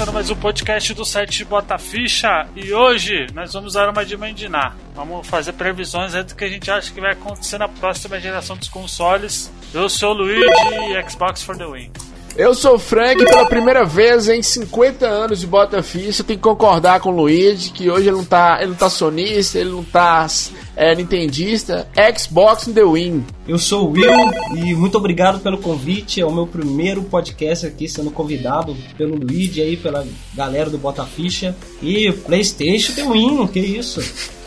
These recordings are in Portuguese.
começando mais um podcast do site Bota Ficha e hoje nós vamos dar uma de mandinar. Vamos fazer previsões do que a gente acha que vai acontecer na próxima geração dos consoles. Eu sou o Luigi e Xbox for the Win. Eu sou o Frank pela primeira vez em 50 anos de Bota Ficha. Tenho que concordar com o Luigi que hoje ele não tá, ele não tá sonista, ele não tá é, nintendista. Xbox in the Win. Eu sou o Will e muito obrigado pelo convite. É o meu primeiro podcast aqui sendo convidado pelo Luigi aí, pela galera do Bota Ficha. E PlayStation the Win, que isso?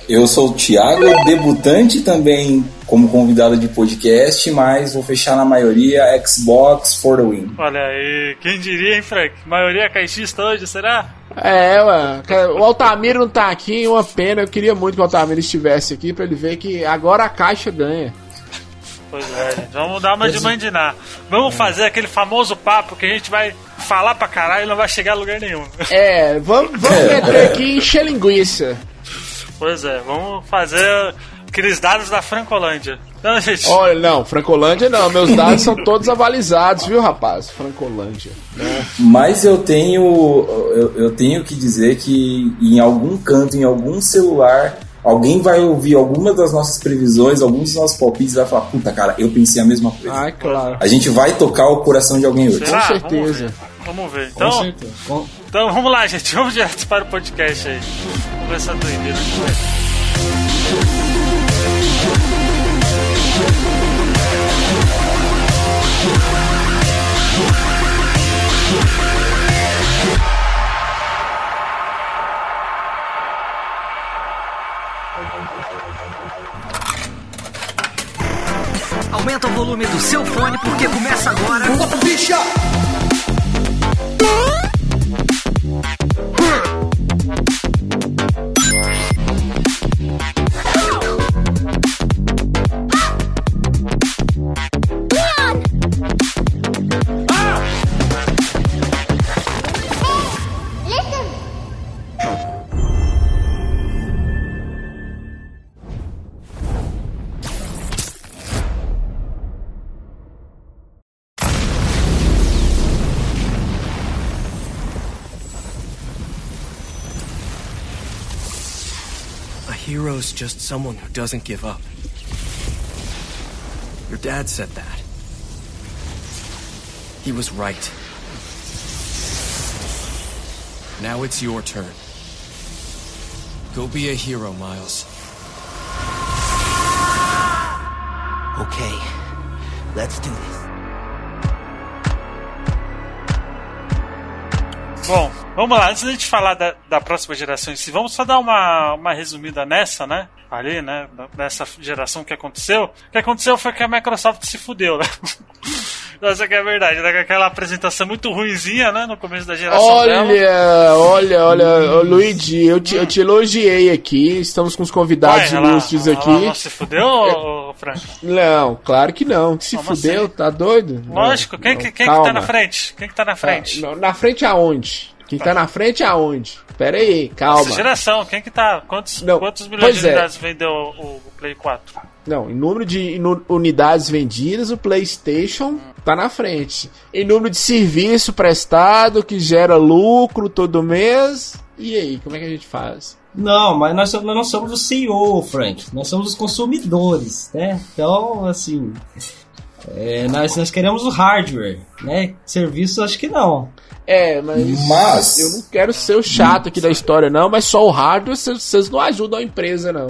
Eu sou o Thiago, debutante também como convidado de podcast, mas vou fechar na maioria Xbox for the win. Olha aí, quem diria, hein, Frank? Maioria caixista hoje, será? É, ué. O Altamiro não tá aqui, uma pena. Eu queria muito que o Altamiro estivesse aqui pra ele ver que agora a caixa ganha. Pois é, gente. Vamos dar uma de mandinar. Vamos fazer aquele famoso papo que a gente vai falar pra caralho e não vai chegar a lugar nenhum. É, vamos, vamos meter aqui e encher linguiça. Pois é, vamos fazer aqueles dados da Francolândia. Não, gente. Olha, não, Francolândia não. Meus dados são todos avalizados, viu, rapaz? Francolândia. Né? Mas eu tenho, eu, eu tenho que dizer que em algum canto, em algum celular, alguém vai ouvir alguma das nossas previsões, alguns dos nossos palpites e vai falar, puta cara, eu pensei a mesma coisa. Ah, claro. A gente vai tocar o coração de alguém hoje. Será? Com certeza. Vamos ver. Vamos ver. Então, Com certeza. então vamos lá, gente. Vamos direto para o podcast aí. Ver essa doideira Aumenta o volume do seu fone porque começa agora. Bota bicha! Hero's just someone who doesn't give up. Your dad said that. He was right. Now it's your turn. Go be a hero, Miles. Okay, let's do this. Bom, vamos lá. Antes da gente falar da, da próxima geração em si, vamos só dar uma, uma resumida nessa, né? Ali, né? Nessa geração que aconteceu. O que aconteceu foi que a Microsoft se fudeu, né? Essa que é a verdade, né? Aquela apresentação muito ruinzinha, né? No começo da geração olha, dela. Olha, olha, olha, Luigi, eu te, eu te elogiei aqui. Estamos com os convidados Ué, ilustres ela, aqui. Ela não se fudeu, Frank? Não, claro que não. Se Como fudeu, assim? tá doido? Lógico, quem, quem, quem que tá na frente? Quem que tá na frente? Tá, na frente aonde? Quem tá na frente aonde? Pera aí, calma. Essa geração, quem que tá? Quantos, não, quantos milhões de é. unidades vendeu o, o Play 4? Não, em número de unidades vendidas, o PlayStation tá na frente. Em número de serviço prestado, que gera lucro todo mês. E aí, como é que a gente faz? Não, mas nós, nós não somos o CEO, Frank. Nós somos os consumidores, né? Então, assim. É, nós, nós queremos o hardware, né? Serviço, acho que não. É, mas, mas, eu não quero ser o chato aqui da história, não, mas só o hardware vocês não ajudam a empresa, não.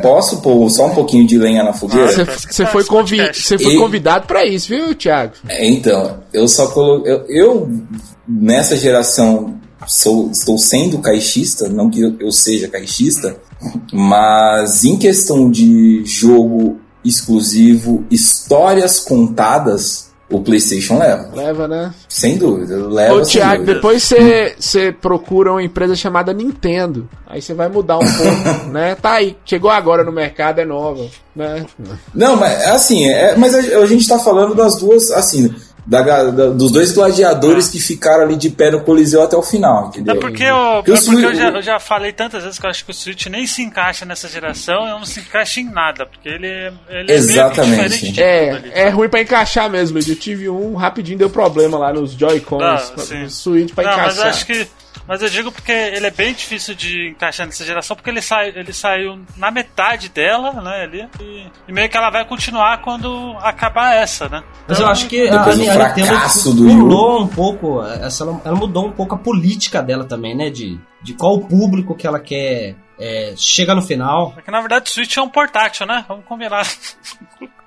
Posso pôr só um pouquinho de lenha na fogueira? Você foi, convi foi convidado para isso, viu, Thiago? É, então, eu só colo... eu, eu, nessa geração sou, estou sendo caixista, não que eu, eu seja caixista, mas em questão de jogo exclusivo, histórias contadas, o PlayStation leva. Leva, né? Sem dúvida, leva. Ô, Thiago, depois você procura uma empresa chamada Nintendo. Aí você vai mudar um pouco, né? Tá aí, chegou agora no mercado, é nova, né? Não, mas assim, é, mas a, a gente tá falando das duas, assim, da, da- dos dois gladiadores que ficaram ali de pé no Coliseu até o final, entendeu? É porque, eu, Porque é o porque eu, Switch- já, eu já falei tantas vezes que eu acho que o Switch nem se encaixa nessa geração, e não se encaixa em nada, porque ele, é- ele Exatamente. é diferente de tudo É, é ruim pra encaixar mesmo. Eu tive um, rapidinho deu problema lá nos Joy-Cons, Ah, no. Switch pra Não, mas eu encaixar. acho que. Mas eu digo porque ele é bem difícil de encaixar nessa geração, porque ele, sai, ele saiu na metade dela, né? Ali, e, e meio que ela vai continuar quando acabar essa, né? Mas eu Então, acho que a, a Nintendo fracasso do Wii U. pulou um pouco, essa, ela, ela mudou um pouco a política dela também, né? De, de qual o público que ela quer é, chega no final. É que na verdade o Switch é um portátil, né? Vamos combinar.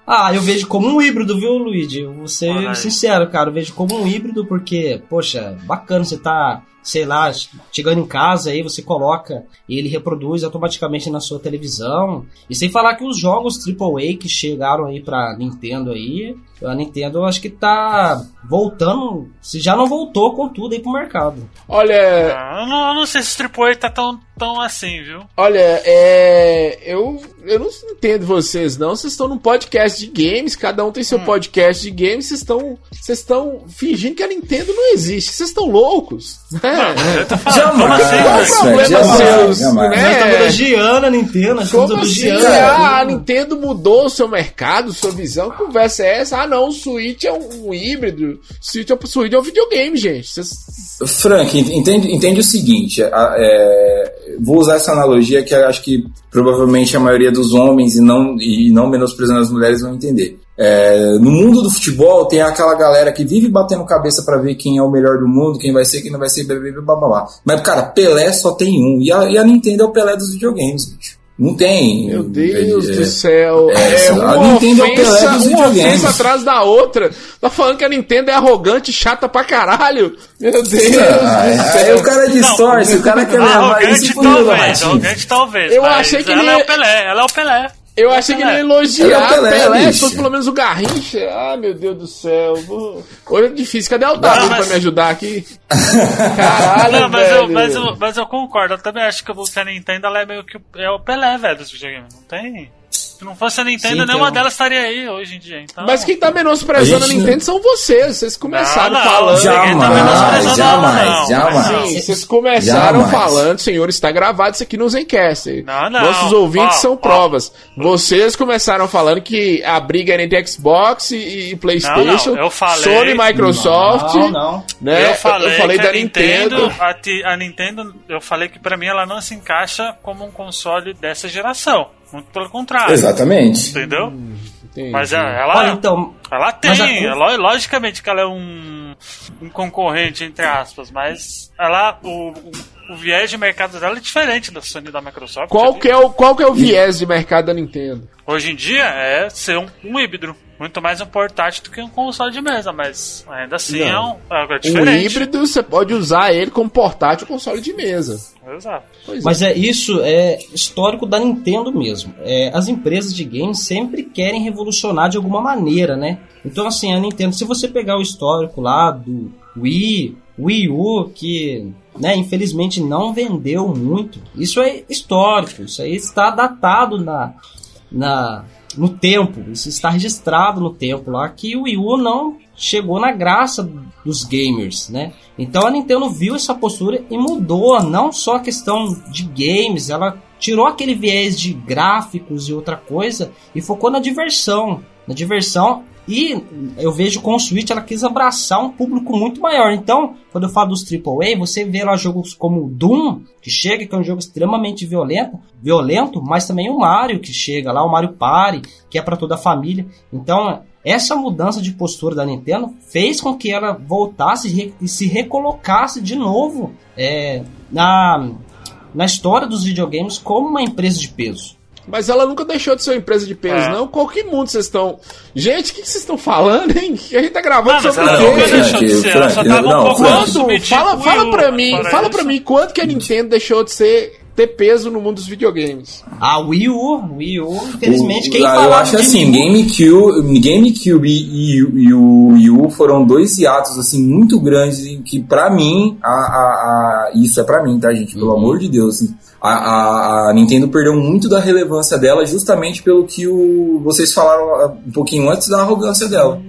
Ah, eu vejo como um híbrido, viu, Luigi? Eu vou ser Olha aí. sincero, cara. Eu vejo como um híbrido porque, poxa, bacana você tá, sei lá, chegando em casa aí, você coloca e ele reproduz automaticamente na sua televisão. E sem falar que os jogos AAA que chegaram aí pra Nintendo aí, a Nintendo eu acho que tá voltando, se já não voltou com tudo aí pro mercado. Olha, Ah, eu, não, eu não sei se o AAA tá tão, tão assim, viu? olha, é. Eu, eu não entendo vocês, não. Vocês estão num podcast de games, cada um tem seu podcast de games, vocês estão. Vocês estão fingindo que a Nintendo não existe. Vocês estão loucos. É. Jamais, como assim, Qual o velho? problema jamais, seus, jamais. né? Nós estamos elogiando a Nintendo, Como assim? Ah, a Nintendo mudou o seu mercado, sua visão. Que conversa é essa? Ah, não, o Switch é um, um híbrido. Switch é, Switch é um videogame, gente. Vocês- Frank, entende, entende o seguinte, a- é, vou usar essa analogia que eu acho que provavelmente a maioria dos homens e não, e não menosprezando as mulheres vão entender. É, no mundo do futebol tem aquela galera que vive batendo cabeça pra ver quem é o melhor do mundo, quem vai ser, quem não vai ser, blá, blá, blá, blá. Mas, cara, Pelé só tem um. E a, e a Nintendo é o Pelé dos videogames, bicho. Não tem. Meu Deus É, do céu. é, É, a uma Nintendo é o Pelé ofensa, dos uma videogames. ofensa atrás da outra. Tá falando que a Nintendo é arrogante, chata pra caralho. Meu Deus Ah, aí céu. o cara distorce, o cara quer levar isso Arrogante pro do talvez, arrogante talvez. Eu achei que ela ele é o Pelé, ela é o Pelé. Eu achei que ele ia elogiar o Pelé, Pelé, fosse pelo menos o Garrincha. Ah, meu Deus do céu. Vou- Hoje é difícil. Cadê o Não, mas- pra me ajudar aqui? Caralho, Não, mas eu, velho. mas, eu, mas eu concordo. Eu também acho que a Nintendo ela é meio que o- é o Pelé, velho, dos videogames. Não tem. Se não fosse a Nintendo, Sim, nenhuma tem um- delas estaria aí hoje em dia. Então... Mas quem tá menosprezando A a, gente Nintendo são vocês. Vocês começaram Não, não, falando. tá Jamais, ela, jamais, não. jamais. Sim, vocês começaram Jamais. falando, senhor, está gravado isso aqui no Zencast. Não, não. Nossos ouvintes Ó, são ó. provas. Vocês começaram falando que a briga era entre Xbox e, e PlayStation, Não, não, eu falei- Sony e Microsoft. Não, não. Né? Eu falei, eu falei que da a Nintendo, Nintendo. a, ti- a Nintendo, eu falei que pra mim ela não se encaixa como um console dessa geração. Muito pelo contrário. Exatamente. Entendeu? Entendi. Mas ela, Olha, então, ela tem, mas a- é lo- logicamente que ela é um, um concorrente, entre aspas, mas ela, o, o, o viés de mercado dela é diferente da Sony e da Microsoft. Qual que, é o, qual que é o viés de mercado da Nintendo? Hoje em dia é ser um, um híbrido. Muito mais um portátil do que um console de mesa, mas ainda assim é, um, é algo Um diferente. híbrido, você pode usar ele como portátil ou console de mesa. Exato. Pois Mas é isso é histórico da Nintendo mesmo. É, as empresas de games sempre querem revolucionar de alguma maneira, né? Então assim, a Nintendo, se você pegar o histórico lá do Wii, Wii U, que né, infelizmente não vendeu muito, isso é histórico, isso aí está datado na, na, no tempo, isso está registrado no tempo lá que o Wii U não chegou na graça dos gamers, né? Então a Nintendo viu essa postura e mudou não só a questão de games, ela tirou aquele viés de gráficos e outra coisa e focou na diversão, na diversão e eu vejo com o Switch ela quis abraçar um público muito maior. Então, quando eu falo dos AAA, você vê lá jogos como Doom, que chega, que é um jogo extremamente violento, violento, mas também o Mario que chega lá, o Mario Party, que é para toda a família. Então, essa mudança de postura da Nintendo fez com que ela voltasse e e se recolocasse de novo é, na, na história dos videogames como uma empresa de peso. Mas ela nunca deixou de ser uma empresa de peso, É. não? Qual que mundo vocês estão. Gente, o que vocês estão falando, hein? Que a gente tá gravando Não, sobre ela o quê? Deixou de ser, ela só tava um não, pouco. Quanto? submetida Fala, fala pra mim, fala isso. pra mim quanto que a Nintendo deixou de ser ter peso no mundo dos videogames. A Wii U, Wii U, infelizmente, O- quem ah, eu acho assim, Wii U- GameCube, GameCube e, e, e o Wii U foram dois hiatos assim muito grandes em que pra mim a, a, a- isso é pra mim, tá gente? Pelo amor de Deus, assim, a, a, a Nintendo perdeu muito da relevância dela justamente pelo que o, vocês falaram ah, um pouquinho antes da arrogância dela.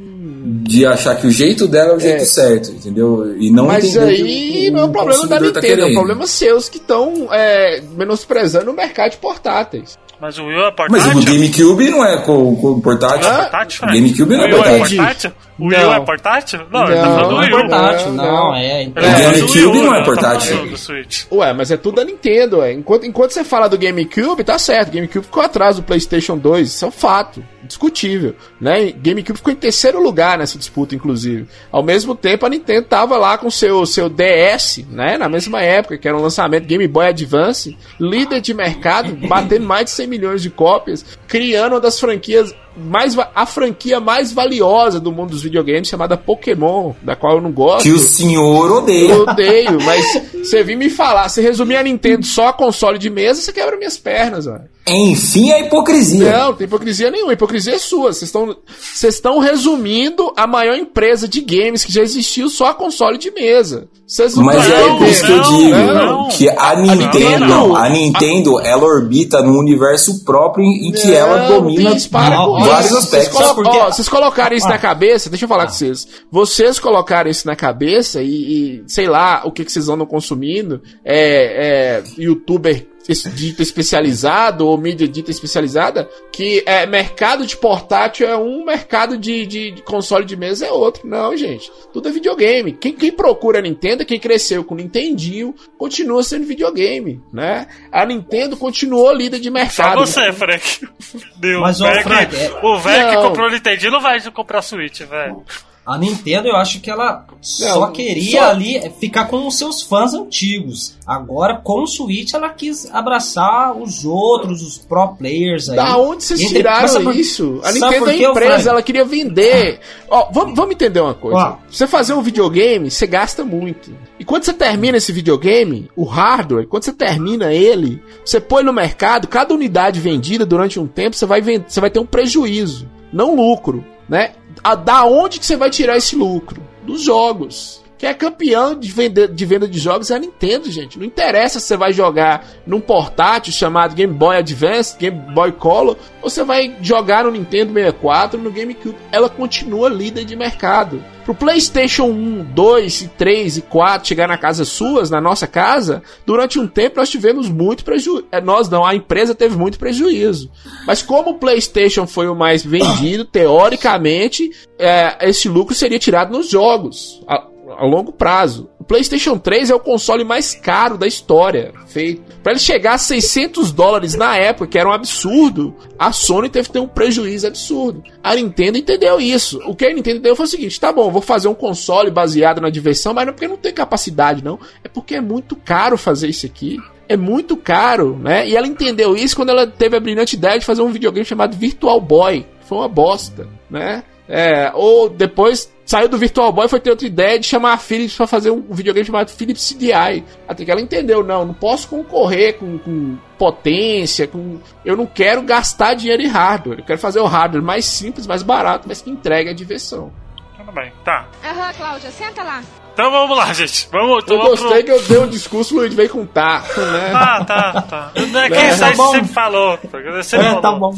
de achar que o jeito dela é o jeito É. certo, entendeu? E não Mas o aí não é o problema da consumidor tá Nintendo, é o querendo. problema seus que estão é, menosprezando o mercado de portáteis. Mas o Wii é Mas portátil? o GameCube não é com, com portátil. Hã? portátil, O Frank? GameCube não é U portátil. O Wii U Não. é portátil? Não, ele tá Não, falando do Não é Wii U. portátil, não, não, não. é. Ele O tá GameCube Wii U, não é? Tá portátil. Switch. Ué, mas é tudo da Nintendo, ué. Enquanto, enquanto você fala do GameCube, tá certo. GameCube ficou atrás do PlayStation 2, isso é um fato, discutível, né? GameCube ficou em terceiro lugar nessa disputa, inclusive. Ao mesmo tempo, a Nintendo tava lá com seu seu DS, né? Na mesma época, que era um lançamento Game Boy Advance, líder de mercado, batendo mais de 100 milhões de cópias, criando uma das franquias mais a franquia mais valiosa do mundo dos videogames chamada Pokémon, da qual eu não gosto. Que o senhor odeia. Eu odeio, mas você vir me falar, se resumir a Nintendo só a console de mesa, você quebra minhas pernas, velho. Enfim, a hipocrisia. Não, não tem hipocrisia nenhuma. Hipocrisia é sua. Vocês estão vocês estão resumindo a maior empresa de games que já existiu só a console de mesa. Vocês não Mas é entendendo. isso que eu digo, não. que a Nintendo, a Nintendo, ela orbita num universo próprio em, que Não, ela domina bicho, para com vários isso. Vocês, aspectos. colo- por ó, vocês colocaram isso Ah. na cabeça, deixa eu falar com vocês. Vocês colocaram isso na cabeça e, e, sei lá, o que, que vocês andam consumindo, é, é youtuber dita especializado ou mídia dita especializada, que é mercado de portátil é um, mercado de, de, de console de mesa é outro. Não, gente. Tudo é videogame. Quem, quem procura a Nintendo, quem cresceu com o Nintendinho, continua sendo videogame, né? A Nintendo continuou líder de Só mercado. você, Frank. Deu. Mas, ô, velho Frank, que- é- O velho que comprou o Nintendo não vai comprar Switch, velho. A Nintendo, eu acho que ela só Não, queria só- ali ficar com os seus fãs antigos. Agora, com o Switch, ela quis abraçar os outros, os pro players aí. Da onde vocês Entre- tiraram por- isso? A Nintendo é empresa, ela queria vender. Ó, vamos, vamos entender uma coisa. Ó. Você fazer um videogame, você gasta muito. E quando você termina esse videogame, o hardware, quando você termina ele, você põe no mercado, cada unidade vendida durante um tempo, você vai, vend- você vai ter um prejuízo, não lucro, né? A, da onde que você vai tirar esse lucro? Dos jogos. Quem é campeão de, vender, de venda de jogos é a Nintendo, gente. Não interessa se você vai jogar num portátil chamado Game Boy Advance, Game Boy Color, ou você vai jogar no Nintendo 64, no GameCube. Ela continua líder de mercado. Pro PlayStation 1, 2, e 3 e 4 chegar na casa suas, na nossa casa, durante um tempo nós tivemos muito prejuízo. Nós não, a empresa teve muito prejuízo. Mas como o PlayStation foi o mais vendido, teoricamente, é, esse lucro seria tirado nos jogos. A, a longo prazo. O PlayStation 3 é o console mais caro da história feito. Para ele chegar a 600 dólares na época, que era um absurdo, a Sony teve que ter um prejuízo absurdo. A Nintendo entendeu isso. O que a Nintendo entendeu foi o seguinte: tá bom, vou fazer um console baseado na diversão, mas não é porque não tem capacidade, não. É porque é muito caro fazer isso aqui. É muito caro, né? E ela entendeu isso quando ela teve a brilhante ideia de fazer um videogame chamado Virtual Boy. Foi uma bosta, né? É, ou depois saiu do Virtual Boy e foi ter outra ideia de chamar a Philips para fazer um videogame chamado Philips CDI. Até que ela entendeu, não, não posso concorrer com, com potência, com eu não quero gastar dinheiro em hardware. Eu quero fazer o hardware mais simples, mais barato, mas que entregue a diversão. Tudo bem, tá. Aham, Cláudia, senta lá. Então vamos lá, gente. Vamos, então Eu gostei que eu dei um discurso, o Luiz veio com taco, né? Ah, tá, tá. Não é que É, isso tá aí bom. você sempre falou. Sempre É, falou. tá bom.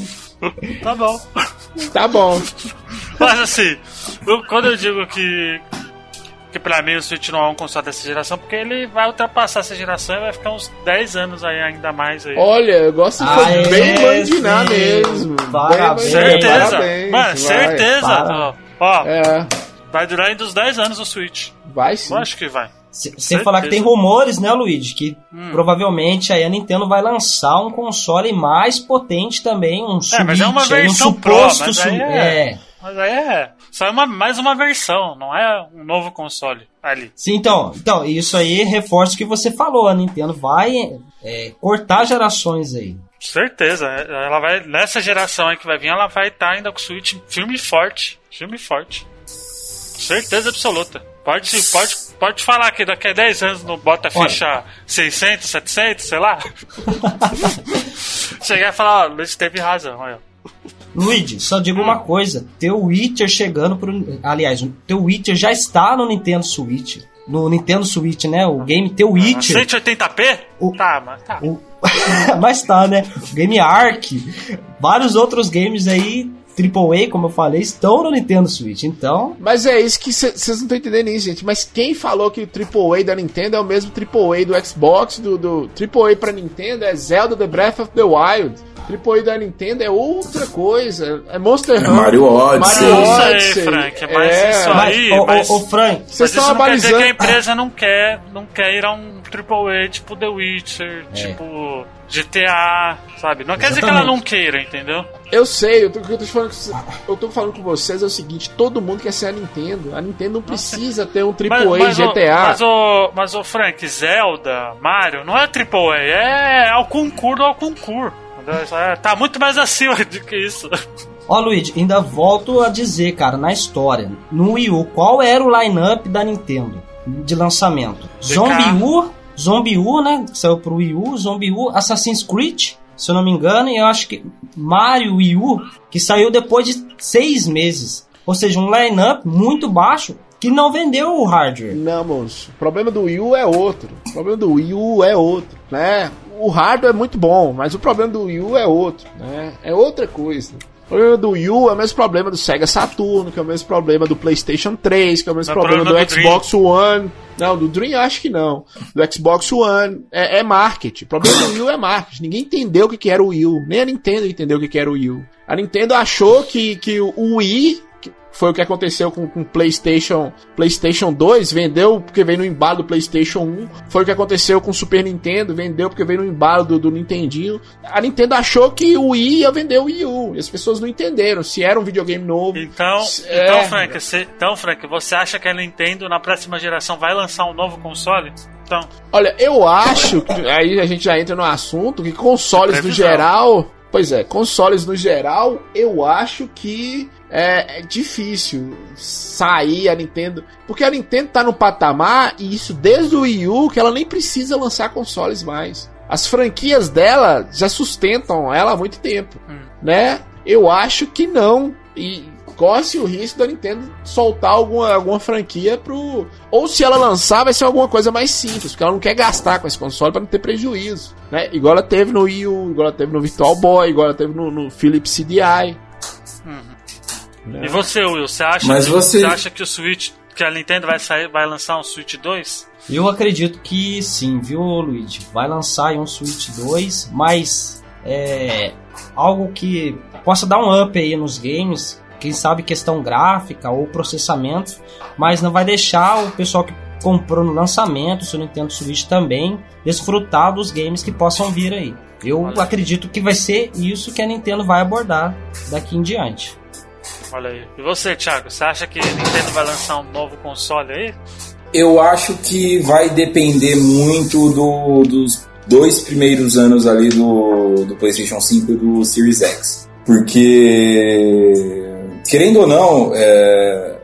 Tá bom. Tá bom. Mas assim, eu- quando eu digo que. Que pra mim o Switch não é um console dessa geração, porque ele vai ultrapassar essa geração e vai ficar uns 10 anos aí, ainda mais aí. Olha, eu gosto de Aê, foi bem mandinar sim. mesmo. Parabéns. Bem certeza. parabéns, Mano, vai. certeza. Para. Ó, ó, É, vai durar ainda uns 10 anos o Switch. vai sim. Eu acho que vai. Se- Sem Certeza. falar que tem rumores, né, Luigi? Que Hum. provavelmente aí a Nintendo vai lançar um console mais potente também, um Switch, mas é uma aí, um versão Pro, suposto mas é- é. Mas aí é. Só é uma, mais uma versão, não é um novo console ali. Sim, então, então, isso aí reforça o que você falou. A Nintendo vai é, cortar gerações aí. Certeza. Ela vai. Nessa geração aí que vai vir, ela vai estar ainda com o Switch firme e forte. Firme e forte. Certeza absoluta. Pode, pode, pode falar que daqui a 10 anos não bota Olha. ficha 600, 700, sei lá. Chegar e falar, ó, Luiz teve razão. Olha. Luigi, só digo uma coisa: teu Witcher chegando pro. Aliás, teu Witcher já está no Nintendo Switch. No Nintendo Switch, né? O game teu Witcher. 180p? O- Tá, mas tá. O- Mas tá, né? O Game Arc, vários outros games aí AAA, como eu falei, estão no Nintendo Switch. Então, Mas é isso que vocês não estão entendendo isso, gente. Mas quem falou que o AAA da Nintendo é o mesmo AAA do Xbox, do, do AAA pra Nintendo é Zelda The Breath of the Wild. AAA da Nintendo é outra coisa. É Monster É Hunter. Mario Odyssey. Mario Isso aí, Odyssey. Frank, mas É. isso mas, aí, ô, ô, mas- ô, Frank, Vocês Mas estão isso não quer dizer que a abalizando. empresa não quer, não quer ir a um AAA tipo The Witcher, É. tipo GTA, sabe? Não quer dizer que ela Exatamente. não queira, entendeu? Eu sei, eu tô, o que eu tô falando, com- eu tô falando com vocês é o seguinte: todo mundo quer ser a Nintendo. A Nintendo não precisa ter um AAA mas, ô- GTA. mas, o, mas o Frank, Zelda, Mario, não é AAA, é ao concurso ao concurso. É- Tá muito mais acima do que isso. Ó, Luigi, ainda volto a dizer, cara, na história, no Wii U, qual era o line-up da Nintendo de lançamento? Zombie U, Zombie U, né, que saiu pro Wii U, Zombie U, Assassin's Creed, se eu não me engano, e eu acho que Mario Wii U, que saiu depois de seis meses. Ou seja, um line-up muito baixo que não vendeu o hardware. Não, moço. O problema do Wii U é outro. O problema do Wii U é outro, né? O hardware é muito bom, mas o problema do Wii U é outro, né? É outra coisa. O problema do Wii U é o mesmo problema do Sega Saturno, que é o mesmo problema do PlayStation 3, que é o mesmo problema, problema do, do Xbox One. Não, do Dream acho que não. Do Xbox One é, é marketing. O problema do Wii U é marketing. Ninguém entendeu o que, que era o Wii U. Nem a Nintendo entendeu o que, que era o Wii U. A Nintendo achou que, que o Wii foi o que aconteceu com o PlayStation, PlayStation 2, vendeu porque veio no embalo do PlayStation 1. Foi o que aconteceu com o Super Nintendo, vendeu porque veio no embalo do, do Nintendinho. A Nintendo achou que o Wii ia vender o Wii U. E as pessoas não entenderam se era um videogame novo. Então, É. então, Frank, você, então, Frank, você acha que a Nintendo na próxima geração vai lançar um novo console? Então, Olha, eu acho que aí a gente já entra no assunto que consoles no geral. Pois é, consoles no geral, eu acho que é, é difícil sair a Nintendo. Porque a Nintendo tá no patamar, e isso desde o Wii U, que ela nem precisa lançar consoles mais. As franquias dela já sustentam ela há muito tempo, Hum. né? Eu acho que não. E corre-se o risco da Nintendo soltar alguma, alguma franquia pro. Ou se ela lançar, vai ser alguma coisa mais simples, porque ela não quer gastar com esse console para não ter prejuízo. Né? Igual ela teve no Wii U, igual ela teve no Virtual Boy, igual ela teve no, no Philips CDI. Né? e você, Will, você acha, Mas que, você- acha que o Switch, que a Nintendo vai sair, vai lançar um Switch 2? Eu acredito que sim, viu, Luigi? Vai lançar aí um Switch 2, mas é algo que possa dar um up aí nos games, quem sabe questão gráfica ou processamento, mas não vai deixar o pessoal que comprou no lançamento, seu Nintendo Switch também, desfrutar dos games que possam vir aí. Eu acredito que vai ser isso que a Nintendo vai abordar daqui em diante. Olha aí. E você, Thiago, você acha que a Nintendo vai lançar um novo console aí? Eu acho que vai depender muito do- dos dois primeiros anos ali do, do PlayStation 5 e do Series X. Porque, querendo ou não, é,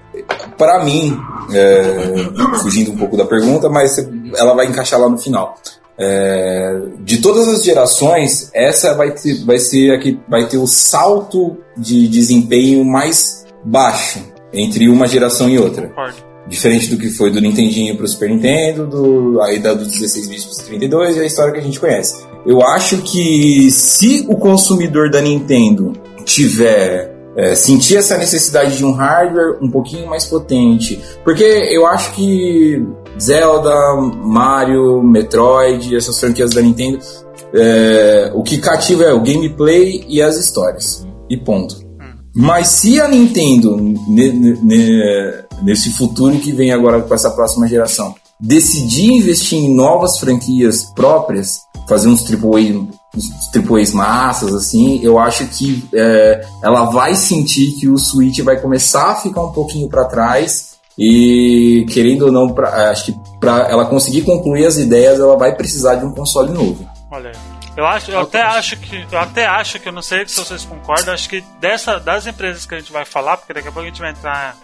para mim, é, fugindo um pouco da pergunta, mas ela vai encaixar lá no final. É, de todas as gerações, essa vai ter, vai ser a que vai ter o salto de desempenho mais baixo entre uma geração e outra. Diferente do que foi do Nintendinho pro Super Nintendo, do, aí da do 16 bits pro 32 e a história que a gente conhece. Eu acho que se o consumidor da Nintendo tiver é, sentir essa necessidade de um hardware um pouquinho mais potente, porque eu acho que Zelda, Mario, Metroid, essas franquias da Nintendo, é, o que cativa é o gameplay e as histórias. E ponto. Mas se a Nintendo, ne- ne- ne- nesse futuro que vem agora com essa próxima geração, decidir investir em novas franquias próprias, fazer uns AAA, AAAs massas, assim, eu acho que é, ela vai sentir que o Switch vai começar a ficar um pouquinho para trás e, querendo ou não, pra, acho que para ela conseguir concluir as ideias, ela vai precisar de um console novo. Olha. Eu, acho, eu até acho que. Eu até acho que, eu não sei se vocês concordam, acho que dessa, das empresas que a gente vai falar, porque daqui a pouco a gente vai entrar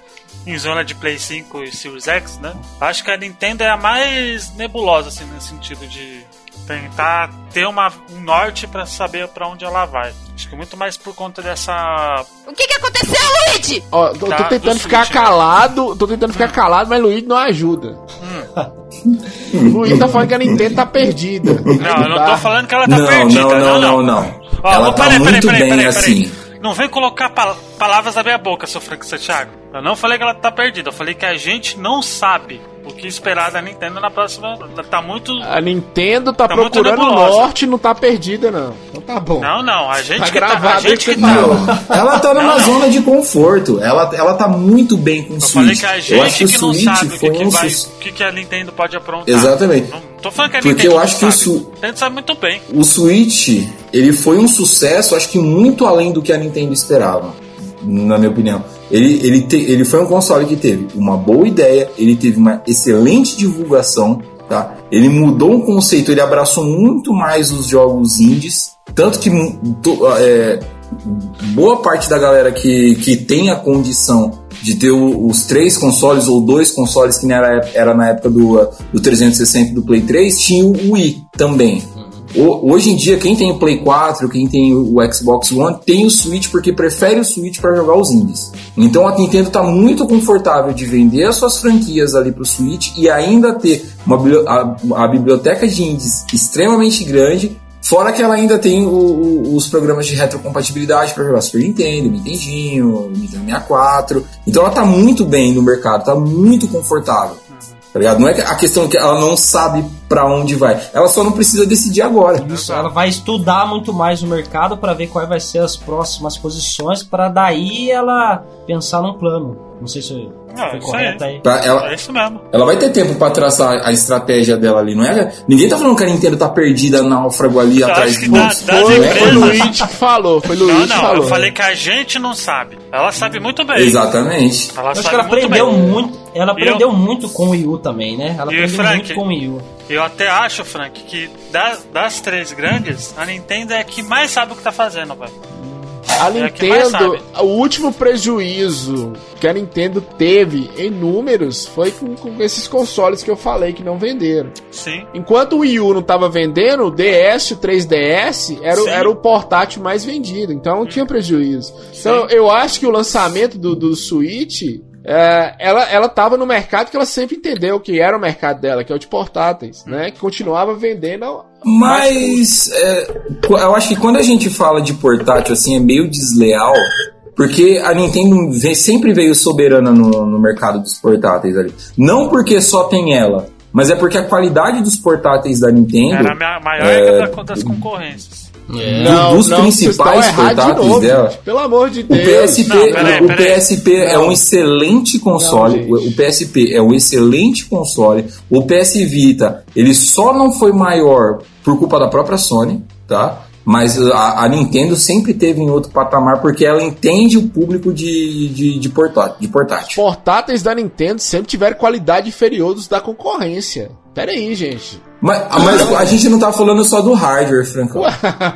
em zona de Play 5 e Series X, né? Acho que a Nintendo é a mais nebulosa, assim, no sentido de tentar ter uma, um norte pra saber pra onde ela vai. Acho que muito mais por conta dessa. O que que aconteceu, Luigi? Ó, tô, tô Tá, tentando do ficar Switch, calado, tô tentando ficar calado, mas Luigi não ajuda. o Luigi tá falando que a Nintendo tá perdida. Não, eu não tô falando que ela tá não, perdida. não, não, não, não. Ó, ela ó, tá peraí, peraí, muito peraí, bem peraí, assim. não vem colocar pal- palavras na minha boca, seu Frank Santiago. Eu não falei que ela tá perdida, eu falei que a gente não sabe o que esperar da Nintendo na próxima. Tá muito. A Nintendo tá, Tá procurando o norte e não tá perdida, não. Então tá bom. Não, não, a gente Tá que tá. A gravado gente que que você tá. falou. Ela tá numa Não, não. zona de conforto. Ela, ela tá muito bem com o Eu falei Switch. que a eu gente acho que o que não Switch sabe o que, foi que, um vai, sucesso. o que, que a Nintendo pode aprontar. Exatamente. Não tô falando que a Porque Nintendo eu não acho que o sabe. Su- A Nintendo sabe muito bem. O Switch, ele foi um sucesso, acho que muito além do que a Nintendo esperava, na minha opinião. Ele, ele, te- ele foi um console que teve uma boa ideia, ele teve uma excelente divulgação, tá? Ele mudou o conceito, ele abraçou muito mais os jogos indies, tanto que é, boa parte da galera que, que tem a condição de ter os três consoles ou dois consoles que era, era na época do, do 360 e do Play 3, tinha o Wii também. O- Hoje em dia, quem tem o Play 4, quem tem o Xbox One, tem o Switch porque prefere o Switch para jogar os indies. Então a Nintendo está muito confortável de vender as suas franquias ali pro Switch e ainda ter uma, a, a biblioteca de indies extremamente grande. Fora que ela ainda tem o- o- os programas de retrocompatibilidade para jogar Super Nintendo, Nintendinho, Nintendo 64. Então ela tá muito bem no mercado, tá muito confortável. Tá ligado? Não é que a questão que ela não sabe pra onde vai. Ela só não precisa decidir agora. Isso, ela vai estudar muito mais o mercado para ver quais vai ser as próximas posições para daí ela pensar num plano. Não sei se Ah, foi isso correto aí. Pra ela, É isso mesmo. ela vai ter tempo pra traçar a estratégia dela ali, não é? Ninguém tá falando que a Nintendo tá perdida náufrago ali Eu atrás que do. Foi, de Não é? foi o empresa. Luigi que falou. Foi o Luigi Não, que não, falou. eu falei que a gente não sabe. Ela sabe muito bem. Exatamente. Ela Eu acho sabe que ela muito aprendeu bem. muito. Ela E eu- aprendeu muito com o Wii U também, né? Ela E aprendeu Frank? muito com o Wii U. Eu até acho, Frank, que das, das três grandes, a Nintendo é a que mais sabe o que tá fazendo, velho. A É a Nintendo, sabe. o último prejuízo que a Nintendo teve em números foi com, com esses consoles que eu falei que não venderam. Sim. Enquanto o Wii U não tava vendendo, o DS, o 3DS era, o- era o portátil mais vendido, então não tinha prejuízo. Então eu acho que o lançamento do, do Switch, é, ela, ela tava no mercado que ela sempre entendeu que era o mercado dela, que é o de portáteis, né? Que continuava vendendo Mas é, eu acho que quando a gente fala de portátil assim é meio desleal, porque a Nintendo vem- sempre veio soberana no, no mercado dos portáteis ali. Não porque só tem ela, mas é porque a qualidade dos portáteis da Nintendo Era a maior É. da- das concorrências. É. dos vocês principais novo, dela. Pelo amor de O Deus. PSP, Não, peraí, o. PSP é Não. um excelente console. Não, o o PSP é um excelente console. O PS Vita, ele só não foi maior por culpa da própria Sony, tá? Mas a, a Nintendo sempre teve em outro patamar porque ela entende o público de, de, de, portátil, de portátil. portáteis da Nintendo sempre tiveram qualidade inferior dos da concorrência. Pera aí, gente. Mas, mas a gente não tá falando só do hardware, Franco.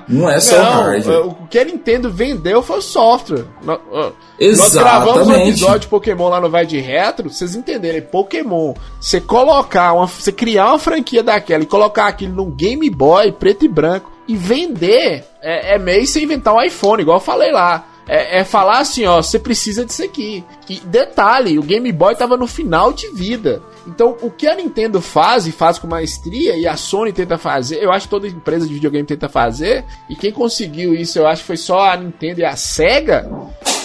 Não é só o hardware. Não, o que a Nintendo vendeu foi o software. Ó, Nós gravamos um Exatamente. episódio de Pokémon lá no Vai de Retro, vocês entenderem, Pokémon, você colocar uma, você criar uma franquia daquela e colocar aquilo num Game Boy preto e branco e vender, é, é meio sem inventar um iPhone, igual eu falei lá. É, é falar assim, ó, você precisa disso aqui. E detalhe, o Game Boy tava no final de vida. Então, o que a Nintendo faz e faz com maestria, e a Sony tenta fazer, eu acho que toda empresa de videogame tenta fazer, e quem conseguiu isso, eu acho que foi só a Nintendo e a Sega,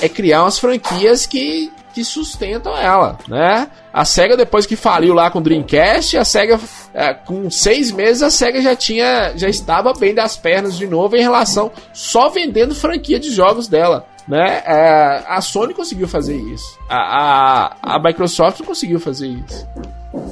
é criar umas franquias que, que sustentam ela, né? A Sega, depois que faliu lá com o Dreamcast, a Sega, é, com seis meses, a Sega já tinha, já estava bem das pernas de novo em relação só vendendo franquia de jogos dela. Né? É, a Sony conseguiu fazer isso. A, a, a Microsoft não conseguiu fazer isso.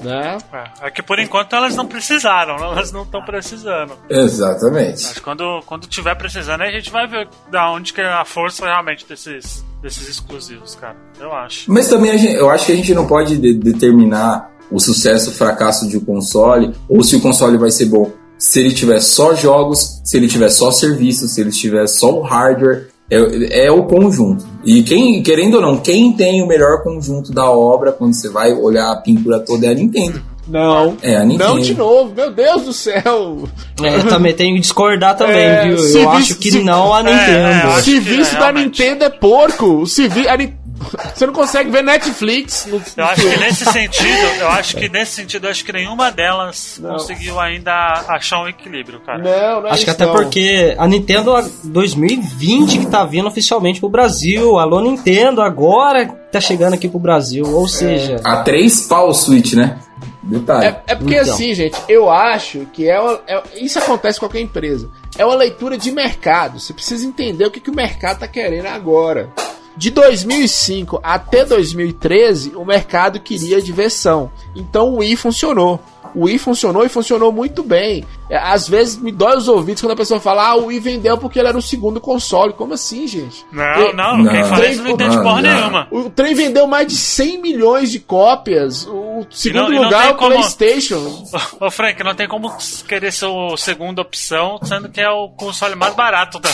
Né? É, é que por enquanto elas não precisaram, elas não estão precisando. Exatamente. Mas quando, quando tiver precisando, a gente vai ver da onde que é a força realmente desses, desses exclusivos, cara. Eu acho. Mas também gente- eu acho que a gente não pode de- determinar o sucesso, o fracasso de um console, ou se o console vai ser bom. Se ele tiver só jogos, se ele tiver só serviços, se ele tiver só o hardware, é, é o conjunto. E quem, querendo ou não, quem tem o melhor conjunto da obra, quando você vai olhar a pintura toda, é a Nintendo. Não. É, a Nintendo. Não de novo, meu Deus do céu. É, eu também tenho que discordar também, É, viu? Eu acho que se- não a É, Nintendo. é, eu O serviço é, da realmente. Nintendo é porco. O servi... a Ni- Você não consegue ver Netflix no, Eu acho que nesse sentido, eu acho que nesse sentido, eu acho que nenhuma delas Não. conseguiu ainda achar um equilíbrio, cara. Não, não é Acho que até não. porque a Nintendo 2020 que tá vindo oficialmente pro Brasil. Alô, Nintendo, agora tá chegando aqui pro Brasil. Ou seja, A três pau o Switch, né? Detalhe. É, é porque Então. assim, gente, eu acho que é, uma- é- Isso acontece com qualquer empresa. É uma leitura de mercado. Você precisa entender o que, que o mercado tá querendo agora. De 2005 até 2013, o mercado queria diversão. Então o Wii funcionou. O Wii funcionou e funcionou muito bem. É, Às vezes me dói os ouvidos quando a pessoa fala: Ah, o Wii vendeu porque ele era o segundo console. Como assim, gente? Não, não, Não. quem fala isso não entende porra nenhuma. O trem vendeu mais de 100 milhões de cópias. O segundo não lugar é o como- PlayStation. Ô Frank, não tem como querer ser o segunda opção, sendo que é o console mais barato da,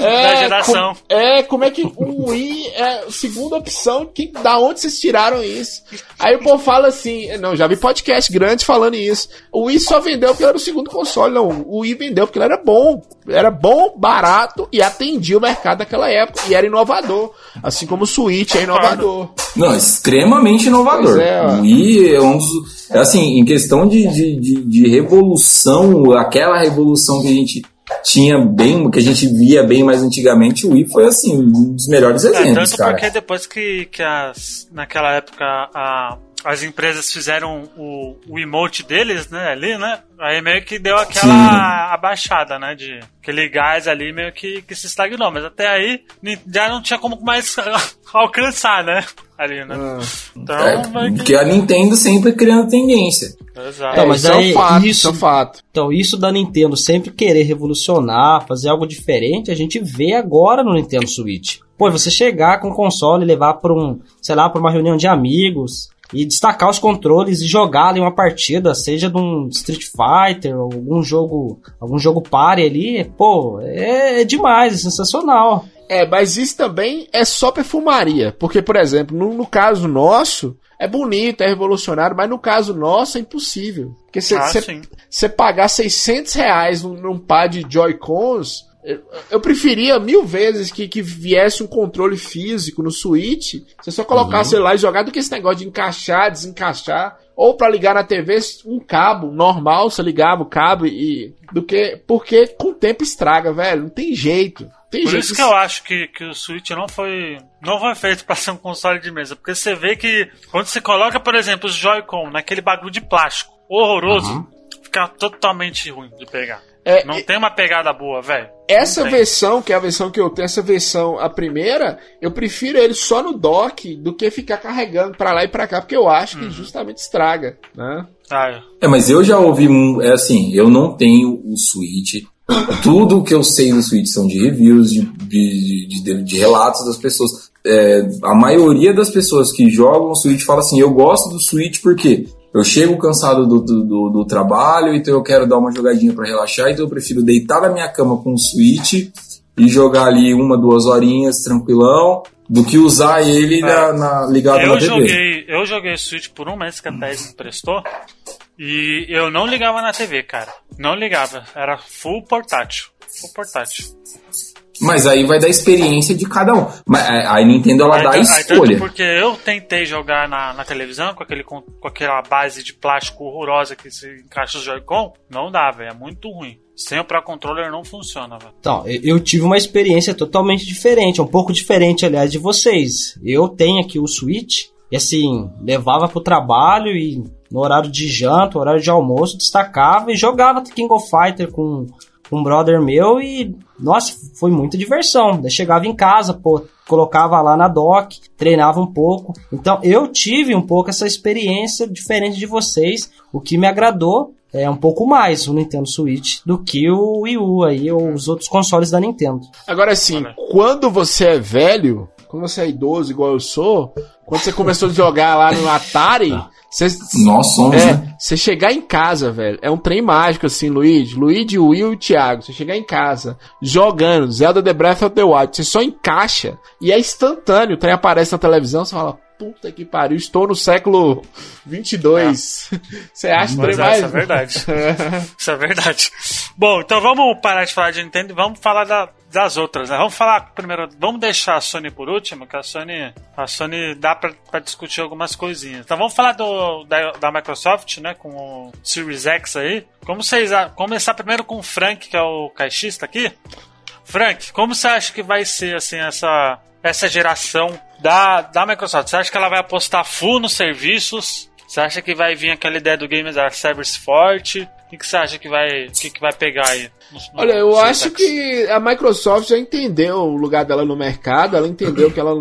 da geração. com- é, como é que o Wii é a segunda opção? Que, da onde vocês tiraram isso? Aí o povo fala assim: não, já vi podcast grande falando isso. O Wii só vendeu porque era o segundo console. Não, o Wii vendeu porque ele era bom. Era bom, barato e atendia o mercado daquela época. E era inovador. Assim como o Switch é inovador. Não, extremamente inovador. É, o Wii é um dos. é Assim, em questão de, de, de, de revolução, aquela revolução que a gente tinha bem, que a gente via bem mais antigamente, o Wii foi assim, um dos melhores É, exemplos, tanto cara. porque depois que, que as, naquela época a, as empresas fizeram o, o emote deles, né, ali, né? Aí meio que deu aquela abaixada, né? De aquele gás ali meio que, que se estagnou. Mas até aí já não tinha como mais alcançar, né? Ali, né? Então, É, que- porque a Nintendo sempre criando tendência. Exato. Então, mas isso é aí, um fato, isso- isso é um fato. Então, isso da Nintendo sempre querer revolucionar, fazer algo diferente, a gente vê agora no Nintendo Switch. Pô, você chegar com o console e levar para um, sei lá, para uma reunião de amigos e destacar os controles e jogar ali uma partida, seja de um Street Fighter ou algum jogo, algum jogo party ali, pô, é, é demais, é sensacional. É, mas isso também é só perfumaria. Porque, por exemplo, no, no caso nosso, é bonito, é revolucionário, mas no caso nosso é impossível. Porque Ah, você sim. pagar 600 reais num, num par de Joy-Cons, eu, preferia mil vezes que, que viesse um controle físico no Switch, você só colocasse ele lá e jogar, do que esse negócio de encaixar, desencaixar. Ou pra ligar na TV, um cabo normal, você ligava o cabo e. Do que. Porque com o tempo estraga, velho. Não tem jeito. Tem Por jeito. isso que eu acho que, que o Switch não foi não foi feito pra ser um console de mesa, porque você vê que quando você coloca, por exemplo, os Joy-Con naquele bagulho de plástico horroroso, fica totalmente ruim de pegar. É, Não tem uma pegada boa, velho. Essa versão, que é a versão que eu tenho, essa versão, a primeira, eu prefiro ele só no dock do que ficar carregando pra lá e pra cá, porque eu acho Uhum. que justamente estraga, né? Ah, É, mas eu já ouvi, um- é assim, eu não tenho o Switch. Tudo que eu sei do Switch são de reviews, de, de, de, de- de relatos das pessoas. É, a maioria das pessoas que jogam o Switch fala assim, eu gosto do Switch porque eu chego cansado do, do, do- trabalho, então eu quero dar uma jogadinha pra relaxar, então eu prefiro deitar na minha cama com o Switch e jogar ali uma, duas horinhas tranquilão, do que usar ele na, na- ligado eu na TV. joguei, eu joguei Switch por um mês que a Thaís me emprestou e eu não ligava na TV, cara. Não ligava, era full portátil. Full portátil. Mas aí vai da experiência de cada um. Mas é, a Nintendo ela Aí dá tan- aí tanto escolha. porque eu tentei jogar na, na televisão com, aquele, com, com aquela base de plástico horrorosa que se encaixa os Joy-Con, não dá, velho. É muito ruim. Sem o Pro Controller não funciona, velho. Então, eu tive uma experiência totalmente diferente, um pouco diferente, aliás, de vocês. Eu tenho aqui o Switch, e assim, levava pro trabalho e no horário de janta, horário de almoço, destacava e jogava King of Fighter com um brother meu e, nossa, foi muita diversão. Daí chegava em casa, pô, colocava lá na dock, treinava um pouco. Então eu tive um pouco essa experiência diferente de vocês, o que me agradou é um pouco mais o Nintendo Switch do que o Wii U aí, ou os outros consoles da Nintendo. Agora assim, Olha. quando você é velho, quando você é idoso igual eu sou, quando você começou a jogar lá no Atari, você, Nós somos, né? é, você chegar em casa, velho, é um trem mágico assim, Luigi, Luigi, Will e Thiago, você chegar em casa, jogando Zelda The Breath of the Wild, você só encaixa e é instantâneo, o trem aparece na televisão, você fala, puta que pariu, estou no século 22. Você acha que é, mais? isso é verdade. isso é verdade. Bom, então vamos parar de falar de Nintendo e vamos falar da, das outras, né? Vamos falar primeiro, vamos deixar a Sony por último, que a Sony, a Sony dá pra, pra discutir algumas coisinhas. Então vamos falar do, da, da Microsoft, né, com o Series X aí. Como vocês, começar primeiro com o Frank, que é o caixista aqui. Frank, como você acha que vai ser assim essa essa geração da, da Microsoft? Você acha que ela vai apostar full nos serviços? Você acha que vai vir aquela ideia do Games as Service forte? O que, você acha que vai, que, que vai pegar aí? no- Olha, eu acho que a Microsoft já entendeu o lugar dela no mercado, ela entendeu que ela,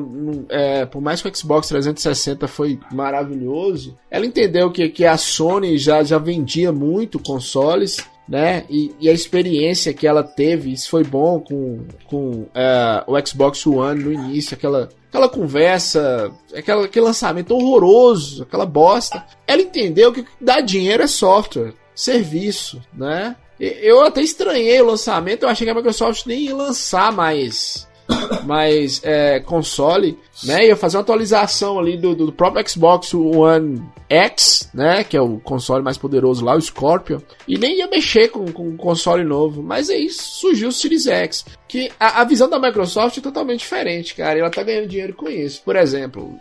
é, por mais que o Xbox 360 foi maravilhoso, ela entendeu que, que a Sony já, já vendia muito consoles, né? E, e a experiência que ela teve, isso foi bom com, com é, o Xbox One no início, aquela, aquela conversa, aquela, aquele lançamento horroroso, aquela bosta. Ela entendeu que dar dinheiro é software, serviço, né? Eu até estranhei o lançamento, eu achei que a Microsoft nem ia lançar mais, mais é, console, né? Ia fazer uma atualização ali do, do próprio Xbox One X, né? Que é o console mais poderoso lá, o Scorpion. E nem ia mexer com, com um console novo. Mas aí surgiu o Series X. Que a, a visão da Microsoft é totalmente diferente, cara. E ela tá ganhando dinheiro com isso. Por exemplo,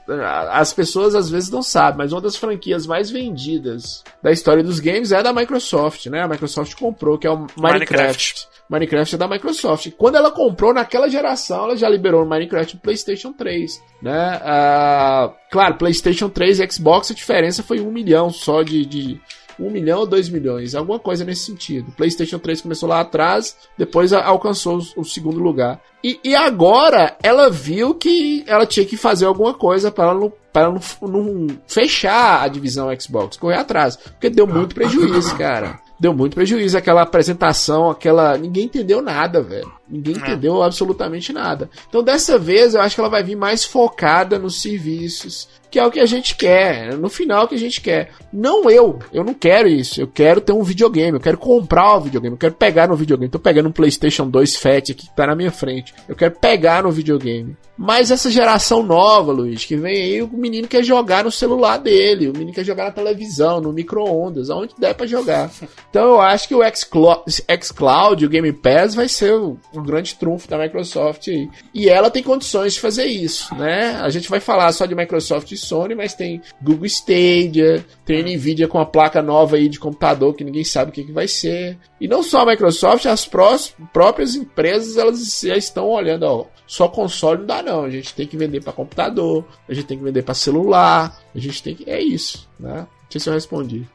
as pessoas às vezes não sabem, mas uma das franquias mais vendidas da história dos games é da Microsoft, né? A Microsoft comprou, que é o Minecraft. Minecraft. Minecraft é da Microsoft. Quando ela comprou naquela geração, ela já liberou o Minecraft no PlayStation 3, né? Ah, claro, PlayStation 3 e Xbox a diferença foi um milhão só de, de 1 milhão ou 2 milhões, alguma coisa nesse sentido. PlayStation 3 começou lá atrás, depois alcançou o, segundo lugar. E, e agora ela viu que ela tinha que fazer alguma coisa para não, pra não, não fechar a divisão Xbox, correr atrás, porque deu muito prejuízo, cara. Deu muito prejuízo aquela apresentação, aquela. Ninguém entendeu nada, velho. Ninguém entendeu absolutamente nada. Então dessa vez eu acho que ela vai vir mais focada nos serviços, que é o que a gente quer. No final é o que a gente quer. Não eu, eu não quero isso. Eu quero ter um videogame, eu quero comprar o videogame, eu quero pegar no videogame. Tô pegando um PlayStation 2 Fat aqui que tá na minha frente. Eu quero pegar no videogame. Mas essa geração nova, Luiz, que vem aí, o menino quer jogar no celular dele, o menino quer jogar na televisão, no micro-ondas, aonde der pra jogar. Então eu acho que o xClo- xCloud, o Game Pass, vai ser o grande trunfo da Microsoft aí. E ela tem condições de fazer isso, né? A gente vai falar só de Microsoft e Sony, mas tem Google Stadia, tem Nvidia com a placa nova aí de computador que ninguém sabe o que, que vai ser. E não só a Microsoft, as prós- próprias empresas elas já estão olhando, ó, só console não dá não, a gente tem que vender para computador, a gente tem que vender para celular, a gente tem que é isso, né? Se eu respondi.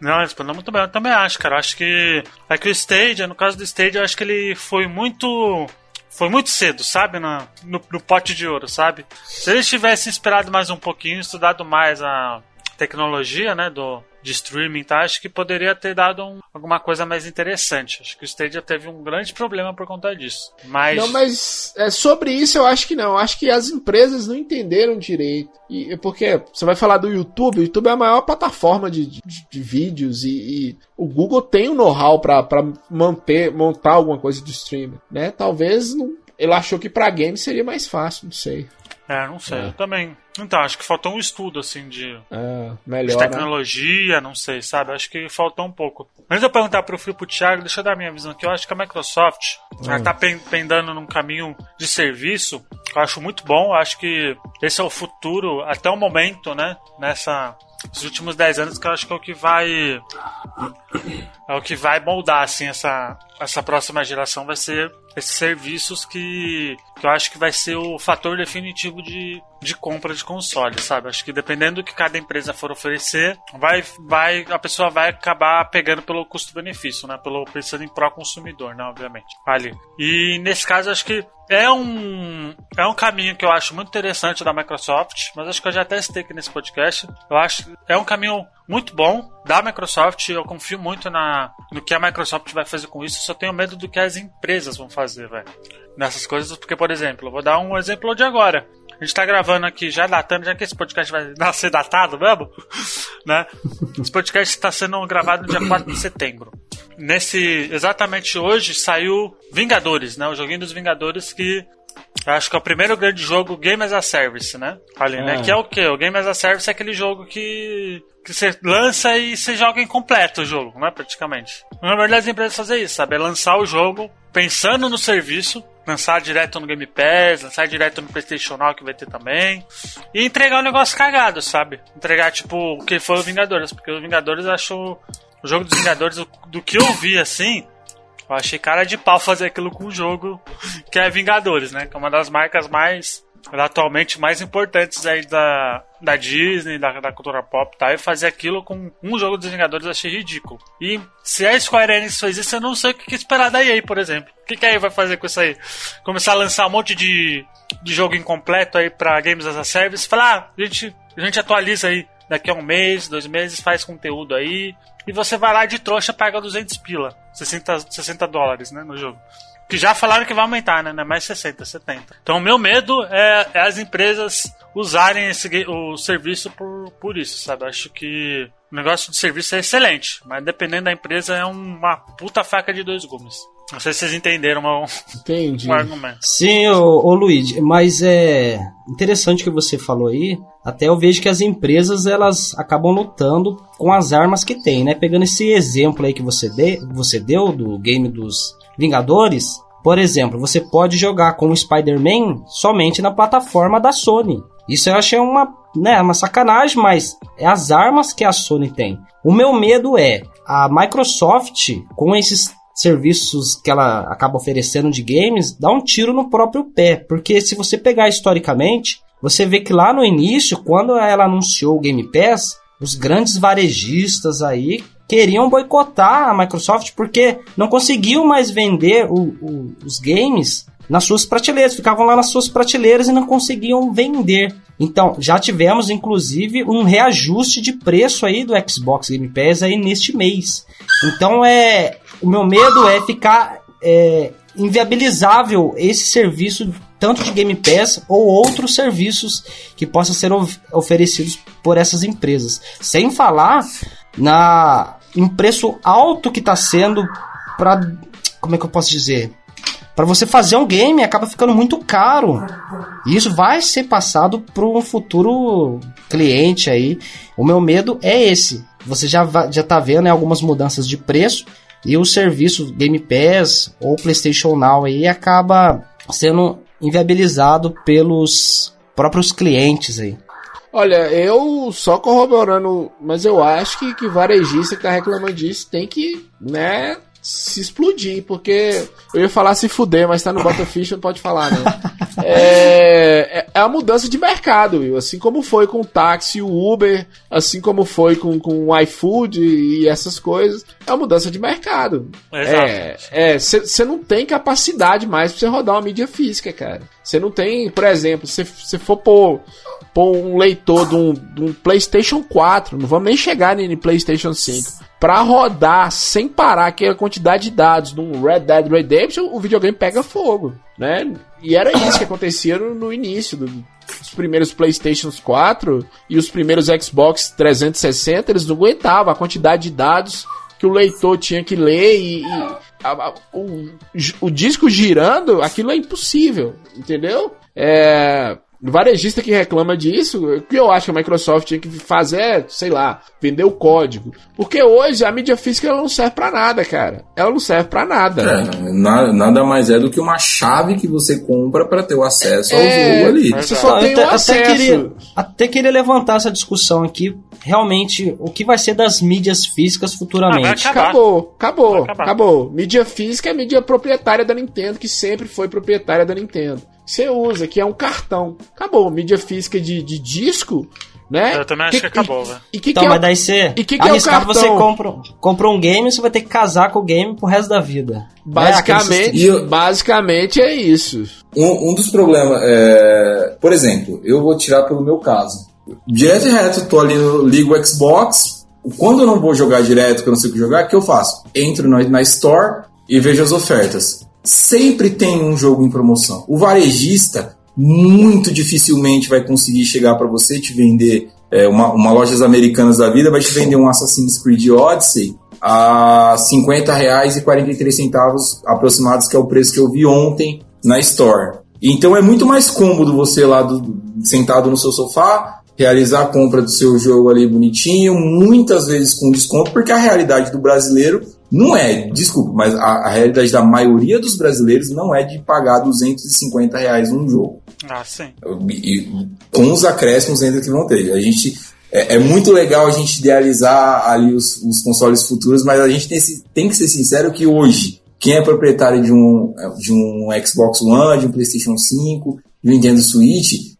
Não, respondeu muito bem. Eu também acho, cara. Acho que. É que o Stadia, no caso do Stadia, eu acho que ele foi muito. Foi muito cedo, sabe? Na, no, no pote de ouro, sabe? Se eles tivessem esperado mais um pouquinho, estudado mais a tecnologia, né? Do, de streaming, tá? Acho que poderia ter dado um- alguma coisa mais interessante. Acho que o Stadia teve um grande problema por conta disso. Mas. Não, mas é, sobre isso eu acho que não. Acho que as empresas não entenderam direito. E, porque você vai falar do YouTube, o YouTube é a maior plataforma de, de, de vídeos e, e o Google tem o know-how pra pra manter, montar alguma coisa de streaming, né? Talvez não- ele achou que pra game seria mais fácil, não sei. É, não sei. É. Eu também. Então, acho que faltou um estudo, assim, de. É, de melhor, né? tecnologia, não sei, sabe? Acho que faltou um pouco. Antes de eu perguntar pro Fio e pro Thiago, deixa eu dar minha visão aqui. Eu acho que a Microsoft ela tá pen- pendando num caminho de serviço que eu acho muito bom. Eu acho que esse é o futuro, até o momento, né? Nessa. Os últimos 10 anos que eu acho que é o que vai. É o que vai moldar, assim, essa, essa próxima geração vai ser esses serviços que, que eu acho que vai ser o fator definitivo de, de compra de console, sabe? Acho que dependendo do que cada empresa for oferecer, vai, vai, a pessoa vai acabar pegando pelo custo-benefício, né? Pelo pensando em pró-consumidor, né? Obviamente. Ali. E nesse caso, acho que é um, é um caminho que eu acho muito interessante da Microsoft, mas acho que eu já testei aqui nesse podcast. Eu acho que é um caminho muito bom da Microsoft. Eu confio muito na, no que a Microsoft vai fazer com isso. Só tenho medo do que as empresas vão fazer, velho. Nessas coisas, porque, por exemplo, eu vou dar um exemplo de agora. A gente tá gravando aqui, já datando, já que esse podcast vai nascer datado mesmo, né? Esse podcast está sendo gravado no dia 4 de setembro. Nesse, exatamente hoje, saiu Vingadores, né? O joguinho dos Vingadores que acho que é o primeiro grande jogo Game as a Service, né? Ali, né? É. Que é o quê? O Game as a Service é aquele jogo que, que você lança e você joga incompleto o jogo, né? Praticamente. Na verdade, as empresas fazem isso, sabe? É lançar o jogo pensando no serviço, lançar direto no Game Pass, lançar direto no PlayStation Now, que vai ter também, e entregar um negócio cagado, sabe? Entregar, tipo, o que foi o Vingadores, porque o Vingadores achou. O jogo dos Vingadores, do, do que eu vi assim, eu achei cara de pau fazer aquilo com o jogo que é Vingadores, né? Que é uma das marcas mais atualmente mais importantes aí da, da Disney, da, da cultura pop, tá? E fazer aquilo com um jogo dos Vingadores eu achei ridículo. E se a Square Enix fez isso, eu não sei o que esperar da EA, por exemplo. O que, que a EA vai fazer com isso aí? Começar a lançar um monte de, de jogo incompleto aí pra Games as a Service, falar, ah, a gente, a gente atualiza aí daqui a um mês, dois meses, faz conteúdo aí, e você vai lá de trouxa paga 200 pila, 60, 60 dólares, né, no jogo. Que já falaram que vai aumentar, né? Não é mais 60, 70. Então o meu medo é, é as empresas usarem esse, o serviço por, por isso, sabe? Acho que o negócio de serviço é excelente, mas dependendo da empresa é uma puta faca de dois gumes. Não sei se vocês entenderam o Entendi. o argumento. Sim, ô, ô Luigi, mas é interessante o que você falou aí. Até eu vejo que as empresas elas acabam lutando com as armas que tem, né? Pegando esse exemplo aí que você, de, você deu do game dos Vingadores, por exemplo, você pode jogar com o Spider-Man somente na plataforma da Sony. Isso eu achei uma, né, uma sacanagem, mas é as armas que a Sony tem. O meu medo é a Microsoft com esses serviços que ela acaba oferecendo de games, dá um tiro no próprio pé. Porque se você pegar historicamente, você vê que lá no início, quando ela anunciou o Game Pass, os grandes varejistas aí queriam boicotar a Microsoft porque não conseguiam mais vender o- o- os games nas suas prateleiras, ficavam lá nas suas prateleiras e não conseguiam vender. Então, já tivemos inclusive um reajuste de preço aí do Xbox Game Pass aí neste mês. Então, é o meu medo é ficar é, inviabilizável esse serviço tanto de Game Pass ou outros serviços que possam ser of- oferecidos por essas empresas. Sem falar na em preço alto que está sendo para como é que eu posso dizer? Para você fazer um game acaba ficando muito caro. E isso vai ser passado para um futuro cliente aí. O meu medo é esse. Você já já tá vendo né, algumas mudanças de preço e o serviço Game Pass ou PlayStation Now aí acaba sendo inviabilizado pelos próprios clientes aí. Olha, eu só corroborando, mas eu acho que, que varejista que tá reclamando disso tem que, né, se explodir, porque eu ia falar se fuder, mas tá no Botafish, não pode falar, né? É, é, é a mudança de mercado, Will. Assim como foi com o táxi o Uber, assim como foi com, com o iFood e essas coisas, é uma mudança de mercado. Exato. É, você não tem capacidade mais pra você rodar uma mídia física, cara. Você não tem, por exemplo, se você for pôr, pôr um leitor de um, de um PlayStation 4, não vamos nem chegar no PlayStation 5, pra rodar sem parar aquela quantidade de dados num Red Dead Redemption, o videogame pega fogo, né? E era isso que acontecia no, no início do, dos primeiros PlayStations 4 e os primeiros Xbox 360, eles não aguentavam a quantidade de dados que o leitor tinha que ler e, e a- a- o, o disco girando, aquilo é impossível, entendeu? É, o varejista que reclama disso, o que eu acho que a Microsoft tinha que fazer é, sei lá, vender o código. Porque hoje a mídia física ela não serve pra nada, cara. Ela não serve pra nada. É, na- nada mais é do que uma chave que você compra para ter o acesso ao É, jogo ali. Você só tem até, um até acesso. queria, até queria levantar essa discussão aqui. Realmente, o que vai ser das mídias físicas Ah, futuramente? acabar. Acabou, acabou, acabou. Mídia física é mídia proprietária da Nintendo, que sempre foi proprietária da Nintendo. Você usa, que é um cartão. Acabou. Mídia física de, de disco, né? Eu também acho que acabou, e- velho. Que então, que é mas o- daí você. e que que é o arriscado você compra, compra um game você vai ter que casar com o game pro resto da vida. Basicamente, Né? Basicamente é isso. Um, um dos problemas é, por exemplo, eu vou tirar pelo meu caso. Direto e reto, tô ali no ligo Xbox. Quando eu não vou jogar direto, que eu não sei o que jogar, o que eu faço? Entro na, na Store e vejo as ofertas. Sempre tem um jogo em promoção. O varejista muito dificilmente vai conseguir chegar para você te vender é, uma, uma lojas americanas da vida, vai te vender um Assassin's Creed Odyssey a 50 reais e 43 centavos aproximados, que é o preço que eu vi ontem na Store. Então é muito mais cômodo você lá do- sentado no seu sofá, realizar a compra do seu jogo ali bonitinho, muitas vezes com desconto, porque a realidade do brasileiro não é, desculpa, mas a, a realidade da maioria dos brasileiros não é de pagar 250 reais num jogo. Ah, sim. E- com os acréscimos ainda que vão ter. A gente é, é muito legal a gente idealizar ali os, os consoles futuros, mas a gente tem, tem que ser sincero que hoje quem é proprietário de um de um Xbox One, de um PlayStation 5, de um Nintendo Switch,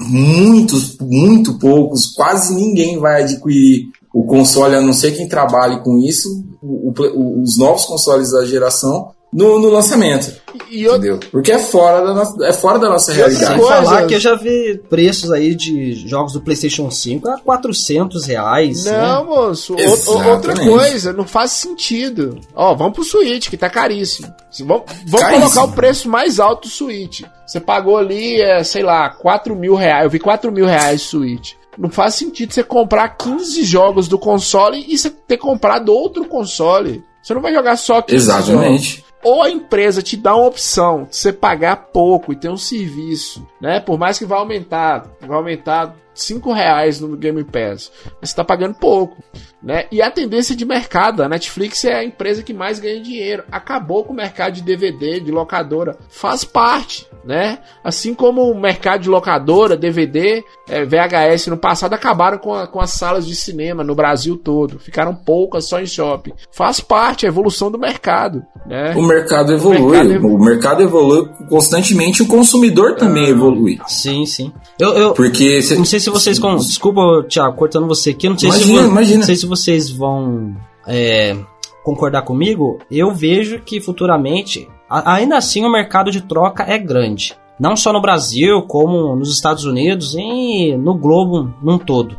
muitos, muito poucos, quase ninguém vai adquirir o console, a não ser quem trabalhe com isso, o- o- os novos consoles da geração, no, no lançamento. E outra, Entendeu? Porque é fora da nossa, é fora da nossa realidade. Sem coisa- falar que eu já vi preços aí de jogos do PlayStation 5 a 400 reais. Não, né? moço. o- o- Exatamente. outra coisa, não faz sentido. Ó, vamos pro Switch, que tá caríssimo. Se- Vamos, vamos Caríssimo. colocar o preço mais alto do Switch. Você pagou ali, é, sei lá, 4 mil reais. Eu vi 4 mil reais Switch. Não faz sentido você comprar 15 jogos do console e você ter comprado outro console. Você não vai jogar só 15 jogos. Ou a empresa te dá uma opção de você pagar pouco e ter um serviço, né? Por mais que vá aumentar, vai aumentar 5 reais no Game Pass, mas você tá pagando pouco, né? E a tendência de mercado, a Netflix é a empresa que mais ganha dinheiro. Acabou com o mercado de DVD, de locadora, faz parte, né? Assim como o mercado de locadora, DVD, eh, VHS no passado acabaram com, a- com as salas de cinema no Brasil todo, ficaram poucas só em shopping. Faz parte, é a evolução do mercado, né? O mercado evolui. O mercado mercado, evolui. constantemente, o consumidor também evolui. Sim, sim. Eu, eu Porque cê- não sei se vocês. con- Desculpa, Thiago, cortando você aqui. eu Não sei, se, Imagina, vo- imagina. não sei se vocês vão é, concordar comigo. Eu vejo que futuramente, ainda assim, o mercado de troca é grande. Não só no Brasil, como nos Estados Unidos e no globo num todo.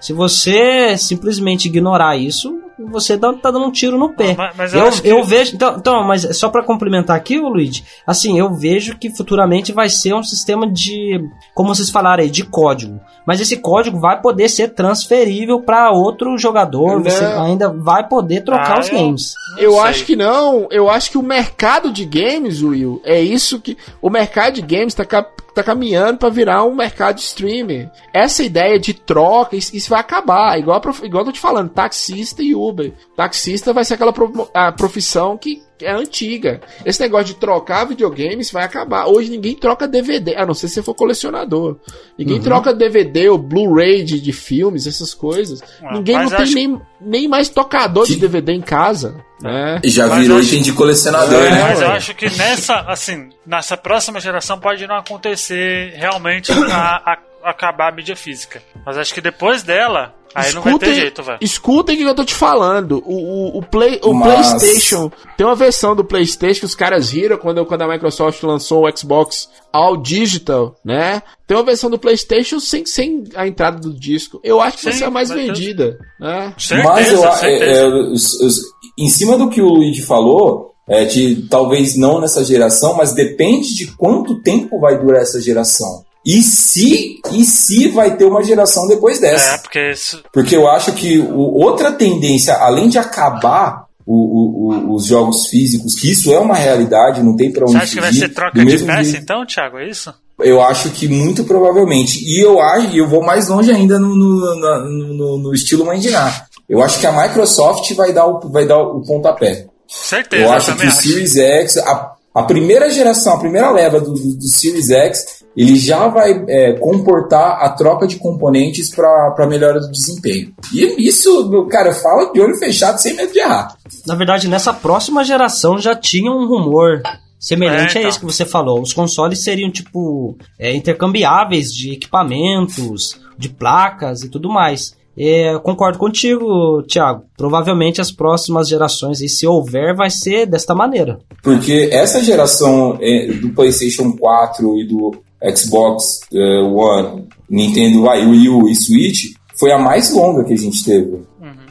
Se você simplesmente ignorar isso, você dá- tá dando um tiro no pé. Mas- mas eu eu, que- eu vejo. Então, então, mas só pra complementar aqui, Luigi, assim, eu vejo que futuramente vai ser um sistema de. Como vocês falaram aí, de código. Mas esse código vai poder ser transferível pra outro jogador. Você Não. ainda vai poder trocar Ah, os eu- games. Eu sei. acho que não. Eu acho que o mercado de games, Will, é isso que. O mercado de games tá, ca- tá caminhando pra virar um mercado de streaming. Essa ideia de troca, isso, vai acabar. Igual, igual eu tô te falando, taxista e Uber. Taxista vai ser aquela a profissão que é antiga. Esse negócio de trocar videogames vai acabar. Hoje ninguém troca DVD, a não ser se você for colecionador. Ninguém troca DVD ou Blu-ray de, de filmes, essas coisas. Ah, ninguém não tem acho- nem, nem mais tocador de DVD em casa. Né? E já Mas virou acho- item de colecionador, É, né? Mas eu acho que nessa, assim, nessa próxima geração pode não acontecer realmente a, a- acabar a mídia física. Mas acho que depois dela, aí não vai ter jeito, velho. escutem o que eu tô te falando. O, o, o, Play, o Mas- PlayStation. Tem uma versão do PlayStation que os caras riram quando, quando a Microsoft lançou o Xbox All Digital, né? Tem uma versão do PlayStation sem, sem a entrada do disco. Eu acho que vai Sim, ser a mais vai vendida, né? Certeza, Mas eu, é, certeza. é, em cima do que o Luigi falou, é, de talvez não nessa geração, mas depende de quanto tempo vai durar essa geração. E se, e se vai ter uma geração depois dessa. É, porque isso. Porque eu acho que o- outra tendência, além de acabar o- o- os jogos físicos, que isso é uma realidade, não tem pra onde Você acha que vai fugir, ser troca de peça então, Thiago? É isso? Eu acho que muito provavelmente. E eu acho, e eu vou mais longe ainda no, no, no- no- estilo mandinar. Eu acho que a Microsoft vai dar o, vai dar o pontapé. Certeza, eu acho que o. Series X, a, a primeira geração, a primeira leva do, do, do Series X, ele já vai é, comportar a troca de componentes para melhora do desempenho. E isso, cara, fala de olho fechado sem medo de errar. Na verdade, nessa próxima geração já tinha um rumor semelhante É, então. a esse que você falou. Os consoles seriam, tipo, é, intercambiáveis de equipamentos, de placas e tudo mais. É, eu concordo contigo, Thiago. Provavelmente as próximas gerações, e se houver, vai ser desta maneira. Porque essa geração é, do PlayStation 4 e do Xbox é, One, Nintendo Wii U e Switch foi a mais longa que a gente teve.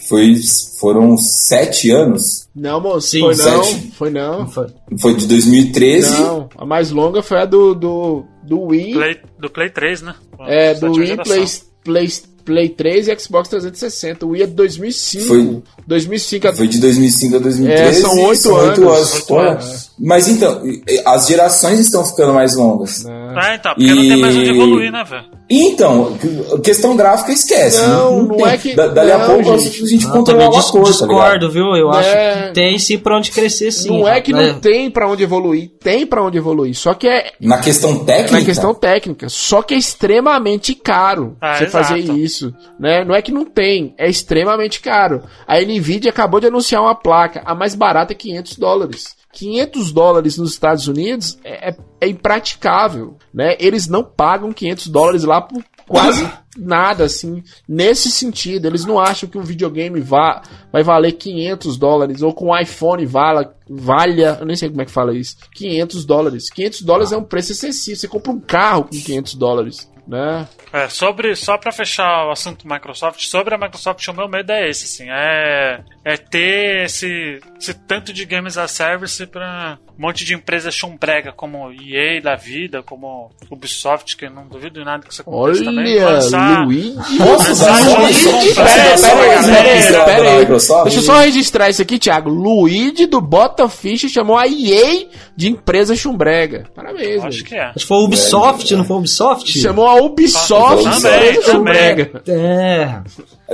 Foi, foram sete anos. Não, moço, Sim, foi não, sete. foi não. Foi. Foi de 2013. Não, a mais longa foi a do, do, do Wii, Play, do Play 3, né? é, do Wii, geração. Play, Play, Play 3 e Xbox 360. O Wii é de 2005. Foi- 2005 a Foi de 2005 a 2013. É, são oito oito anos. Oito Pô, anos. Mas então, as gerações estão ficando mais longas. É, então, porque não tem mais onde E- evoluir, né, velho? Então, questão gráfica esquece. Não, não tem. é que- Da- Dali a não, pouco gente. a gente Não, controla uma coisa, tá discordo, viu? Eu acho É. que tem sim pra onde crescer sim. Não é que É. não tem pra onde evoluir, tem pra onde evoluir. Só que é Na questão técnica. na questão técnica. Só que é extremamente caro Ah, você exato. fazer isso, né? Não é que não tem, é extremamente caro. A Nvidia acabou de anunciar uma placa, a mais barata é 500 dólares. 500 dólares nos Estados Unidos é, é- é impraticável, né? Eles não pagam 500 dólares lá por quase nada, assim, nesse sentido. Eles não acham que um videogame vá, vai valer 500 dólares, ou com um iPhone vala, valha, eu nem sei como é que fala isso, 500 dólares. 500 dólares é um preço excessivo. Você compra um carro com 500 dólares, né? É, sobre, só pra fechar o assunto Microsoft, sobre a Microsoft, o meu medo é esse, assim, é, é ter esse, esse tanto de games a service pra um monte de empresas chumbrega como EA da vida, como Ubisoft, que eu não duvido de nada que isso aconteça também. Olha, lançar- Luigi. Posso Lançar dar uma jogos Pera, Pera aí? Deixa eu só registrar isso aqui, Thiago. Luigi do Botafish chamou a EA de empresa chumbrega. Parabéns, Acho que é. Acho que foi o Ubisoft, não foi o Ubisoft? Chamou a Ubisoft Também, também. chumbrega. É.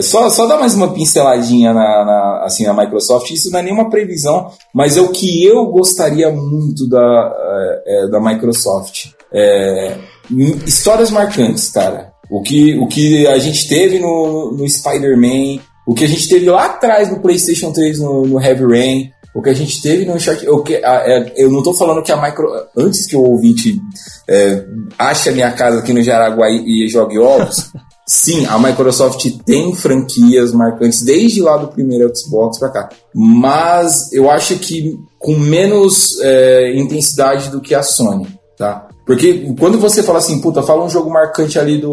Só, só dar mais uma pinceladinha na, na- assim, na Microsoft. Isso não é nenhuma previsão, mas é o que eu gostaria muito da, é, é, da Microsoft. É, histórias marcantes, cara. O que, o que a gente teve no, no Spider-Man, o que a gente teve lá atrás no PlayStation 3 no, no Heavy Rain, o que a gente teve no o que- a- é, eu não tô falando que a Micro. Antes que o ouvinte é, ache a minha casa aqui no Jaraguá e, e jogue ovos. Sim, a Microsoft tem franquias marcantes desde lá do primeiro Xbox pra cá. Mas eu acho que com menos é, intensidade do que a Sony, tá? Porque quando você fala assim, puta, fala um jogo marcante ali do,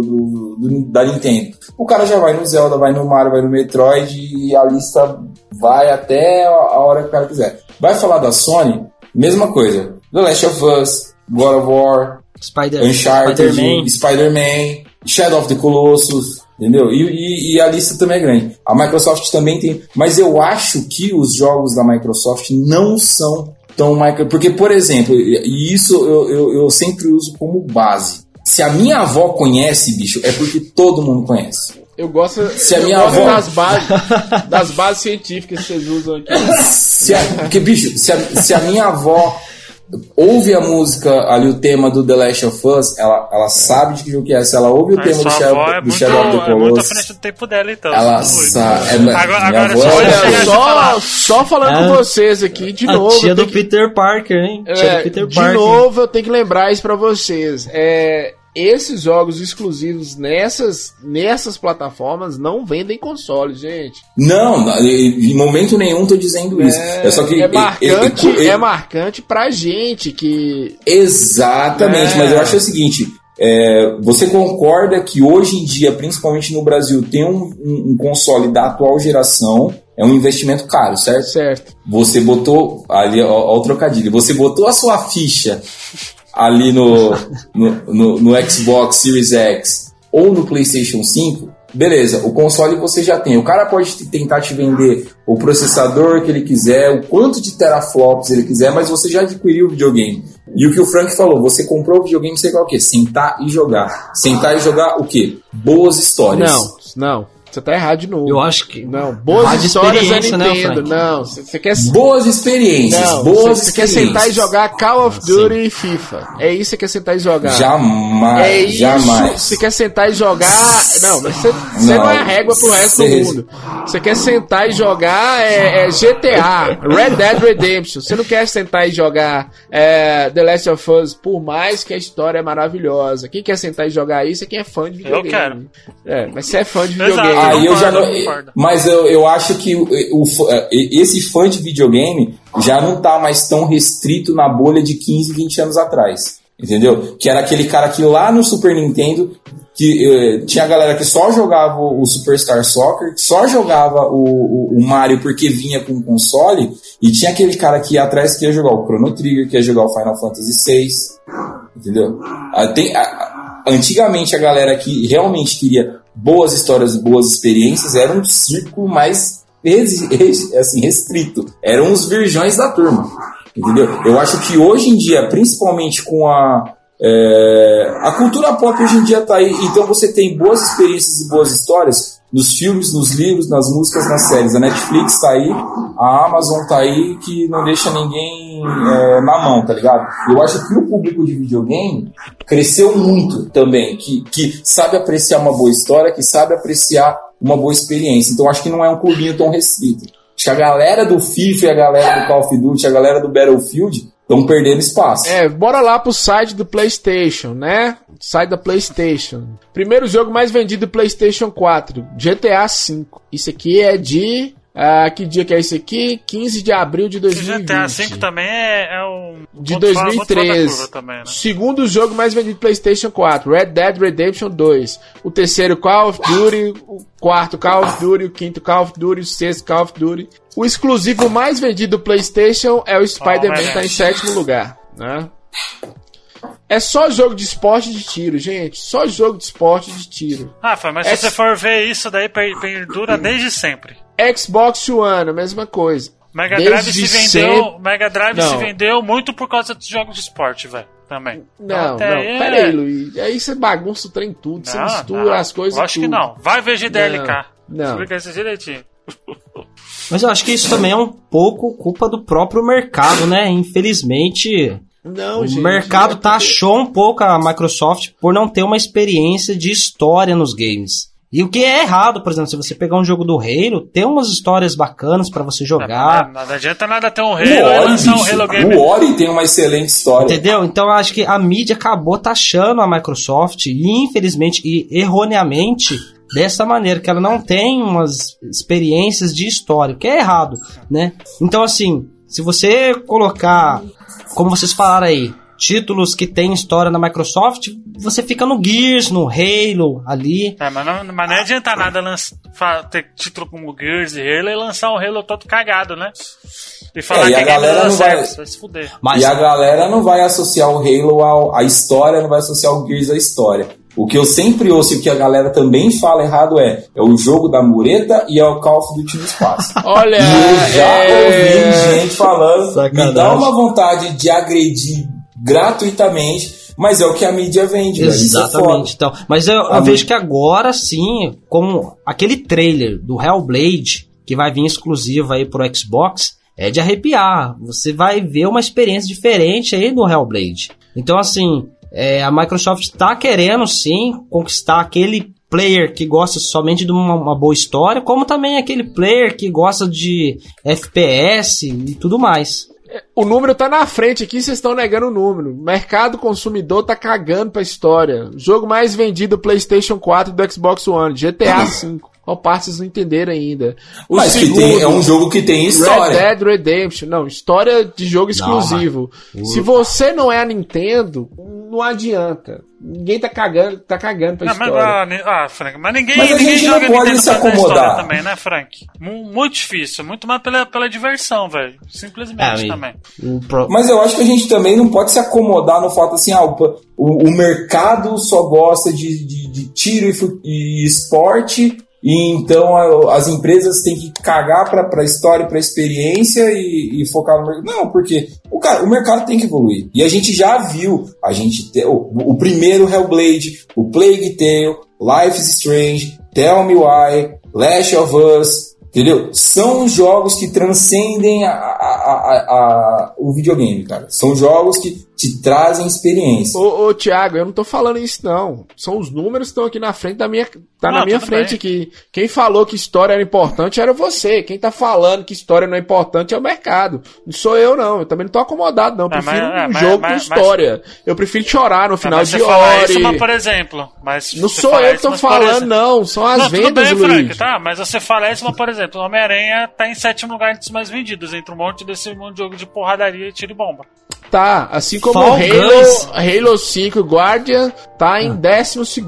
do- do- da Nintendo, o cara já vai no Zelda, vai no Mario, vai no Metroid e a lista vai até a hora que o cara quiser. Vai falar da Sony, mesma coisa. The Last of Us, God of War, Spider- Uncharted, Spider-Man. Spider-Man, Shadow of the Colossus, entendeu? E, e- e a lista também é grande. A Microsoft também tem, mas eu acho que os jogos da Microsoft não são tão micro, porque por exemplo, e isso eu, eu, eu sempre uso como base. Se a minha avó conhece, bicho, é porque todo mundo conhece. Eu gosto, Se a minha avó- das, bases, das bases científicas que vocês usam aqui. Se a, porque, bicho, se a, se a minha avó ouve a música ali, o tema do The Last of Us, ela, ela sabe de que jogo que é. Se ela ouve o Mas tema do Shadow, é do muito, Shadow of the é muito à Colossus, frente do tempo dela, então. ela sabe. É, Agora, agora avó só é- só, só falando É. com vocês aqui, de a novo. tia do que- Peter Parker, hein? tia É, do Peter de Parker. novo, eu tenho que lembrar isso pra vocês. É, esses jogos exclusivos nessas, nessas plataformas não vendem consoles, gente. Não, em momento nenhum tô dizendo isso. É, só que. é marcante, ele- ele- é marcante pra gente que Exatamente, É. mas eu acho o seguinte. é, você concorda que hoje em dia, principalmente no Brasil, ter um, um- um console da atual geração é um investimento caro, certo? certo. Você botou ali, ó, ó o trocadilho, você botou a sua ficha ali no, no, no- no Xbox Series X ou no PlayStation 5, beleza, o console você já tem. O cara pode te- tentar te vender o processador que ele quiser, o quanto de teraflops ele quiser, mas você já adquiriu o videogame. E o que o Frank falou, você comprou o videogame, você quer o quê? Sentar e jogar. Sentar e jogar o quê? Boas histórias. Não, não. Você tá errado de novo. Eu acho que. Não, boas Rádio histórias é né, Nintendo. Frank? não, você quer Boas experiências, Não, boas você quer sentar e jogar Call of Duty e FIFA. É isso que você quer sentar e jogar. Jamais, É isso, jamais. você quer sentar e jogar. Não, mas você, não, Não, é a régua pro resto você- do mundo. Você quer sentar e jogar é, é GTA, Red Dead Redemption. Você não quer sentar e jogar é, The Last of Us, por mais que a história é maravilhosa. Quem quer sentar e jogar isso é quem é fã de videogame. quero. É, mas você é fã de Exato. videogame. Ah, Aí eu já não, mas eu, eu acho que o, o fã- esse fã de videogame já não tá mais tão restrito na bolha de 15, 20 anos atrás. Entendeu? Que era aquele cara que lá no Super Nintendo que eh, tinha a galera que só jogava o Superstar Soccer, que só jogava o, o, o Mario porque vinha com o console, e tinha aquele cara que ia atrás que ia jogar o Chrono Trigger, que ia jogar o Final Fantasy VI, entendeu? Ah, tem- a- antigamente a galera que realmente queria boas histórias boas experiências era um círculo mais assim, restrito. Eram os virgões da turma. Entendeu? Eu acho que hoje em dia, principalmente com a. é, a cultura pop hoje em dia tá aí, então você tem boas experiências e boas histórias nos filmes, nos livros, nas músicas, nas séries. A Netflix tá aí, a Amazon tá aí, que não deixa ninguém é, na mão, tá ligado? Eu acho que o público de videogame cresceu muito também, que, que sabe apreciar uma boa história, que sabe apreciar uma boa experiência. Então acho que não é um clubinho tão restrito. Acho que a galera do FIFA a galera do Call of Duty, a galera do Battlefield estão perdendo espaço. É, bora lá pro site do PlayStation, né? Site da PlayStation. Primeiro jogo mais vendido do PlayStation 4, GTA V. Isso aqui é de. Ah, que dia que é esse aqui? 15 de abril de Esse 2020. GTA V também é, é um. De ponto fora- ponto fora da 2013. curva também, né? Segundo jogo mais vendido do PlayStation 4, Red Dead Redemption 2. O terceiro Call of Duty, o quarto Call of Duty, o quinto Call of Duty, o sexto Call of Duty. O exclusivo mais vendido do PlayStation é o Spider-Man, Homem-Aranha. tá em sétimo lugar, né? É só jogo de esporte de tiro, gente. Só jogo de esporte de tiro. Rafa, mas É- se você for ver isso daí, per- perdura desde sempre. Xbox One, a mesma coisa. Mega Desde Drive se vendeu, sempre- Mega Drive se Não. vendeu muito por causa dos jogos de esporte, velho. Também. Então, Não, até não, aí é- pera aí, Luiz. Aí você bagunça o trem tudo, você Não, mistura não. as coisas Acho que tudo. não. Vai ver GDLK. Não. Explica isso direitinho. Mas eu acho que isso também é um pouco culpa do próprio mercado, né? Infelizmente, Não, o gente, mercado é porque- taxou um pouco a Microsoft por não ter uma experiência de história nos games. E o que é errado, por exemplo, se você pegar um jogo do Halo, tem umas histórias bacanas pra você jogar. Não, não adianta nada ter um O Halo e lançar um Halo Game. o Ori tem uma excelente história. Entendeu? Então eu acho que a mídia acabou taxando a Microsoft e infelizmente e erroneamente dessa maneira que ela não tem umas experiências de história, o que é errado, né? Então assim, se você colocar, como vocês falaram aí, títulos que tem história na Microsoft, você fica no Gears, no Halo ali. É, mas não, mas não adianta nada lança- ter título como Gears e Halo e lançar um Halo todo cagado, né? E falar É, e que a galera não certo, vai- vai se fuder. Mas E a galera não vai associar o Halo ao- à história, não vai associar o Gears à história. O que eu sempre ouço e o que a galera também fala errado é é o jogo da mureta e é o Call of Duty no espaço. Olha, E eu já é... ouvi gente falando, me Sacanagem. dá uma vontade de agredir gratuitamente, mas é o que a mídia vende, é. Exatamente. Então, mas eu, eu vejo que agora sim, como aquele trailer do Hellblade, que vai vir exclusivo aí pro Xbox, é de arrepiar. Você vai ver uma experiência diferente aí do Hellblade. Então, assim, é, a Microsoft tá querendo sim conquistar aquele player que gosta somente de uma, uma boa história, como também aquele player que gosta de FPS e tudo mais. O número tá na frente aqui, vocês estão negando o número. Mercado consumidor tá cagando pra história. Jogo mais vendido do PlayStation 4 e do Xbox One, GTA V. Qual parte vocês não entenderam ainda? O Mas que tem- é um jogo que tem história. Red Dead Redemption. Não, história de jogo exclusivo. Se você não é a Nintendo, não adianta. Ninguém tá cagando, tá cagando pra Não, mas, história. ah, ni- ah, Frank, mas ninguém, Mas a ninguém gente não joga pode Nintendo se acomodar. também, né, Frank? Mu- Muito difícil, muito mais pela, pela diversão, velho. Simplesmente É, também. Mas eu acho que a gente também não pode se acomodar no fato assim, ah, o, o- mercado só gosta de, de- de tiro e, e esporte, e então a- as empresas têm que cagar pra, pra história, pra experiência e, e focar no mercado. Não, porque o, cara, o mercado tem que evoluir. E a gente já viu, a gente te- o, o primeiro Hellblade, o Plague Tale, Life is Strange, Tell Me Why, Last of Us, Entendeu? São jogos que transcendem a, a- a- a- o videogame, cara. São jogos que te trazem experiência. Ô, ô Thiago, eu não tô falando isso não. São os números que estão aqui na frente da minha. Tá Não, na minha tudo frente bem. aqui. Quem falou que história era importante era você. Quem tá falando que história não é importante é o mercado. Não sou eu, não. Eu também não tô acomodado, não. Eu É, prefiro mas- é, um mas- jogo mas- com história. Eu prefiro chorar no final mas de Ori. isso, mas por exemplo. Mas Não sou falar eu que tô falando, exemplo- não. São as não, tudo vendas, bem, Luiz. Frank, tá? Mas você fala isso, mas por exemplo, o Homem-Aranha tá em sétimo lugar entre os mais vendidos, entre um monte desse monte de jogo de porradaria e tiro e bomba. Tá, assim como Fall o Halo, Guys. Halo 5 Guardian tá em 12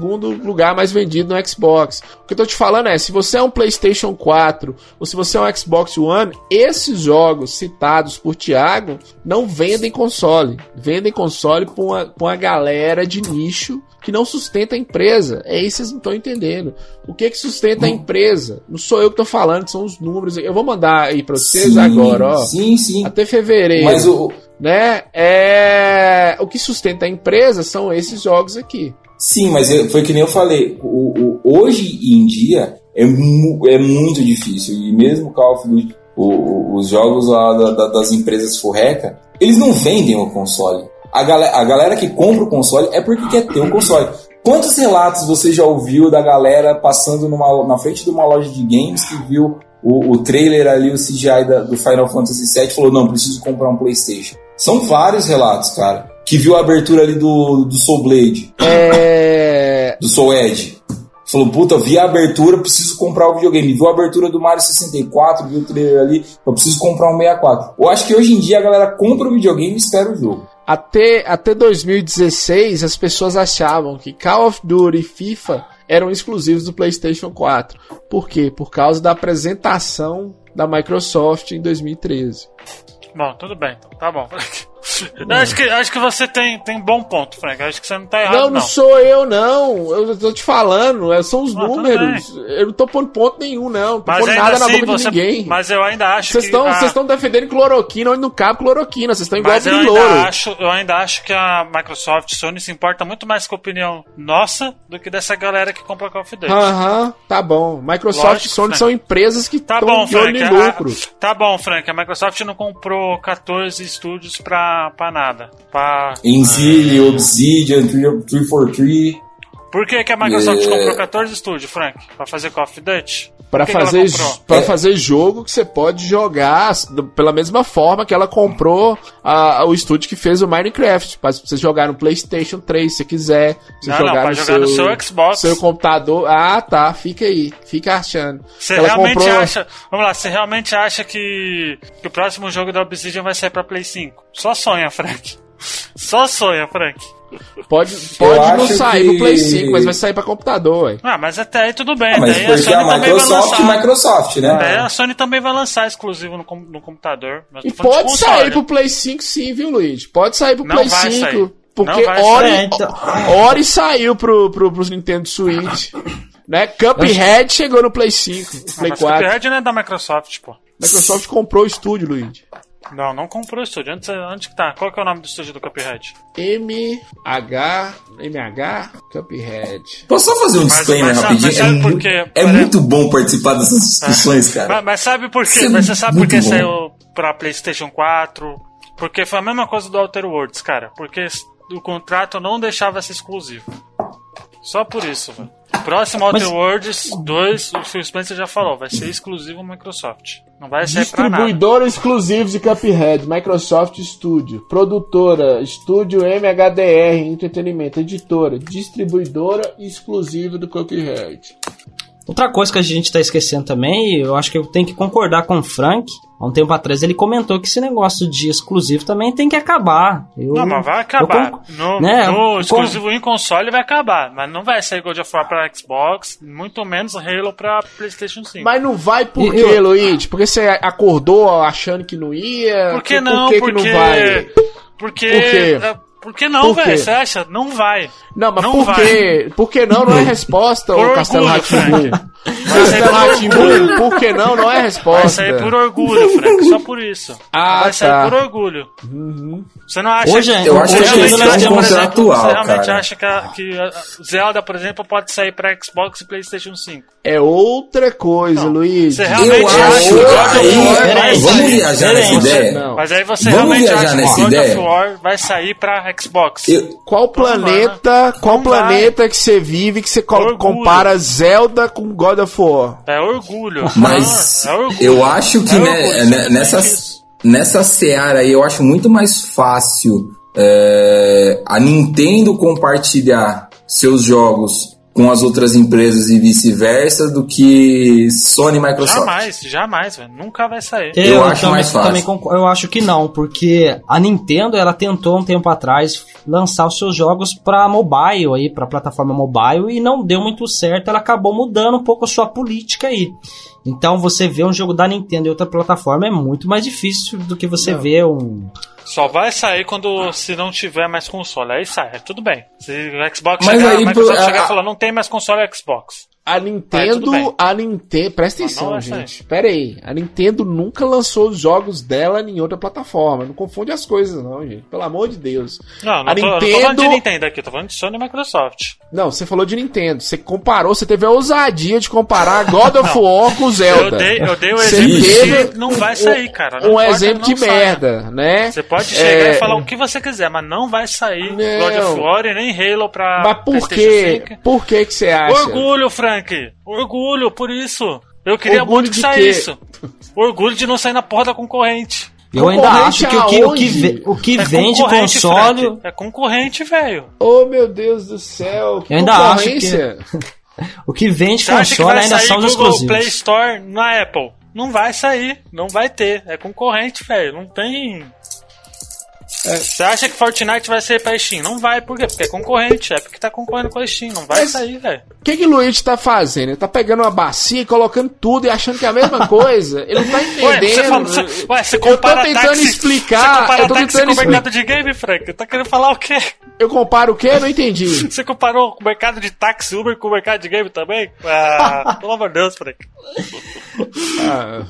lugar mais vendido no Xbox. O que eu tô te falando é, se você é um PlayStation 4 ou se você é um Xbox One, esses jogos citados por Thiago não vendem console. Vendem console pra uma, pra uma galera de nicho que não sustenta a empresa. É isso que vocês não estão entendendo. O que que sustenta a empresa? Não sou eu que tô falando, são os números. Eu vou mandar aí pra vocês Sim, agora, ó. Sim, sim. Até fevereiro Mas o. né? É o que sustenta a empresa são esses jogos aqui. Sim, mas foi que nem eu falei. O, o- hoje em dia é, mu- é muito difícil. E mesmo o Call of Duty, o- os jogos lá da- da- das empresas furreca, eles não vendem o console. A galera, a galera que compra o console é porque quer ter o console. Quantos relatos você já ouviu da galera passando numa, na frente de uma loja de games que viu o, o trailer ali, o CGI da- do Final Fantasy VII e falou: Não, preciso comprar um PlayStation? São vários relatos, cara. Que viu a abertura ali do, do Soul Blade É. do Soul Edge. Falou, puta, vi a abertura, preciso comprar o videogame. Viu a abertura do Mario 64, viu o trailer ali, eu preciso comprar um 64. Eu acho que hoje em dia a galera compra o videogame e espera o jogo. Até, até 2016, as pessoas achavam que Call of Duty e FIFA eram exclusivos do PlayStation 4. Por quê? Por causa da apresentação da Microsoft em 2013. Bom, tudo bem, então. Tá bom, Acho que, acho que você tem, tem bom ponto, Frank. Acho que você não tá errado, não, não. não sou eu, não. Eu tô te falando, é, são os Ah, números. Eu não tô pondo ponto nenhum, não. Não tô Mas pondo nada na assim, boca você, de ninguém. Mas eu ainda acho Vocês que. estão a- vocês estão defendendo cloroquina onde não cabe cloroquina. Vocês estão igual Mas eu ainda, acho, eu ainda acho que a Microsoft Sony se importa muito mais com a opinião nossa do que dessa galera que compra Call of Duty. Aham, tá bom. Microsoft Lógico, e Sony Frank. são empresas que Tá estão bom, de olho em a- lucro. tá bom, Frank. A Microsoft não comprou 14 estúdios pra, pra nada. Pra... Enzile, Obsidian, 343. Por que, que a Microsoft É. comprou 14 estúdios, Frank? Pra fazer Call of Duty? Pra que fazer, pra É. fazer jogo que você pode jogar pela mesma forma que ela comprou a- o estúdio que fez o Minecraft. Pra você jogar no PlayStation 3 se quiser. Você Não, não, jogar pra no jogar no seu Xbox. Seu computador. Ah, tá. Fica aí. Fica achando. Você Ela realmente comprou- acha. Vamos lá, você realmente acha que, que o próximo jogo da Obsidian vai sair pra Play 5? Só sonha, Frank. Só sonha, Frank. Pode, pode não sair que- pro Play 5, mas vai sair pra computador, ué. Ah, mas até aí tudo bem. Ah, mas daí a Sony a também vai lançar. Microsoft, né? Daí a Sony também vai lançar exclusivo no, com- no computador. Mas E pode console. sair pro Play 5 sim, viu, Luiz? Pode sair pro Não Play vai 5. sair. Porque Não vai Ori, sair. É, então- Ori saiu pro, pro, pros Nintendo Switch. né? Cuphead chegou no Play 5, no Ah, Play mas 4. Cuphead não é da Microsoft, pô. Microsoft comprou o estúdio, Luiz. Não, não comprou o estúdio. Onde, onde que tá? Qual que é o nome do estúdio do Cuphead? MH, MH, Cuphead. Posso só fazer um Mas- disclaimer mas rapidinho? mas sabe é por mu- quê? é Por muito bom participar dessas discussões, cara. Mas, mas sabe por quê? É Mas você sabe por que saiu pra PlayStation 4? Porque foi a mesma coisa do Outer Worlds, cara. Porque o contrato não deixava ser exclusivo. Só por isso, velho. Próximo Outer Mas- Worlds 2, o Phil Spencer já falou, vai ser exclusivo Microsoft. Não vai sair pra nada. Distribuidora exclusivo de Cuphead, Microsoft Studio. Produtora, Estúdio MHDR Entretenimento. Editora, distribuidora exclusiva do Cuphead. Outra coisa que a gente tá esquecendo também, eu acho que eu tenho que concordar com o Frank. Há um tempo atrás ele comentou que esse negócio de exclusivo também tem que acabar. Eu, Não, mas vai eu acabar. con- No, né, no eu exclusivo em console vai acabar. Mas não vai sair God of War pra Xbox, muito menos Halo pra PlayStation 5. Mas não vai por Eu- quê, Luiz? Porque você acordou achando que não ia? Por que não? Por que, porque... que não vai? Porque. Por quê? Por que não, velho? Você acha? Não vai. Não, mas Não por vai. quê? Por que não? Não é resposta, ô Castelo. Vai sair Castelo por orgulho. por que não? Não é resposta. Vai sair por orgulho, Frank. Só por isso. Ah, vai sair tá. por orgulho. Você não acha Hoje é- Eu acho que é realmente por exemplo, Você realmente cara. acha que, a, que a Zelda, por exemplo, pode sair pra Xbox e PlayStation 5? É outra coisa, Não. Luiz. Você realmente Eu acha acho. que God of Aí, War vai peraí, vamos viajar nessa ideia? Não. Mas aí você Vamos realmente acha que God of War vai sair pra Xbox? Eu- Qual planeta, qual Não vai. planeta que você vive que você compara Zelda com God of War? É orgulho. Mas é orgulho. eu acho que É né, orgulho, né, simplesmente nessa, nessa seara aí eu acho muito mais fácil é, a Nintendo compartilhar seus jogos com as outras empresas e vice-versa do que Sony e Microsoft. Jamais, jamais, velho. Nunca vai sair. Eu acho também, mais fácil. eu acho que não, porque a Nintendo ela tentou um tempo atrás lançar os seus jogos para mobile aí, para plataforma mobile e não deu muito certo. Ela acabou mudando um pouco a sua política aí. Então você vê um jogo da Nintendo em outra plataforma é muito mais difícil do que você ver um Só vai sair quando se não tiver mais console. Aí sai, é tudo bem. Se o Xbox Mas chegar, aí, a Microsoft pô, chegar a- e falar, não tem mais console Xbox. A Tá, Nintendo, a Nintendo, presta não atenção, gente. Pera aí, a Nintendo nunca lançou os jogos dela em outra plataforma. Não confunde as coisas, não, gente. Pelo amor de Deus. Não, não a tô, não tô falando Nintendo, de Nintendo aqui, tô falando de Sony e Microsoft. Não, você falou de Nintendo. Você comparou, você teve a ousadia de comparar God of War com Zelda. Eu dei, eu dei o Você exemplo teve de que não vai sair, cara. Não um exemplo de saia. merda, né? Você pode chegar É, e falar o que você quiser, mas não vai sair Não. God of War e nem Halo pra Mas por quê? 5. Por que que você acha? Orgulho, Frank. Orgulho, por isso. Eu queria Orgulho muito que saísse. quê? Orgulho de não sair na porra da concorrente. Eu ainda acho que o que, o que, o que É vende concorrente, console. Frank. É concorrente, velho. Oh, meu Deus do céu. Que Eu ainda acho concorrência. O que vende Você acha que console vai ainda são os exclusivos. Play Store na Apple? Não vai sair, não vai ter. É concorrente, velho. Não tem. É, Você acha que Fortnite vai sair pra Steam? Não vai, por quê? Porque é concorrente. É porque tá concorrendo com a Steam. Não vai Mas- sair, velho. O que que o Luigi tá fazendo? Ele tá pegando uma bacia e colocando tudo e achando que é a mesma coisa. Ele não tá Ué, entendendo. você, fala, ué, você eu tô compara tentando táxi, explicar. Você compara Eu tô táxi tentando com o mercado de game, Frank? Tá querendo falar o quê? Eu comparo o quê? Eu não entendi. Você comparou o mercado de táxi Uber com o mercado de game também? Ah, pelo amor de Deus, Frank. Ah.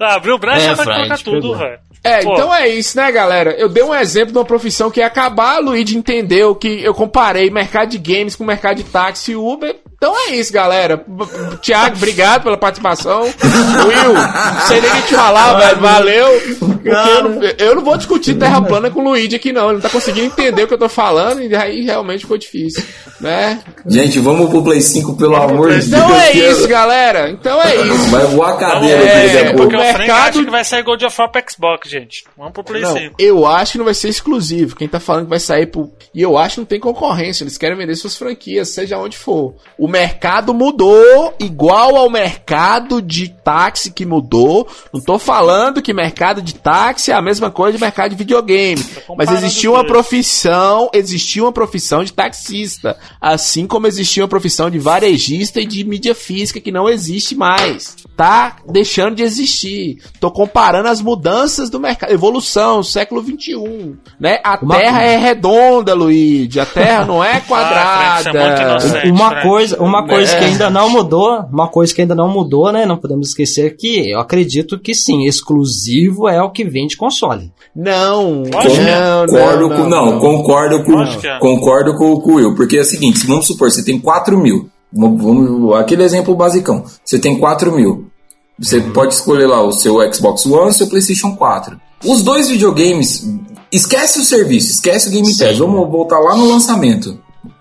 Ah, abriu brecha É, pra Frank, colocar tudo, velho. É, Pô. então é isso, né, galera? Eu dei um exemplo de uma profissão que ia acabar, Luigi entendeu que eu comparei mercado de games com mercado de táxi e Uber. Então é isso, galera. Tiago, obrigado pela participação. Will, sei nem o que te falar, velho. Valeu. Eu, não, eu não vou discutir terra plana com o Luigi aqui, não. Ele não tá conseguindo entender o que eu tô falando e aí realmente ficou difícil, né? Gente, vamos pro Play 5, pelo amor de Deus. Então é isso, galera. Então é isso. Vai voar a cadeira É, pouco. Porque o Frank mercado- acha que vai sair God of War pra Xbox, gente. Vamos pro Play Não, 5. eu acho que não vai ser exclusivo. Quem tá falando que vai sair pro. E eu acho que não tem concorrência. Eles querem vender suas franquias, seja onde for. O mercado mudou, igual ao mercado de táxi que mudou. Não tô falando que mercado de táxi é a mesma coisa de mercado de videogame. Mas existia uma profissão, existia uma profissão de taxista. Assim como existia uma profissão de varejista e de mídia física que não existe mais. Tá deixando de existir. Tô comparando as mudanças do mercado. Evolução, século XXI. Né? A Uma- Terra é redonda, Luigi. A Terra não é Frank, você é quadrada. inocente. Uma Frank. Coisa, uma coisa É. que ainda não mudou, uma coisa que ainda não mudou, né? Não podemos esquecer que eu acredito que sim, exclusivo é o que vende console. não, Lógico que não, Concordo não, com. Não, concordo com. É. Concordo com, o Will. Porque é o seguinte, se vamos supor, você tem 4 mil. Vamos, aquele exemplo basicão. Você tem 4 mil. Você pode escolher lá o seu Xbox One e o seu PlayStation 4. Os dois videogames. Esquece o serviço, esquece o Game Pass. Vamos voltar lá no lançamento.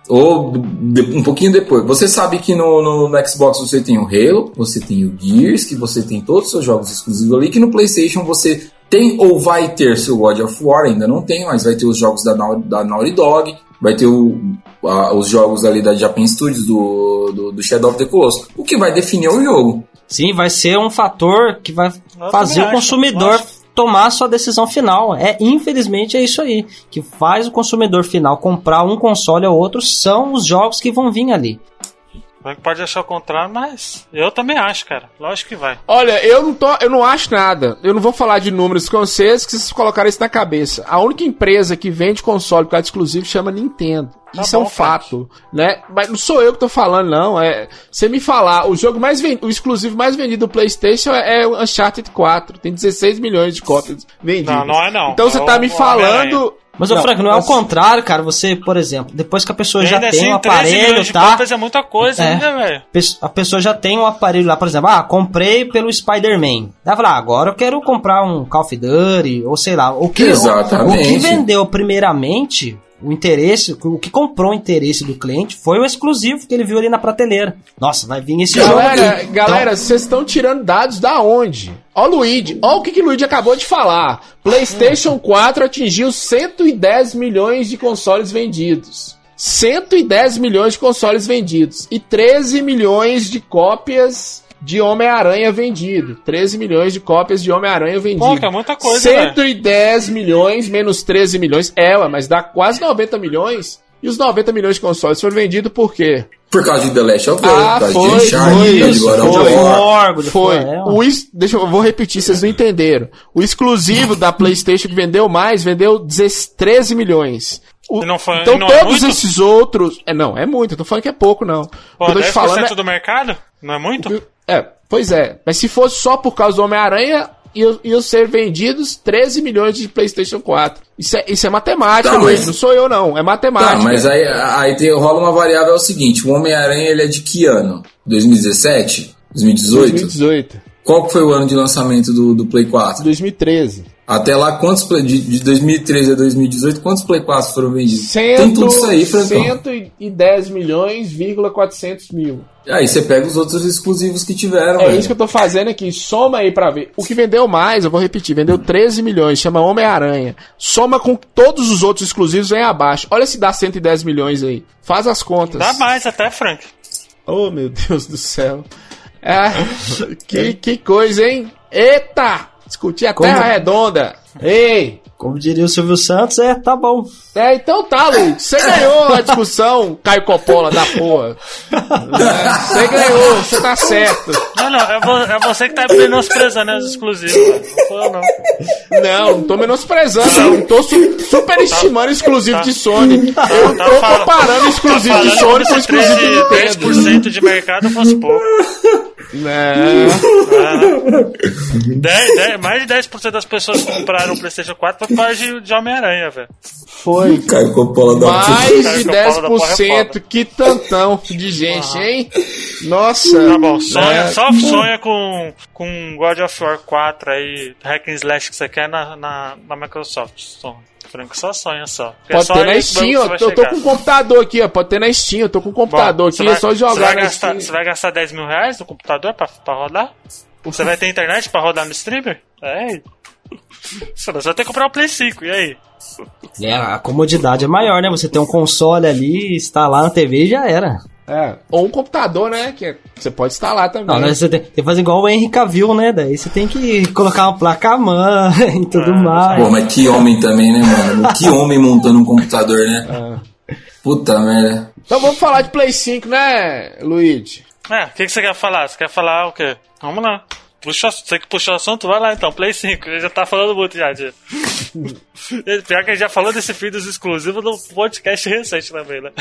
Ou de- um pouquinho depois. Você sabe que no, no- no Xbox você tem o Halo, você tem o Gears, que você tem todos os seus jogos exclusivos ali, que no PlayStation você tem ou vai ter seu God of War, ainda não tem, mas vai ter os jogos da, da Naughty Dog, vai ter o- a- os jogos ali da Japan Studios, do, do, do Shadow of the Colossus. O que vai definir é o jogo. Sim, vai ser um fator que vai Eu fazer o acho, consumidor lógico. Tomar sua decisão final. É, infelizmente, é isso aí. Que faz o consumidor final comprar um console ou outro são os jogos que vão vir ali. Frank pode achar o contrário, mas eu também acho, cara. Lógico que vai. Olha, eu não tô, eu não acho nada. Eu não vou falar de números com vocês, que vocês colocaram isso na cabeça. A única empresa que vende console por causa exclusivo chama Nintendo. Tá Isso é bom, um fato, né? Mas não sou eu que tô falando, não. É você me falar, o jogo mais ven- o exclusivo mais vendido do PlayStation é, é o Uncharted 4. Tem 16 milhões de cópias vendidas. Não, não é não. Então você É tá me falando. Mas, ô Frank, não é o contrário, cara. Você, por exemplo, depois que a pessoa já tem assim, um 13 aparelho, de tá? é muita coisa É. ainda, velho. A pessoa já tem um aparelho lá, por exemplo, ah, comprei pelo Spider-Man. Daí fala, ah, agora eu quero comprar um Call of Duty, ou sei lá. O que, Exatamente. O que vendeu primeiramente, o interesse, o que comprou o interesse do cliente foi o exclusivo que ele viu ali na prateleira. Nossa, vai vir esse jogo Galera, aqui. galera, vocês estão tirando dados da onde? Ó o Luigi, ó o que, que o Luigi acabou de falar. PlayStation 4 atingiu 110 milhões de consoles vendidos. 110 milhões de consoles vendidos e 13 milhões de cópias de Homem-Aranha vendido. 13 milhões de cópias de Homem-Aranha vendido. Pô, que é muita coisa, 110 milhões menos 13 milhões. É, ué, mas dá quase 90 milhões. E os 90 milhões de consoles foram vendidos por quê? Por causa de The Last of Us, Ah, por causa foi, de Uncharted, foi, de isso, of foi. War. Foi. É, O ex- Deixa eu vou repetir, vocês não entenderam. O exclusivo da PlayStation que vendeu mais vendeu 10 13 milhões. O- E não foi- então não é todos muito? esses outros. É, não, é muito. Eu tô falando que é pouco, não. Pô, eu tô 10% te falando é- do mercado? Não é muito? É, pois é. Mas se fosse só por causa do Homem-Aranha, iam, iam ser vendidos 13 milhões de PlayStation 4. Isso é, isso é matemática, Tá, Luiz. mas- Não sou eu, não. É matemática. Tá, mas aí, aí tem, rola uma variável é o seguinte, o Homem-Aranha ele é de que ano? 2017? 2018? 2018. Qual que foi o ano de lançamento do, do Play 4? 2013. Até lá, quantos Play, de, de 2013 a 2018, quantos Play 4 foram vendidos? Cento, Tem tudo isso aí, Francão. 110 milhões, vírgula 400 mil. Aí você pega os outros exclusivos que tiveram, É velho. isso que eu tô fazendo aqui. Soma aí pra ver. O que vendeu mais, eu vou repetir, vendeu 13 milhões, chama Homem-Aranha. Soma com todos os outros exclusivos, vem abaixo. Olha se dá 110 milhões aí. Faz as contas. Dá mais até, Frank. Oh, meu Deus do céu. É, que, que coisa, hein? Eita! Discutir a Como- terra redonda. Ei! Como diria o Silvio Santos, é, tá bom. É, então tá, Luiz. Você ganhou a discussão, Caio Coppola da porra. É, Você ganhou, você tá certo. Não, não, é, vo- é você que tá menosprezando os exclusivos, velho. Não sou eu, não. Não, não tô menosprezando, não. Tô su superestimando o exclusivo de Sony. Eu Tá tô falando- comparando exclusivo tá de Sony com exclusivo de 13, Nintendo. 10% de mercado fosse pouco. Não. 10, 10, mais de 10% das pessoas que compraram o PlayStation 4 foi causa de, de Homem-Aranha, velho. Foi. Caio Coppola da Mais de que eu falo da porra é 10%. foda. Que tantão de gente, hein? Nossa. Tá bom, sonha, É. só sonha com, com God of War 4 aí, hack and slash que você quer na, na, na Microsoft. Sonha. Franco, só sonha só. Porque é Pode só ter na Steam, você ó. vai Eu tô com um computador aqui, ó. Pode ter na Steam, eu tô com um computador Bom, aqui, é só você jogar vai na gastar, Steam. Você vai gastar 10 mil reais no computador pra, pra rodar? Você vai ter internet pra rodar no streamer? É. Você vai ter que comprar o Play 5, e aí? É, a comodidade é maior, né? Você tem um console ali, instalar na TV e já era. É. Ou um computador, né? Que é- você pode instalar também. Não, né, você tem, tem que fazer igual o Henry Cavill, né? Daí você tem que colocar uma placa-mãe e tudo Ah, mais. Pô, mas que homem também, né, mano? Que homem montando um computador, né? Puta merda. Então vamos falar de Play 5, né, Luigi? É, o que, que você quer falar? Você quer falar o quê? Vamos lá. Puxa, você que puxou o assunto, vai lá então, Play 5. Ele já tá falando muito já, Diego. Pior que ele já falou desse fim dos exclusivos no podcast recente também, né?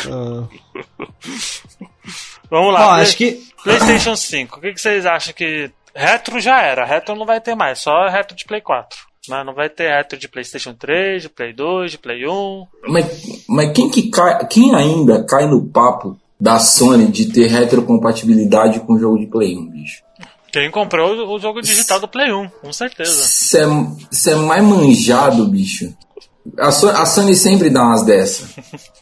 Vamos lá. Play- acho que PlayStation 5. O que, que vocês acham que. Retro já era, retro não vai ter mais, só retro de Play 4. Né? Não vai ter retro de PlayStation 3, de Play 2, de Play 1. Mas, mas quem que cai, quem ainda cai no papo da Sony de ter retrocompatibilidade com o jogo de Play 1, bicho? Quem comprou o jogo digital do Play 1, com certeza. Isso é, é mais manjado, bicho. A, So- a Sony sempre dá umas dessas.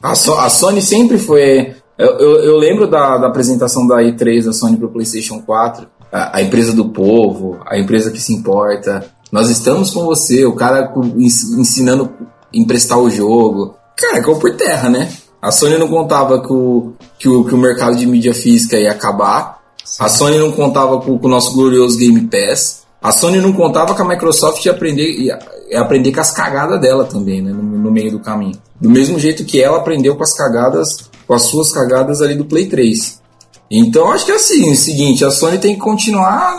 A, So- a Sony sempre foi. Eu, eu, eu lembro da, da apresentação da E3 da Sony pro PlayStation 4. A, a empresa do povo, a empresa que se importa. Nós estamos com você, o cara ensinando emprestar o jogo. Cara, caiu por terra, né? A Sony não contava que o, que o, que o mercado de mídia física ia acabar. A Sony não contava com, com o nosso glorioso Game Pass. A Sony não contava que a Microsoft ia aprender, ia, ia aprender com as cagadas dela também, né? No, no meio do caminho. Do mesmo jeito que ela aprendeu com as cagadas, com as suas cagadas ali do Play 3. Então acho que é assim, é o seguinte, a Sony tem que continuar.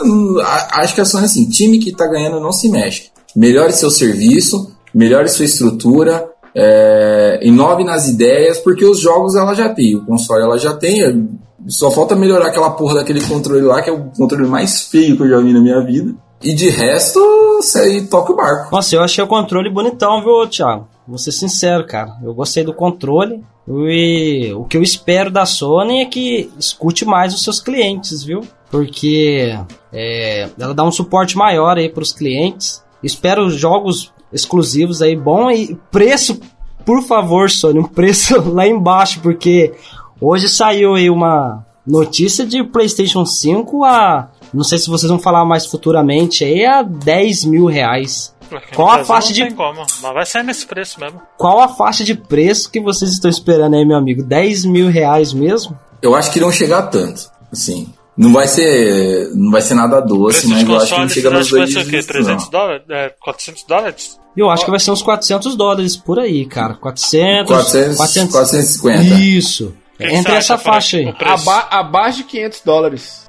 Acho que a Sony, assim, time que tá ganhando não se mexe. Melhore seu serviço, melhore sua estrutura, é, inove nas ideias, porque os jogos ela já tem, o console ela já tem. Só falta melhorar aquela porra daquele controle lá, que é o controle mais feio que eu já vi na minha vida. E de resto, você toca o barco. Nossa, eu achei o controle bonitão, viu, Thiago? Vou ser sincero, cara. Eu gostei do controle. E o que eu espero da Sony é que escute mais os seus clientes, viu? Porque é, ela dá um suporte maior aí para os clientes. Espero jogos exclusivos aí bom e preço, por favor, Sony, um preço lá embaixo, porque hoje saiu aí uma notícia de PlayStation 5 a não sei se vocês vão falar mais futuramente aí a 10 mil reais. Aqui Qual a faixa não de- tem como. Mas vai sair nesse preço mesmo. Qual a faixa de preço que vocês estão esperando aí, meu amigo? 10 mil reais mesmo? Eu acho que não chegar tanto, assim. Não vai ser, não vai ser nada doce, mas eu acho que não chega nos acha que vai dois ser o quê? dígitos, 300 não. dólares? É, 400 dólares? Eu acho que vai ser uns 400 dólares por aí, cara. 400, 400, 450. Isso. Que que Entre essa faixa aí. Aba abaixo de 500 dólares.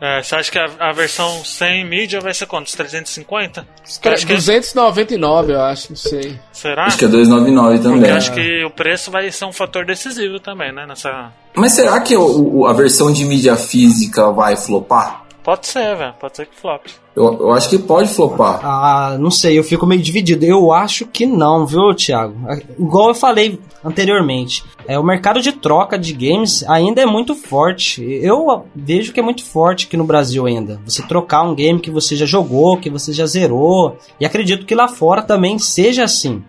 É, você acha que a, a versão sem mídia vai ser quanto? Uns 350? Tre- Acho que- 299, eu acho, não sei. Será? Acho que é 299 Porque também. acho que o preço vai ser um fator decisivo também, né? Nessa... Mas será que o- o- a versão de mídia física vai flopar? Pode ser, velho. Pode ser que flop. Eu, eu acho que pode flopar. Ah, não sei, eu fico meio dividido. Eu acho que não, viu, Thiago? Ah, Igual eu falei anteriormente, é, o mercado de troca de games ainda é muito forte. Eu vejo que é muito forte aqui no Brasil ainda. Você trocar um game que você já jogou, que você já zerou. E acredito que lá fora também seja assim.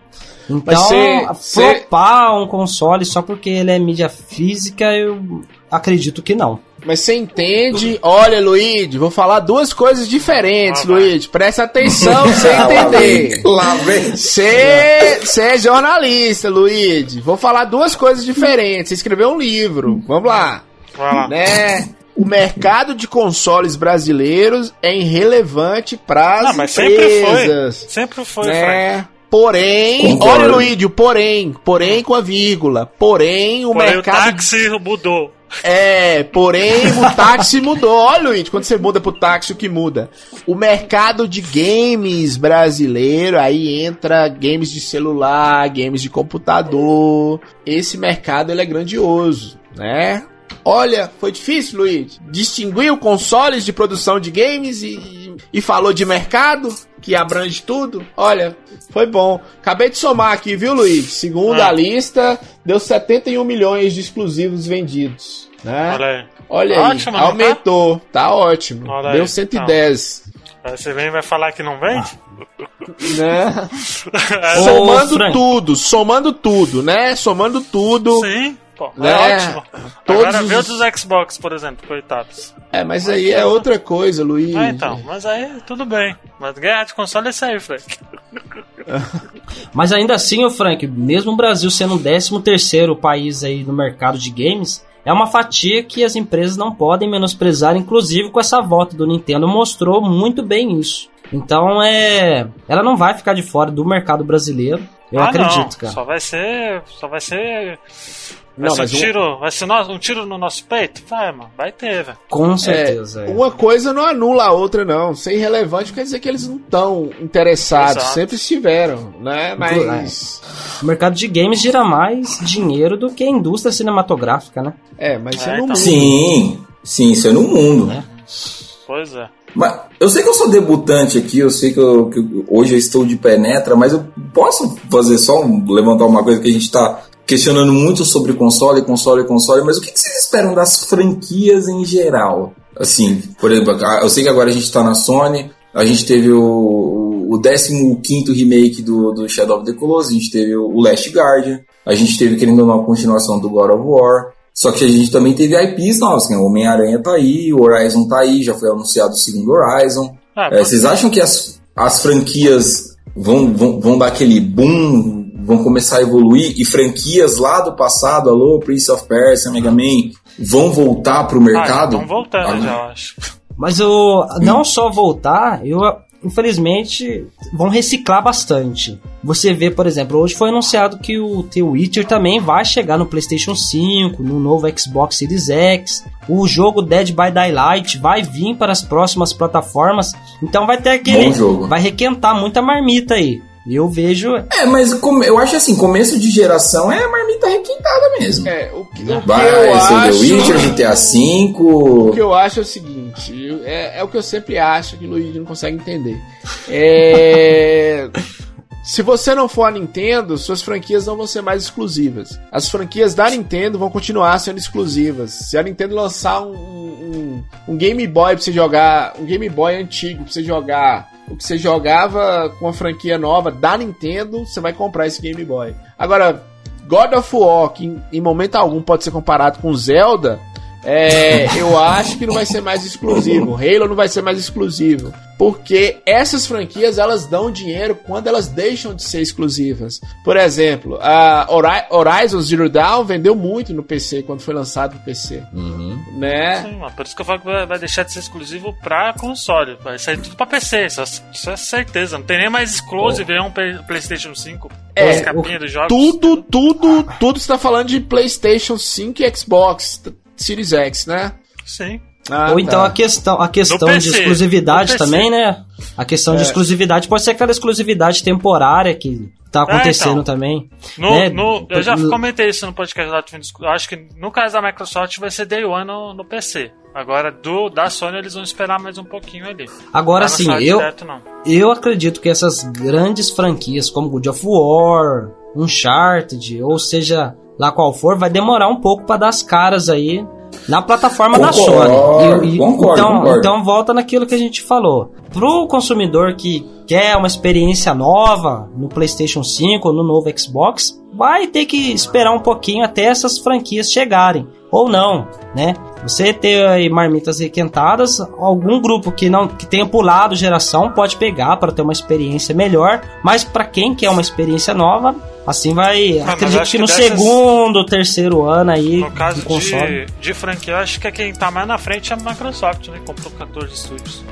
Então, cê- cê- flopar um console só porque ele é mídia física, eu acredito que não. Mas você entende? Olha, Luigi, vou falar duas coisas diferentes, Ah. Luigi. Presta atenção pra você entender. Lá vem. Você é jornalista, Luigi. Vou falar duas coisas diferentes. Você escreveu um livro. Vamos lá. Vai lá. Né? O mercado de consoles brasileiros é irrelevante para as mas sempre foi. empresas. Sempre foi, Frank. né? Porém, Concordo. olha, o porém, porém com a vírgula. Porém, o Porém, o mercado táxi mudou. é, porém o táxi mudou. Olha, Luiz, quando você muda pro táxi, o que muda? O mercado de games brasileiro, aí entra games de celular, games de computador. Esse mercado ele é grandioso, né? Olha, foi difícil, Luiz. Distinguiu consoles de produção de games e, e falou de mercado, que abrange tudo. Olha, foi bom. Acabei de somar aqui, viu, Luiz? Segundo Ah. a lista, deu 71 milhões de exclusivos vendidos. Né? Olha aí. Olha aí, Ótimo, tá? aumentou. Tá, ótimo. Olha deu aí, 110. Aí você vem e vai falar que não vende? Né? É, Ô, somando Frank. tudo, somando tudo, né? Somando tudo. Sim, pô. Né? É ótimo. Todos Agora vê os- dos Xbox, por exemplo, coitados. É, mas aí é outra coisa, Luiz. Ah, então. Mas aí, tudo bem. Mas ganhar de console é isso aí, Frank. Mas ainda assim, o Frank, mesmo o Brasil sendo o 13 terceiro país aí no mercado de games, é uma fatia que as empresas não podem menosprezar, inclusive com essa volta do Nintendo mostrou muito bem isso. Então é, ela não vai ficar de fora do mercado brasileiro. Eu ah, acredito, não. cara. Só vai ser. Só vai ser. Vai Não, ser um mas um- tiro. Vai ser no- um tiro no nosso peito? Vai, mano. Vai ter, velho. Com certeza. é. Uma coisa não anula a outra, não. Ser irrelevante quer dizer que eles não estão interessados. Exato. Sempre estiveram, né? Mas. O mercado de games gira mais dinheiro do que a indústria cinematográfica, né? É, mas isso é É, no então. mundo. Sim, sim, isso é no mundo. Né? Pois é. Mas eu sei que eu sou debutante aqui, eu sei que, eu- que hoje eu estou de penetra, mas eu posso fazer só um, levantar uma coisa que a gente está questionando muito sobre console, console, console, mas o que, que vocês esperam das franquias em geral? Assim, por exemplo, eu sei que agora a gente está na Sony, a gente teve o, o 15 remake do, do Shadow of the Colossus, a gente teve o Last Guardian, a gente teve, querendo ou não, a continuação do God of War, só que a gente também teve IPs novos, né? o Homem-Aranha tá aí, o Horizon tá aí, já foi anunciado o segundo Horizon. Ah, É, vocês acham que as, as franquias vão, vão, vão dar aquele boom, vão começar a evoluir e franquias lá do passado, alô, Prince of Persia, Mega Man, vão voltar pro Ah, mercado? estão voltando Ah, já, eu acho. Mas eu não só voltar, eu infelizmente vão reciclar bastante. Você vê, por exemplo, hoje foi anunciado que o The Witcher também vai chegar no PlayStation 5, no novo Xbox Series X. O jogo Dead by Daylight vai vir para as próximas plataformas. Então vai ter aquele Bom jogo. vai requentar muita marmita aí. E eu vejo É, mas eu acho assim, começo de geração é marmita requintada mesmo. É, o que, o que Vai eu ser o The acho. Witcher, GTA V. O que eu acho é o seguinte, é, é o que eu sempre acho que o Luigi não consegue entender. É, se você não for a Nintendo, suas franquias não vão ser mais exclusivas. As franquias da Nintendo vão continuar sendo exclusivas. Se a Nintendo lançar um, um, um Game Boy pra você jogar, um Game Boy antigo pra você jogar, o que você jogava com a franquia nova da Nintendo, você vai comprar esse Game Boy. Agora, God of War, que em, momento algum pode ser comparado com Zelda, é, eu acho que não vai ser mais exclusivo. Halo não vai ser mais exclusivo. Porque essas franquias elas dão dinheiro quando elas deixam de ser exclusivas. Por exemplo, a Horizon Zero Dawn vendeu muito no PC quando foi lançado pro PC. Uhum. Né? Sim, mas por isso que eu falo que vai deixar de ser exclusivo pra console. Vai sair tudo pra PC, isso, isso é certeza. Não tem nem mais exclusive em um Play- PlayStation 5. É, as capinhas dos jogos. Tudo, tudo, tudo está falando de PlayStation 5 e Xbox Series X, né? Sim. Ah, Ou então tá. a questão, a questão de exclusividade também, né? A questão de É. exclusividade pode ser aquela exclusividade temporária que tá acontecendo então. também. No, né? no- eu já No- comentei isso no podcast lá do acho que no caso da Microsoft vai ser Day One no, no PC. Agora, do, da Sony, eles vão esperar mais um pouquinho ali. Agora Não sim, eu, direto, eu acredito que essas grandes franquias como God of War, Uncharted, ou seja, lá qual for, vai demorar um pouco para dar as caras aí na plataforma da Concordo, Sony. concordo, então, concordo. então volta naquilo que a gente falou. Pro consumidor que quer uma experiência nova no PlayStation 5 ou no novo Xbox, vai ter que esperar um pouquinho até essas franquias chegarem. Ou não, né? Você ter aí marmitas requentadas, algum grupo que não que tenha pulado geração pode pegar para ter uma experiência melhor, mas para quem quer uma experiência nova, assim vai. mas acredito que que no dessas- segundo, terceiro ano aí No caso console. de, de franquia, eu acho que quem tá mais na frente é a Microsoft, né? Comprou 14 estúdios.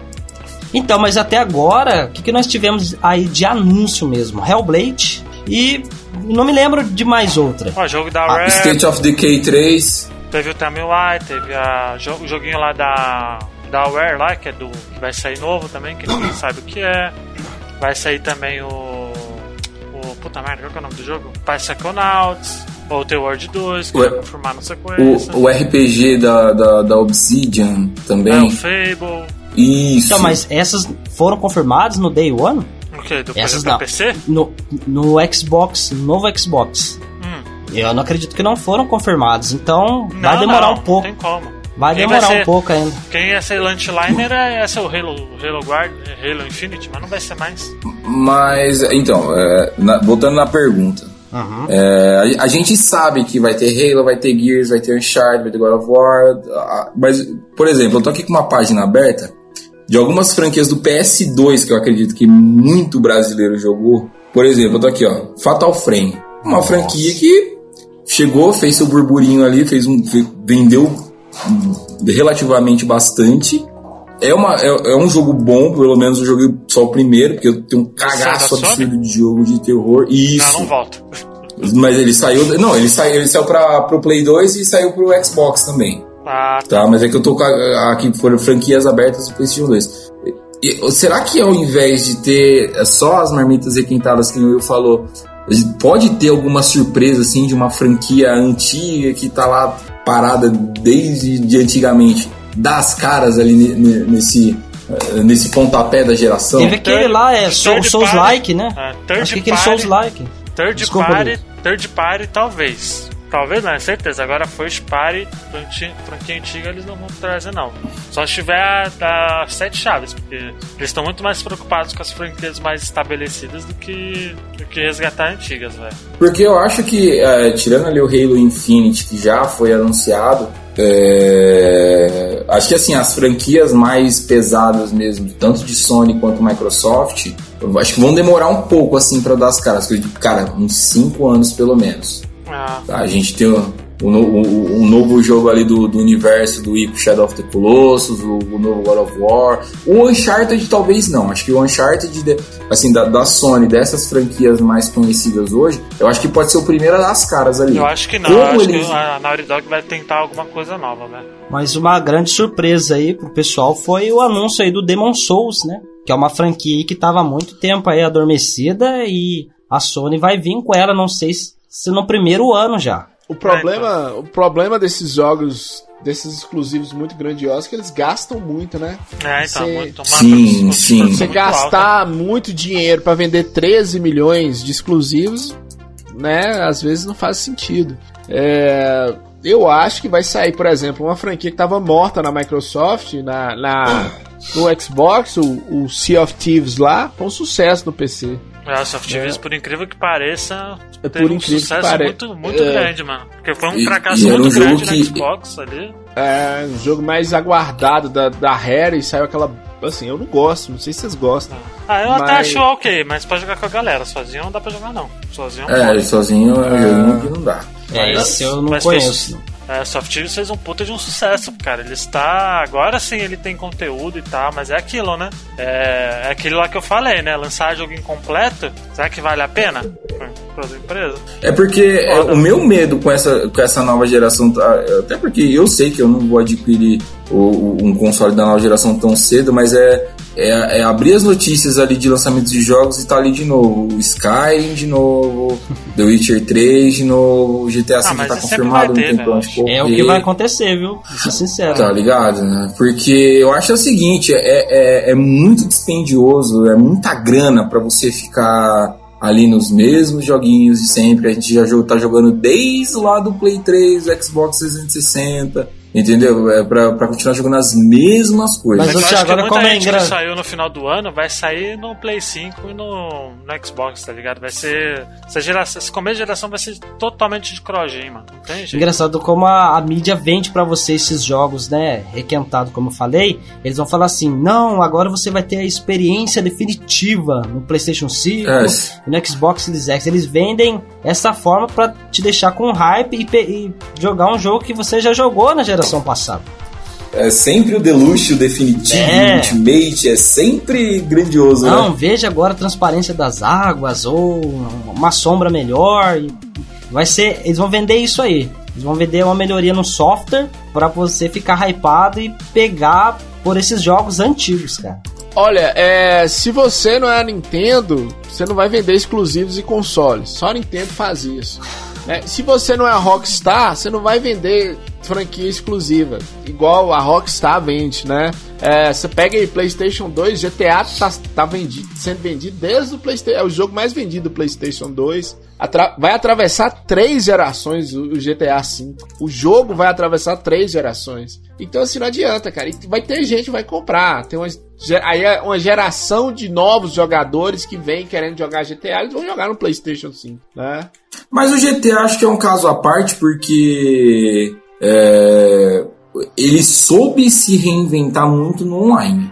Então, mas até agora, o que, que nós tivemos aí de anúncio mesmo? Hellblade e não me lembro de mais outra. Ó, jogo da Ah, Rare, State of Decay 3. Teve o Tamil Light, teve a, o joguinho lá da, da Aware lá, que é do. que vai sair novo também, que ninguém sabe o que é. Vai sair também o. o puta merda, qual que é o nome do jogo? Psychonauts, ou The World 2, que vai confirmar na sequência. O, o RPG da, da, da Obsidian É, também. o Fable. Isso. Então, mas essas foram confirmadas no Day One? O que? Do Essas não. PC? No, no Xbox, no novo Xbox. Eu não acredito que não foram confirmados, então vai Não, demorar não, um pouco. Não tem como. Vai Quem demorar vai ser- um pouco ainda. Quem ia ser Launchliner é, ia ser o Halo, Halo Guard, Halo Infinite, mas não vai ser mais. Mas, então, é, na- voltando na pergunta. É, a, a gente sabe que vai ter Halo, vai ter Gears, vai ter Uncharted, vai ter God of War. ah, Mas, por exemplo, eu tô aqui com uma página aberta de algumas franquias do PS2 que eu acredito que muito brasileiro jogou. Por exemplo, eu tô aqui, ó. Fatal Frame. Uma franquia que chegou, fez seu burburinho ali, fez um, vendeu relativamente bastante. É, uma, é, é um jogo bom, pelo menos eu joguei só o primeiro, porque eu tenho um cagaço absurdo de jogo de terror. E isso. Não, não volta. Mas ele saiu. Não, ele saiu, ele saiu pra, pro Play 2 e saiu pro Xbox também. Ah, Tá, mas é que eu tô com a- aqui foram franquias abertas do PlayStation 2. E- será que ao invés de ter só as marmitas requentadas que o Will falou, a gente pode ter alguma surpresa assim de uma franquia antiga que tá lá parada desde de antigamente, das caras ali ne- ne- nesse eh, nesse pontapé da geração? Teve aquele lá, é Soul- third Souls-like, né? Third Acho que aquele party. Souls-like. third Desculpa, party, third party talvez. Talvez não, é certeza. Agora party, franqui- franquia antiga, eles não vão trazer não. Só se tiver a, sete chaves, porque eles estão muito mais preocupados com as franquias mais estabelecidas do que, do que resgatar antigas, velho. Porque eu acho que, eh, tirando ali o Halo Infinite, que já foi anunciado, é, acho que assim, as franquias mais pesadas mesmo, tanto de Sony quanto Microsoft, acho que vão demorar um pouco assim para dar as caras. Cara, uns 5 anos pelo menos. Ah? A gente tem o, o o- o novo jogo ali do, do universo do Ico Shadow of the Colossus, o, o novo God of War. O Uncharted talvez não. Acho que o Uncharted, de- assim, da, da Sony, dessas franquias mais conhecidas hoje, eu acho que pode ser o primeiro a dar as caras ali. eu acho que não. Como eu acho eles- que a Naughty Dog vai tentar alguma coisa nova, velho. Mas uma grande surpresa aí pro pessoal foi o anúncio aí do Demon Souls, né? Que é uma franquia aí que tava há muito tempo aí adormecida e a Sony vai vir com ela, não sei se, se no primeiro ano já. O problema, o problema desses jogos, desses exclusivos muito grandiosos, é que eles gastam muito, né? É, então, Você- muito, Sim, produção sim. muito Você alta. gastar muito dinheiro pra vender 13 milhões de exclusivos, né? Às vezes não faz sentido. É, eu acho que vai sair, por exemplo, uma franquia que tava morta na Microsoft, na, na- no Xbox, o, o Sea of Thieves lá, foi um sucesso no PC. É, a Soft Thieves, por incrível que pareça, É teve por um sucesso pare- muito, muito É. grande, mano. Porque foi um E- fracasso e muito um grande que- no Xbox ali. É, um jogo mais aguardado da, da Rare e saiu aquela. Assim, eu não gosto, não sei se vocês gostam. Ah, eu até Mas- acho ok, mas pode jogar com a galera. Sozinho não dá pra jogar, não. Sozinho É, pode. sozinho é um joguinho que não dá. É, Mas- esse eu não mas conheço. fez- não. É, Soft Tibia fez um puta de um sucesso, cara. Ele está. Agora sim ele tem conteúdo e tal, mas é aquilo, né? É, é aquilo lá que eu falei, né? Lançar jogo incompleto, será que vale a pena para as empresas? É porque é, o meu medo com essa, com essa nova geração, tá, até porque eu sei que eu não vou adquirir o- um console da nova geração tão cedo, mas é, é, é abrir as notícias ali de lançamentos de jogos e tá ali de novo. O Skyrim de novo, The Witcher 3 de novo, o GTA V Ah, tá confirmado, ter, correr. É o que vai acontecer, viu? Vou ser sincero. Tá ligado, né? Porque eu acho o seguinte, é, é, é muito dispendioso, é muita grana pra você ficar ali nos mesmos joguinhos de sempre. A gente já tá jogando desde lá do Play 3, do Xbox 360, entendeu? É pra, pra continuar jogando as mesmas coisas. Mas Mas ô, eu que agora muita como é gente que saiu no final do ano vai sair no Play 5 e no, no Xbox, tá ligado? Vai ser. Essa geração, esse começo de geração vai ser totalmente de crossgen, mano. Não tem jeito. Engraçado como a, a mídia vende pra você esses jogos, né? Requentado, como eu falei. Eles vão falar assim: não, agora você vai ter a experiência definitiva no PlayStation 5 É, e no Xbox Series X. Eles vendem essa forma pra te deixar com hype e, e jogar um jogo que você já jogou na geração passada. É sempre o deluxe, o definitivo, É. o ultimate, é sempre grandioso, Não, né? veja agora a transparência das águas ou uma sombra melhor. Vai ser, eles vão vender isso aí. Eles vão vender uma melhoria no software pra você ficar hypado e pegar por esses jogos antigos, cara. Olha, é, se você não é a Nintendo, você não vai vender exclusivos e consoles. Só a Nintendo faz isso. né? se você não é a Rockstar, você não vai vender franquia exclusiva, igual a Rockstar vende, né? É, você pega aí PlayStation 2, GTA tá, tá vendido, sendo vendido desde o PlayStation, é o jogo mais vendido do PlayStation 2. Atra- vai atravessar três gerações o, o GTA V. O jogo vai atravessar três gerações. Então assim não adianta, cara. E vai ter gente que vai comprar. Tem uma, aí é uma geração de novos jogadores que vem querendo jogar GTA, eles vão jogar no PlayStation 5, né? Mas o GTA acho que é um caso à parte porque é, ele soube se reinventar muito no online.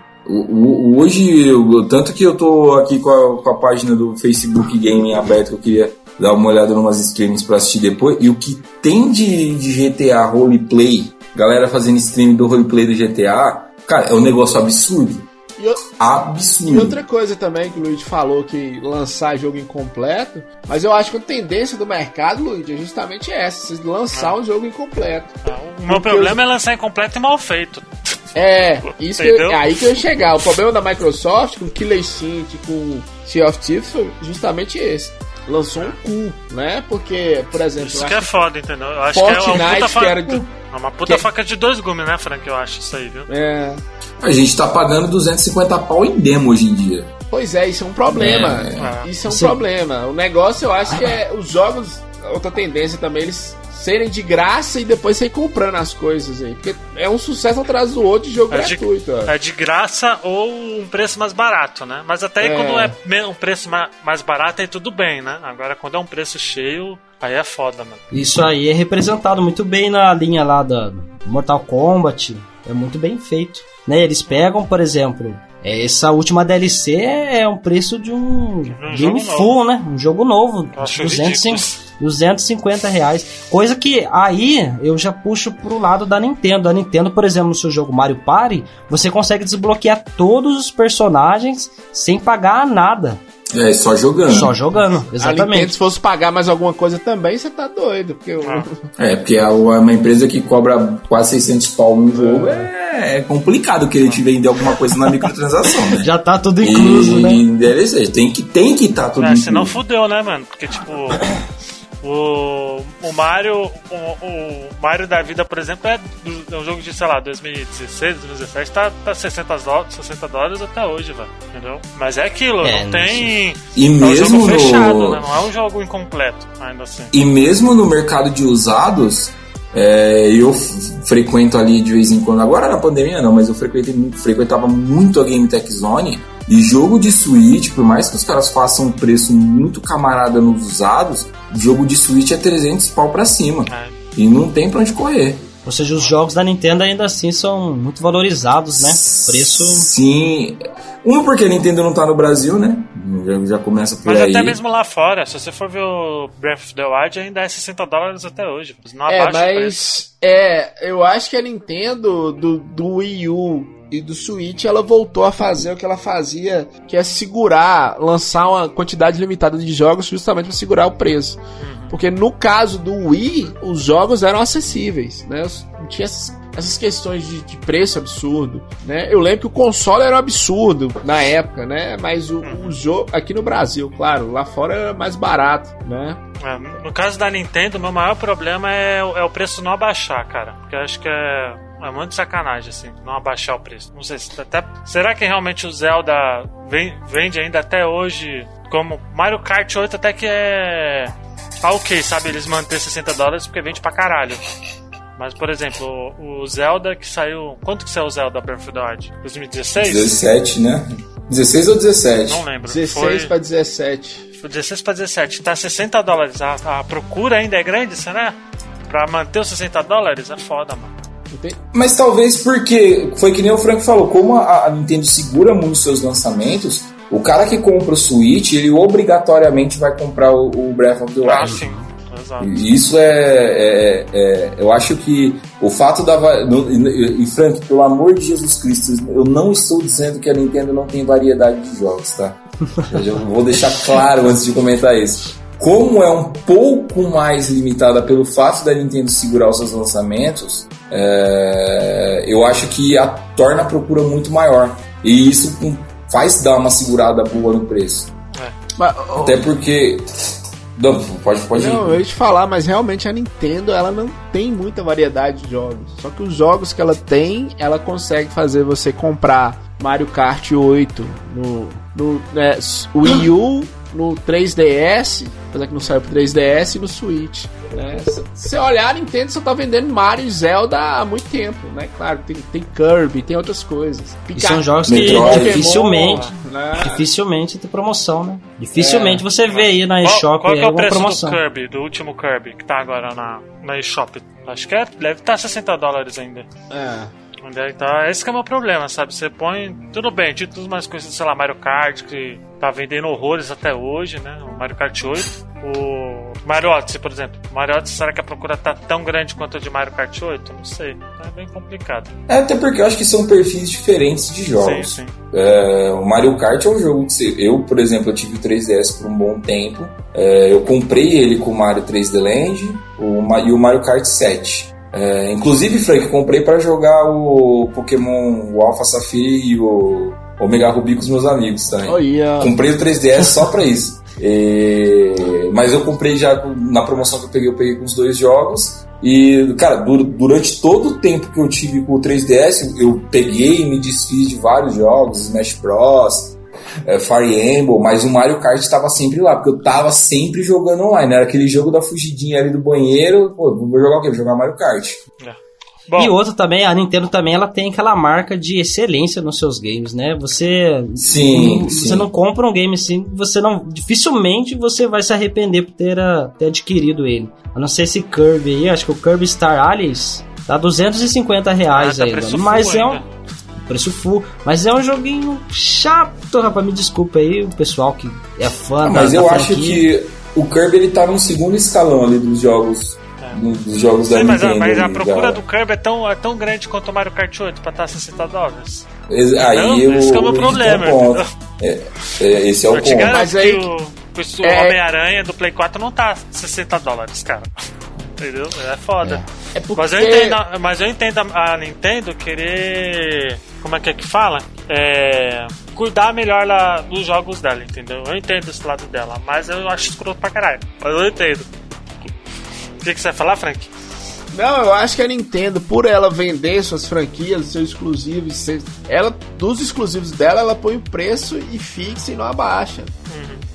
Hoje, eu- tanto que eu tô aqui com a, com a página do Facebook Gaming aberta, que eu queria dar uma olhada em umas streams pra assistir depois, e o que tem de, de GTA roleplay, galera fazendo stream do roleplay do GTA, cara, é um negócio absurdo. E, o- Absurdo. e outra coisa também que o Luigi falou que lançar jogo incompleto, mas eu acho que a tendência do mercado, Luigi, é justamente essa, vocês lançar um jogo incompleto. O meu problema é lançar incompleto e mal feito. É, isso que eu- é aí que eu ia chegar. O problema da Microsoft com Killer Instinct, com Sea of Thieves foi justamente esse. Lançou um cu, né? Porque, por exemplo, Isso eu que é acho foda, entendeu? Eu acho que é uma Fortnite, puta, que fa... era de- é uma puta que- faca de dois gumes, né, Frank? Eu acho isso aí, viu? é, A gente tá pagando 250 pau em demo hoje em dia. Pois é, isso é um problema. É, Isso é um Sim. problema. O negócio, eu acho que é os jogos, outra tendência também, eles serem de graça e depois você ir comprando as coisas aí. Porque é um sucesso atrás do outro de jogo É de, gratuito. ó. é de graça ou um preço mais barato, né? Mas até aí É. quando é um preço ma- mais barato, aí tudo bem, né? Agora quando é um preço cheio, aí é foda, mano. Isso aí é representado muito bem na linha lá da Mortal Kombat. É muito bem feito. Né? Eles pegam, por exemplo, essa última DLC é um preço de um, Um game jogo full, né? Um jogo novo. Acho 200, ridículo. 250 reais. Coisa que aí eu já puxo pro lado da Nintendo. A Nintendo, por exemplo, no seu jogo Mario Party, você consegue desbloquear todos os personagens sem pagar nada. É, só jogando. Só jogando. A Nintendo, Exatamente. se fosse pagar mais alguma coisa também, você tá doido. Porque o- Ah. É, porque é uma empresa que cobra quase 600 pau no jogo é, é complicado querer te vender alguma coisa na microtransação, né? Já tá tudo incluso, e, né? DLC, tem que tem que estar tudo É, incluso. senão fudeu, né, mano? Porque, tipo, o, o Mario, o, o Mario da vida, por exemplo, é, do- é um jogo de, sei lá, 2016, 2017, tá, tá 60 dólares, 60 dólares até hoje, velho. Entendeu? Mas é aquilo, É, não tem. E É um mesmo jogo fechado, no, né? Não é um jogo incompleto, ainda assim. E mesmo no mercado de usados, é, eu frequento ali de vez em quando, agora na pandemia não, mas eu frequentava muito a Game Tech Zone. E jogo de Switch, por mais que os caras façam um preço muito camarada nos usados, jogo de Switch é 300 pau pra cima. É. E não tem pra onde correr. Ou seja, os jogos da Nintendo ainda assim são muito valorizados, né? Preço. Sim. Um, porque a Nintendo não tá no Brasil, né? Já, já começa por Mas aí. até mesmo lá fora, se você for ver o Breath of the Wild, ainda é 60 dólares até hoje. Não É, mas é, eu acho que a Nintendo do, do Wii U e do Switch ela voltou a fazer o que ela fazia, que é segurar, lançar uma quantidade limitada de jogos justamente para segurar o preço. Porque no caso do Wii, os jogos eram acessíveis, né? Não tinha essas, essas questões de, de preço absurdo, né? Eu lembro que o console era um absurdo na época, né? Mas o, o jogo aqui no Brasil, claro, lá fora era mais barato, né? É, no caso da Nintendo, meu maior problema é, o- é o preço não abaixar, cara. Porque eu acho que é, é muito sacanagem, assim, não abaixar o preço. Não sei se até. Será que realmente o Zelda ven- vende ainda até hoje como Mario Kart 8 até que é. Ah, ok, sabe? Eles manter 60 dólares porque vende pra caralho. Mas, por exemplo, o, Zelda que saiu. Quanto que saiu o Zelda Breath of the Wild? 2016? 17, né? 16 ou 17? Não lembro. 16 Foi, para 17. foi 16 pra 17. Tá 60 dólares. A, a procura ainda é grande, será? Pra manter os 60 dólares é foda, mano. Mas talvez porque, foi que nem o Frank falou, como a, a Nintendo segura muito seus lançamentos, o cara que compra o Switch, ele obrigatoriamente vai comprar o, o Breath of the Wild. Ah, sim. Exato. E Isso é, é- é- Eu acho que o fato da. no- E, e, Frank, pelo amor de Jesus Cristo, eu não estou dizendo que a Nintendo não tem variedade de jogos, tá? Eu já vou deixar claro antes de comentar isso. Como é um pouco mais limitada pelo fato da Nintendo segurar os seus lançamentos, é, eu acho que a, torna a procura muito maior. E isso com- faz dar uma segurada boa no preço. Mas, Até porque. Não, pode, pode ir. Não, eu ia te falar, mas realmente a Nintendo ela não tem muita variedade de jogos. Só que os jogos que ela tem, ela consegue fazer você comprar Mario Kart 8 no, no né, Wii U, no 3DS, apesar que não saiu pro 3DS e no Switch. Né? Se você olhar, a Nintendo só tá vendendo Mario e Zelda há muito tempo, né? Claro, tem, tem Kirby, tem outras coisas. E são jogos que Metroid. dificilmente, né? dificilmente tem promoção, né? Dificilmente você vê aí na Qual, eShop qual que é o preço promoção. do Kirby, do último Kirby, que tá agora na, na eShop? Acho que é, deve estar 60 dólares ainda. É. Então, esse que é o meu problema, sabe? Você põe. Tudo bem, títulos mais coisas, sei lá, Mario Kart, que tá vendendo horrores até hoje, né? O Mario Kart 8. O Mario Odyssey, por exemplo. Mario Odyssey, será que a procura tá tão grande quanto a de Mario Kart 8? Não sei. É bem complicado. É, até porque eu acho que são perfis diferentes de jogos. Sim, sim. É, o Mario Kart é um jogo que você- eu, por exemplo, eu tive o 3DS por um bom tempo. É, eu comprei ele com o Mario 3D Land o, e o Mario Kart 7. É, inclusive, Frank, eu comprei para jogar o Pokémon o Alpha Sapphire e o Omega Ruby com os meus amigos também. Olha. Comprei o 3DS só pra isso. E- Mas eu comprei já na promoção que eu peguei, eu peguei com os dois jogos. E, cara, du- durante todo o tempo que eu tive com o 3DS, eu peguei e me desfiz de vários jogos, Smash Bros, é, Fire Emblem, mas o Mario Kart estava sempre lá, porque eu tava sempre jogando online. Era aquele jogo da fugidinha ali do banheiro, pô, vou jogar o quê? Vou jogar Mario Kart. Bom, E outro também, a Nintendo também, ela tem aquela marca de excelência nos seus games, né? Você Sim, não, sim. você não compra um game assim, você não dificilmente você vai se arrepender por ter, ah, ter adquirido ele. A não ser esse Kirby aí, acho que o Kirby Star Allies tá 250 reais Ah, tá aí, mas é um ainda. Preço full, mas é um joguinho chato, rapaz, me desculpa aí o pessoal que é fã Ah, da, mas da eu acho que o Kirby ele tá no segundo escalão ali dos jogos. do- Dos jogos da Sim, mas, a, Nintendo. mas a procura da- do Kirby é tão, é tão grande quanto o Mario Kart 8 pra estar 60 dólares. Ex- Aí Não, eu, esse que é o meu esse problema, é. É, é, esse é o ponto. Mas aí- que o, o É- Homem-Aranha do Play 4 não tá 60 dólares, cara. Entendeu? É foda. É porque... Mas eu entendo, mas eu entendo a Nintendo querer. Como é que é que fala? É. Cuidar melhor lá dos jogos dela, entendeu? Eu entendo esse lado dela, mas eu acho escroto pra caralho. Mas eu entendo. O que, que você vai falar, Frank? Não, eu acho que a Nintendo, por ela vender suas franquias, seus exclusivos, ela dos exclusivos dela, ela põe o preço e fixa e não abaixa.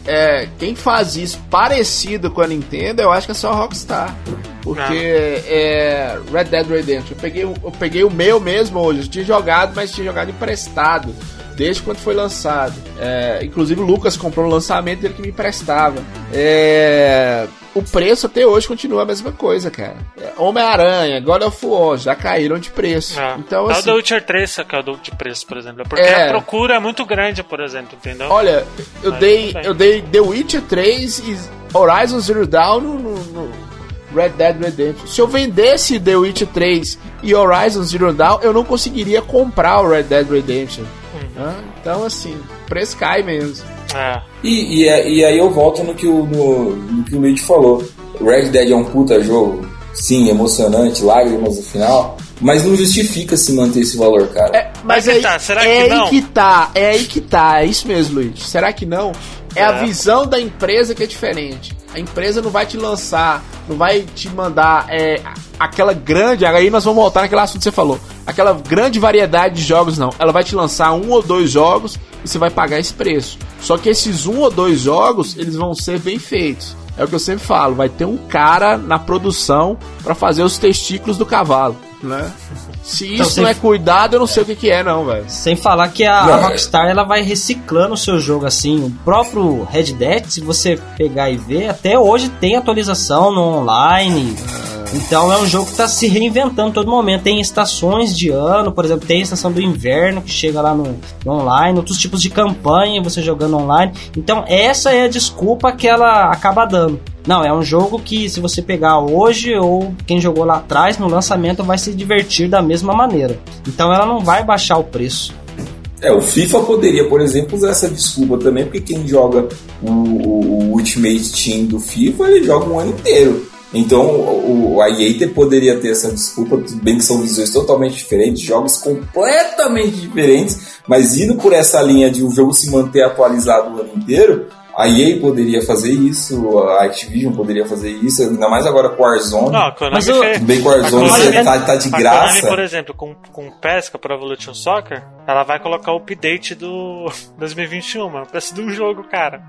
É, quem faz isso parecido com a Nintendo, eu acho que é só a Rockstar. Porque é, Red Dead Redemption, eu peguei, eu peguei o meu mesmo hoje, eu tinha jogado, mas tinha jogado emprestado. Desde quando foi lançado. É, inclusive o Lucas comprou o lançamento dele que me emprestava. É, o preço até hoje continua a mesma coisa, cara. É, Homem-Aranha, God of War, já caíram de preço. É. Então, é o assim, The Witcher 3 que é o de preço, por exemplo. Porque É. a procura é muito grande, por exemplo, entendeu? olha, eu Mas dei, eu dei The Witcher 3 e Horizon Zero Dawn no, no- no Red Dead Redemption. Se eu vendesse The Witcher 3 e Horizon Zero Dawn, eu não conseguiria comprar o Red Dead Redemption. Né? Então, assim, o preço cai mesmo. É. E, e, é- e aí eu volto no que o, no, no que o Luigi falou. Red Dead é um puta jogo, sim, emocionante, lágrimas no final, mas não justifica se manter esse valor, cara. É, mas Aí que tá, será é que não? aí que tá, é aí que tá, é isso mesmo, Luiz. Será que não? É, a É. visão da empresa que é diferente. A empresa não vai te lançar, não vai te mandar é, aquela grande. Aí nós vamos voltar naquele assunto que você falou. Aquela grande variedade de jogos, não. Ela vai te lançar um ou dois jogos e você vai pagar esse preço. Só que esses um ou dois jogos, eles vão ser bem feitos. É o que eu sempre falo, vai ter um cara na produção pra fazer os testículos do cavalo, né? Se Então, isso não você- é cuidado, eu não sei o que, que é, não, velho. Sem falar que a, Não, a Rockstar ela vai reciclando o seu jogo assim. O próprio Red Dead, se você pegar e ver, até hoje tem atualização no online. Então é um jogo que está se reinventando todo momento. Tem estações de ano, por exemplo, tem a estação do inverno que chega lá no, no online, outros tipos de campanha você jogando online. Então essa é a desculpa que ela acaba dando. Não, é um jogo que se você pegar hoje ou quem jogou lá atrás no lançamento vai se divertir da mesma maneira. Então ela não vai baixar o preço. É, o FIFA poderia, por exemplo, usar essa desculpa também, porque quem joga o, o- Ultimate Team do FIFA, ele joga um ano inteiro. Então o, a EA poderia ter essa desculpa, tudo bem que são visões totalmente diferentes, jogos completamente diferentes, mas indo por essa linha de o jogo se manter atualizado o ano inteiro, a EA poderia fazer isso, a Activision poderia fazer isso, ainda mais agora com o Warzone. Não, a Konami Mas fez. Bem que o Warzone A Konami- você tá, tá de A Konami, por graça. exemplo, com, com pesca para Evolution Soccer, ela vai colocar o update do 2021, mano. Preço do jogo, cara.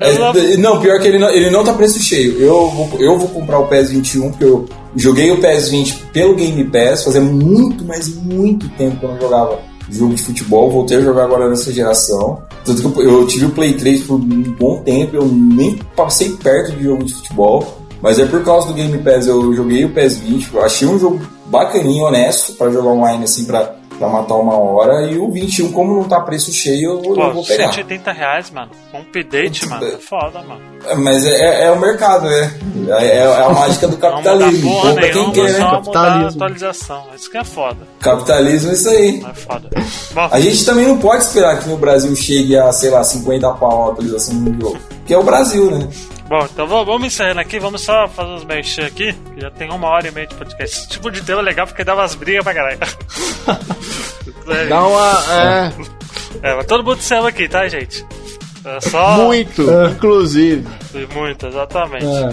É, não, pior que ele não, ele não tá preço cheio. Eu vou, eu vou comprar o PES 21, porque eu joguei o PES 20 pelo Game Pass, fazia muito, mas muito tempo que eu não jogava jogo de futebol. Voltei a jogar agora nessa geração. Tanto que eu, eu tive o Play 3 por um bom tempo, eu nem passei perto de jogo de futebol. Mas é por causa do Game Pass, eu joguei o PES 20, eu achei um jogo bacaninho, honesto, pra jogar online assim, pra, pra matar uma hora. E o 21, como não tá preço cheio, eu, eu Pô, vou pegar. 180 reais, mano. Um update, mano. É foda, mano. É, Mas é, é- é o mercado, né? É, é a mágica do Não muda capitalismo. porra quem quer, né? só mudar a Capitalismo. atualização. Isso que é foda. Capitalismo é isso aí. É foda. Bom, A gente também não pode esperar que no Brasil chegue a, sei lá, 50 pau a atualização do jogo. Que é o Brasil, né? Bom, então vamos encerrando aqui. Vamos só fazer uns mexer aqui. Que já tem uma hora e meia de podcast. Esse tipo de tema é legal porque dá umas brigas pra caralho. É, Dá uma. É, É, mas todo mundo saiu aqui, tá, gente? É só. muito, inclusive. Muito, exatamente. É.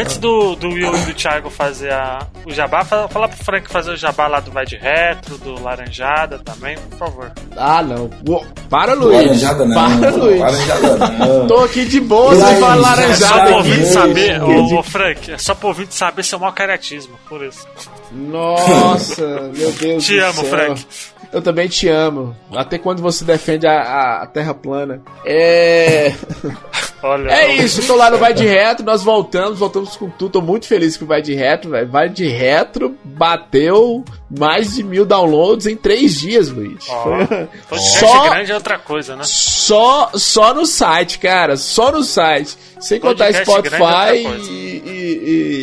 Antes do, do Will e do Thiago fazer a, o jabá, fala, fala pro Frank fazer o jabá lá do Vai de Retro, do Laranjada também, por favor. Ah, não. Uou, Para, Luiz. Laranjada não. Para, Luiz. Laranjada não. Tô aqui de boa, você fala Laranjada. É só pro Cara, ouvinte que- saber, ô, ô, Frank, é só pro ouvinte saber seu mau caratismo, por isso. Nossa, meu Deus Te do amo, céu. Frank. Eu também te amo. Até quando você defende a, a- Terra plana. É. Olha. É isso, tô lá no Vai de Retro, nós voltamos, voltamos com tudo. Tô muito feliz o Vai de Retro, velho. Vai de Retro bateu mais de mil downloads em três dias, Luiz. Podcast Só- grande é outra coisa, né? Só, só no site, cara. Só no site. Sem contar Podcast é Spotify coisa. e, e-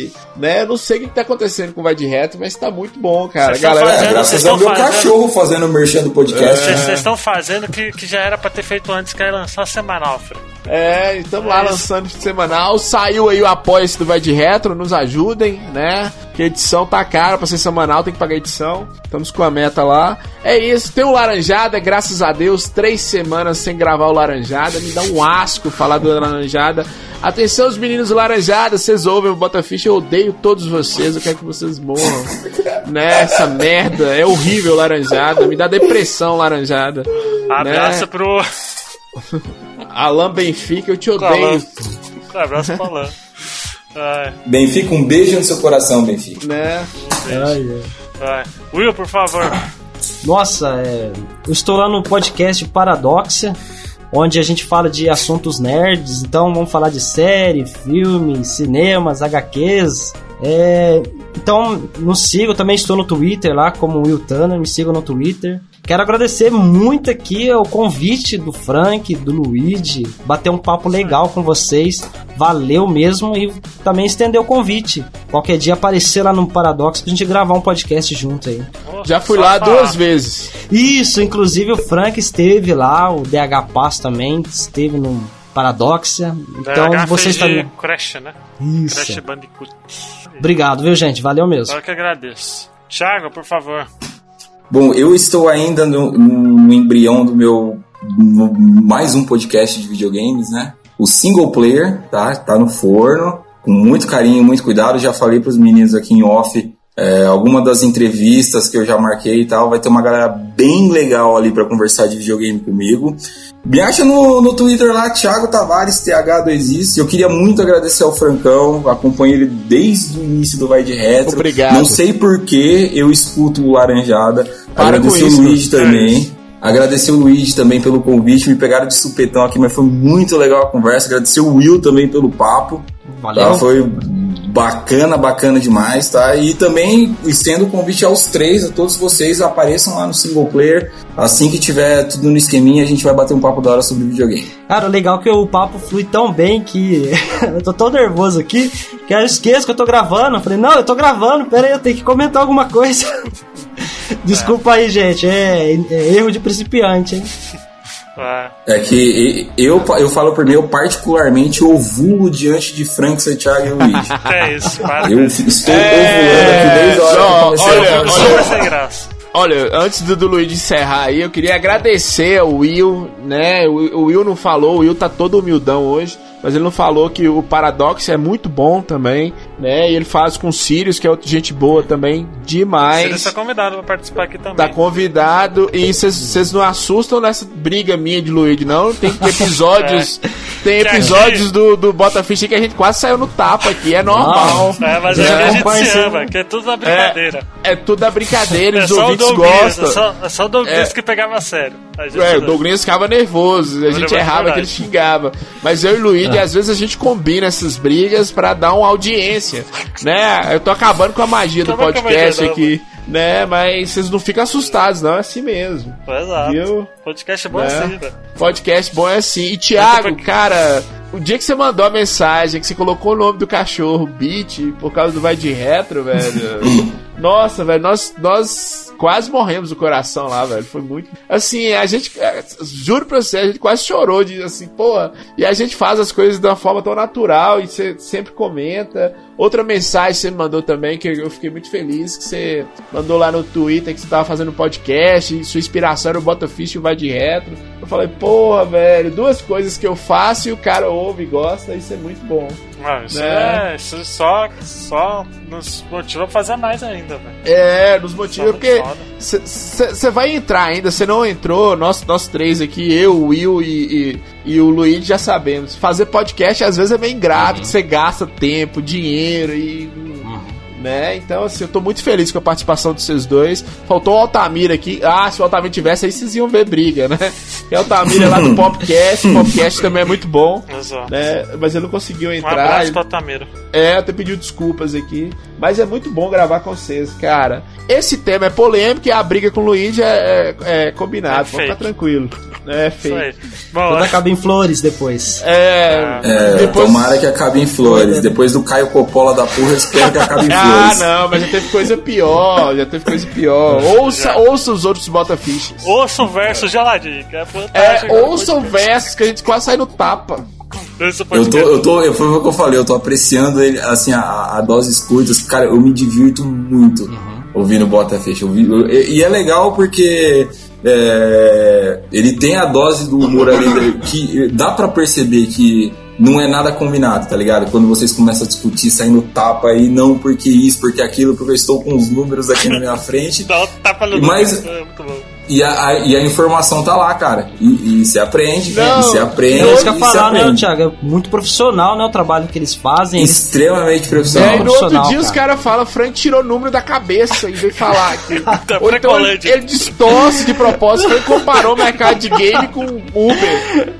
e, né? Eu não sei o que tá acontecendo com o Vai de Reto, mas tá muito bom, cara. Galera, fazendo- É, graças vocês ao meu fazendo- cachorro fazendo merchan do podcast. Vocês vocês estão fazendo que, que já era pra ter feito antes, que é lançar semanal, Frank. é, estamos lá É isso. lançando semanal. Saiu aí o apoio-se do Vai de Retro, nos ajudem, né? Que a edição tá cara pra ser semanal, tem que pagar edição. Estamos com a meta lá. É isso, tem o Laranjada, graças a Deus, três semanas sem gravar o Laranjada. Me dá um asco falar do Laranjada. Atenção, os meninos do Laranjada, vocês ouvem o Botaficha, eu odeio todos vocês, eu quero que vocês morram. né? Essa merda, é horrível Laranjada, me dá depressão Laranjada. Abraço Né? pro. Alan Benfica, eu te Alan. odeio. Abraço pro Alan. Ai, Benfica, um beijo no seu coração, Benfica. Né? Vai. Will, por favor. Nossa, é, eu estou lá no podcast Paradoxa, onde a gente fala de assuntos nerds. Então vamos falar de série, filme, cinemas, HQs. É, então nos sigam, também estou no Twitter lá como Will Tanner, me sigam no Twitter. Quero agradecer muito aqui o convite do Frank, do Luigi, bater um papo legal com vocês. Valeu mesmo e também estender o convite. Qualquer dia aparecer lá no Paradox pra gente gravar um podcast junto aí. Já fui lá duas vezes. Isso, inclusive o Frank esteve lá, o DH Pass também esteve no Paradoxa. Então DH vocês fez de também. Crash, né? Isso. Crash Bandicoot. Obrigado, viu, gente? Valeu mesmo. Eu que agradeço. Thiago, por favor. Bom, eu estou ainda no, no- embrião do meu no- mais um podcast de videogames, né? O single player, tá? Tá no forno, com muito carinho, muito cuidado. Já falei pros meninos aqui em off é, alguma das entrevistas que eu já marquei e tal. Vai ter uma galera bem legal ali pra conversar de videogame comigo. Me acha no, no Twitter lá, Thiago Tavares, TH2Is. Eu queria muito agradecer ao Francão, acompanho ele desde o início do Vai de Retro. Obrigado. Não sei por que eu escuto o Laranjada. Para agradecer isso, o Luigi também. Agradecer o Luigi também pelo convite. Me pegaram de supetão aqui, mas foi muito legal a conversa. Agradecer o Will também pelo papo. Valeu. Tá? Foi bacana, bacana demais, tá? E também estendo o convite aos três, a todos vocês, apareçam lá no single player. Assim que tiver tudo no esqueminha, a gente vai bater um papo da hora sobre videogame. Cara, legal é que o papo flui tão bem que eu tô tão nervoso aqui que eu esqueço que eu tô gravando. Eu falei, não, eu tô gravando, pera aí, eu tenho que comentar alguma coisa. Desculpa aí, gente, é, é erro de principiante, hein? É. É que eu, eu falo por mim, eu particularmente ovulo diante de Frank, Santiago e Luigi. É isso, para. Eu estou É, ovulando aqui desde a hora que eu só, comecei olha, a olha. Sem graça. Olha, antes do, do Luigi encerrar aí, eu queria agradecer ao Will, né? O, o Will não falou, o Will tá todo humildão hoje, mas ele não falou que o Paradox é muito bom também, né? E ele faz com o Sirius, que é outra gente boa também, demais. Seria seu convidado pra participar aqui também. Tá convidado e vocês não assustam nessa briga minha de Luigi, não. Tem episódios. Tem Que episódios do, do Bota Ficha que a gente quase saiu no tapa aqui, é normal. É, mas É, a gente se ama, que é tudo na brincadeira. É tudo a brincadeira, É, os ouvintes Douglas, é gostam. só, é só o Douglas É. que pegava a sério. É, o. Douglas ficava nervoso, a gente é errava que ele xingava. Mas eu e o Luigi, às vezes a gente combina essas brigas pra dar uma audiência, né? Eu tô acabando com a magia do podcast magia, não, aqui, né? Mas vocês não ficam assustados, não, é assim mesmo. Exato. Viu? Podcast é bom É. assim, velho. Podcast bom é assim. E Thiago, cara, o dia que você mandou a mensagem, que você colocou o nome do cachorro, Beat, por causa do Vai de Retro, velho. Nossa, velho, nós, nós quase morremos do coração lá, velho. Foi muito. Assim, a gente. é, Juro pra você, a gente quase chorou de assim, porra. E a gente faz as coisas de uma forma tão natural e você sempre comenta. Outra mensagem que você me mandou também, que eu fiquei muito feliz, que você mandou lá no Twitter que você tava fazendo podcast, e sua inspiração era o Botafish e o Vai de Retro. Eu falei, porra, velho, duas coisas que eu faço e o cara ouve e gosta, isso é muito bom. Mano, isso, Né? é, isso só, só nos motiva a fazer mais ainda, velho. É, nos motivos, Só porque. Você vai entrar ainda, você não entrou, nós, nós três aqui, eu, o Will e, e, e o Luigi já sabemos. Fazer podcast às vezes é meio ingrato, que você gasta tempo, dinheiro e. Né? Então, assim, eu tô muito feliz com a participação de vocês dois. Faltou o Altamira aqui. Ah, se o Altamira tivesse, aí vocês iam ver briga, né? E o Altamira é lá do Popcast, o Popcast também é muito bom. Exato. Né? Mas ele não conseguiu Um entrar. abraço ele- pra Tamiro. é, até pediu desculpas aqui. Mas é muito bom gravar com vocês, cara. Esse tema é polêmico e a briga com o Luigi é, é, é combinado. É Pode ficar tranquilo. É Isso aí. feio. Bom, Tudo é, acaba em flores depois. É, É, depois... tomara que acabe em flores. Depois do Caio Coppola da porra, eu espero que acabe em Ah, flores. não, mas já teve coisa pior. Já teve coisa pior. Ouça, ouça os outros bota fichas. ouça o verso geladinho, que é fantástico. É, ouçam versos que a gente quase sai no tapa. Eu tô, eu tô, eu- foi o que eu falei, eu tô apreciando ele, assim, a, a doses curtas. Cara, eu me divirto muito ouvindo Bota Fecha. Eu vi- eu- e, e é legal porque é, ele tem a dose do humor ali que dá pra perceber que não é nada combinado, tá ligado? Quando vocês começam a discutir, sair no tapa aí, não porque isso, porque aquilo, porque eu estou com os números aqui na minha frente. Dá um tapa no Mas- é muito bom. E a, a- e a informação tá lá, cara. E, e se aprende, Não, e se aprende, É isso que eu e falar, né. Thiago? É muito profissional, né? O trabalho que eles fazem. Eles Extremamente E profissional. aí no outro dia os cara. caras falam, Frank tirou o número da cabeça e veio falar aqui. Tá Ou então ele, ele distorce de propósito, ele comparou o mercado de game com Uber.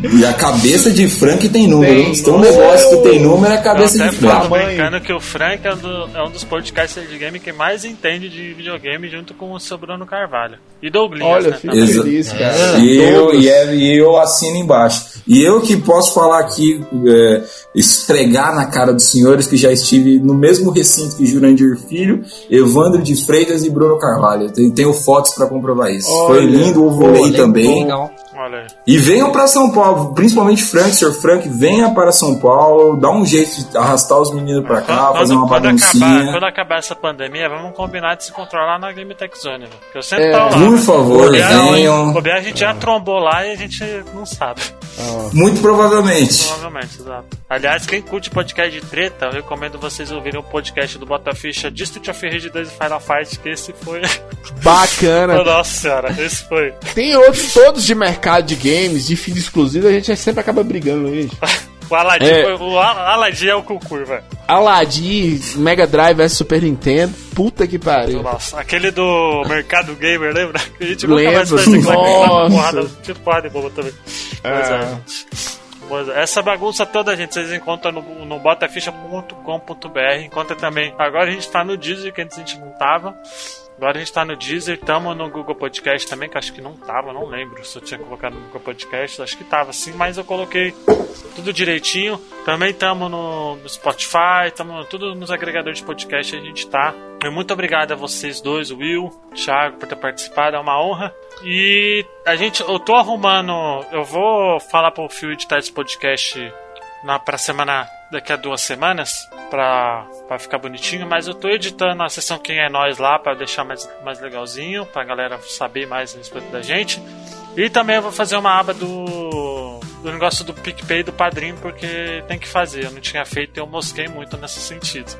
E a cabeça de Frank tem número. Tem. tem um negócio que tem número, é a Eu cabeça de Frank. Frank. brincando que o Frank é um, do- é um dos podcasters de game que mais entende de videogame junto com o seu Bruno Carvalho. E Douglas, Olha, né? fico feliz, cara. E eu, e, é- e eu assino embaixo. E eu que posso falar aqui, é, esfregar na cara dos senhores que já estive no mesmo recinto que Jurandir Filho, Evandro de Freitas e Bruno Carvalho. Tenho, tenho fotos pra comprovar isso. Foi Olha, lindo o vôlei também. legal. Olha aí. E venham para São Paulo, principalmente Frank, Sr. Frank, venha para São Paulo, dá um jeito de arrastar os meninos pra cá, fazer uma quando, acabar, baguncinha. quando acabar essa pandemia, vamos combinar de se controlar na Game Tech Zone, né? Eu sempre É. lá. Por favor, venham. bobear, a gente já trombou lá e a gente não sabe. Muito provavelmente. Provavelmente, exato. Aliás, quem curte podcast de treta, eu recomendo vocês ouvirem o podcast do Botaficha District of Rage 2 e Final Fight, que esse foi. Bacana. Nossa senhora, esse foi. Tem outros todos de mercado de games, de fim exclusivo, a gente sempre acaba brigando, gente. O Aladdin, É. o Al- Aladdin é o Cucur, velho. Aladdin, Mega Drive vs Super Nintendo, puta que pariu. Nossa, aquele do Mercado Gamer, lembra? Que a gente nunca Lembro, mais nossa. porrada, tipo porrada de boba também. É, É. gente. Pois é, Essa bagunça toda, gente, vocês encontram no, no botaficha.com.br. Encontra também. Agora a gente tá no Deezer, que antes a gente não tava. Agora a gente tá no Deezer, tamo no Google Podcast também, que acho que não tava, não lembro se eu tinha colocado no Google Podcast, acho que tava sim, mas eu coloquei tudo direitinho. Também tamo no, no Spotify, tamo tudo nos agregadores de podcast a gente tá. E muito obrigado a vocês dois, Will, Thiago, por ter participado, é uma honra. E a gente, eu tô arrumando, eu vou falar pro Phil editar esse podcast na pra semana daqui a duas semanas pra, pra ficar bonitinho, mas eu tô editando a sessão Quem é Nós lá pra deixar mais, mais legalzinho, pra galera saber mais a respeito da gente. E também eu vou fazer uma aba do, do negócio do PicPay do padrinho, porque tem que fazer. Eu não tinha feito e eu mosquei muito nesse sentido.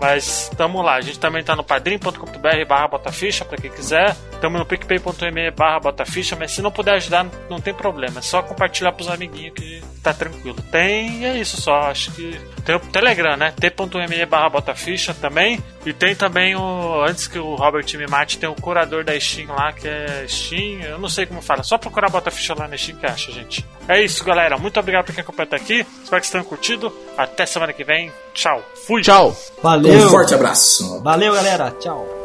Mas tamo lá. A gente também tá no padrim.com.br barra botaficha, pra quem quiser. Tamo no picpay.me barra botaficha, mas se não puder ajudar, não tem problema. É só compartilhar pros amiguinhos que tá tranquilo. Tem, e é isso só. Acho que tem o Telegram, né? t.me barra botaficha também. E tem também o. Antes que o Robert me mate, tem o curador da Steam lá, que é Steam. Eu não sei como fala. Só procurar Botaficha lá na Steam que acha, gente. É isso, galera. Muito obrigado por quem acompanhou até aqui. Espero que vocês tenham curtido. Até semana que vem. Tchau. Fui. Tchau. Valeu. Um forte abraço. Valeu, galera. Tchau.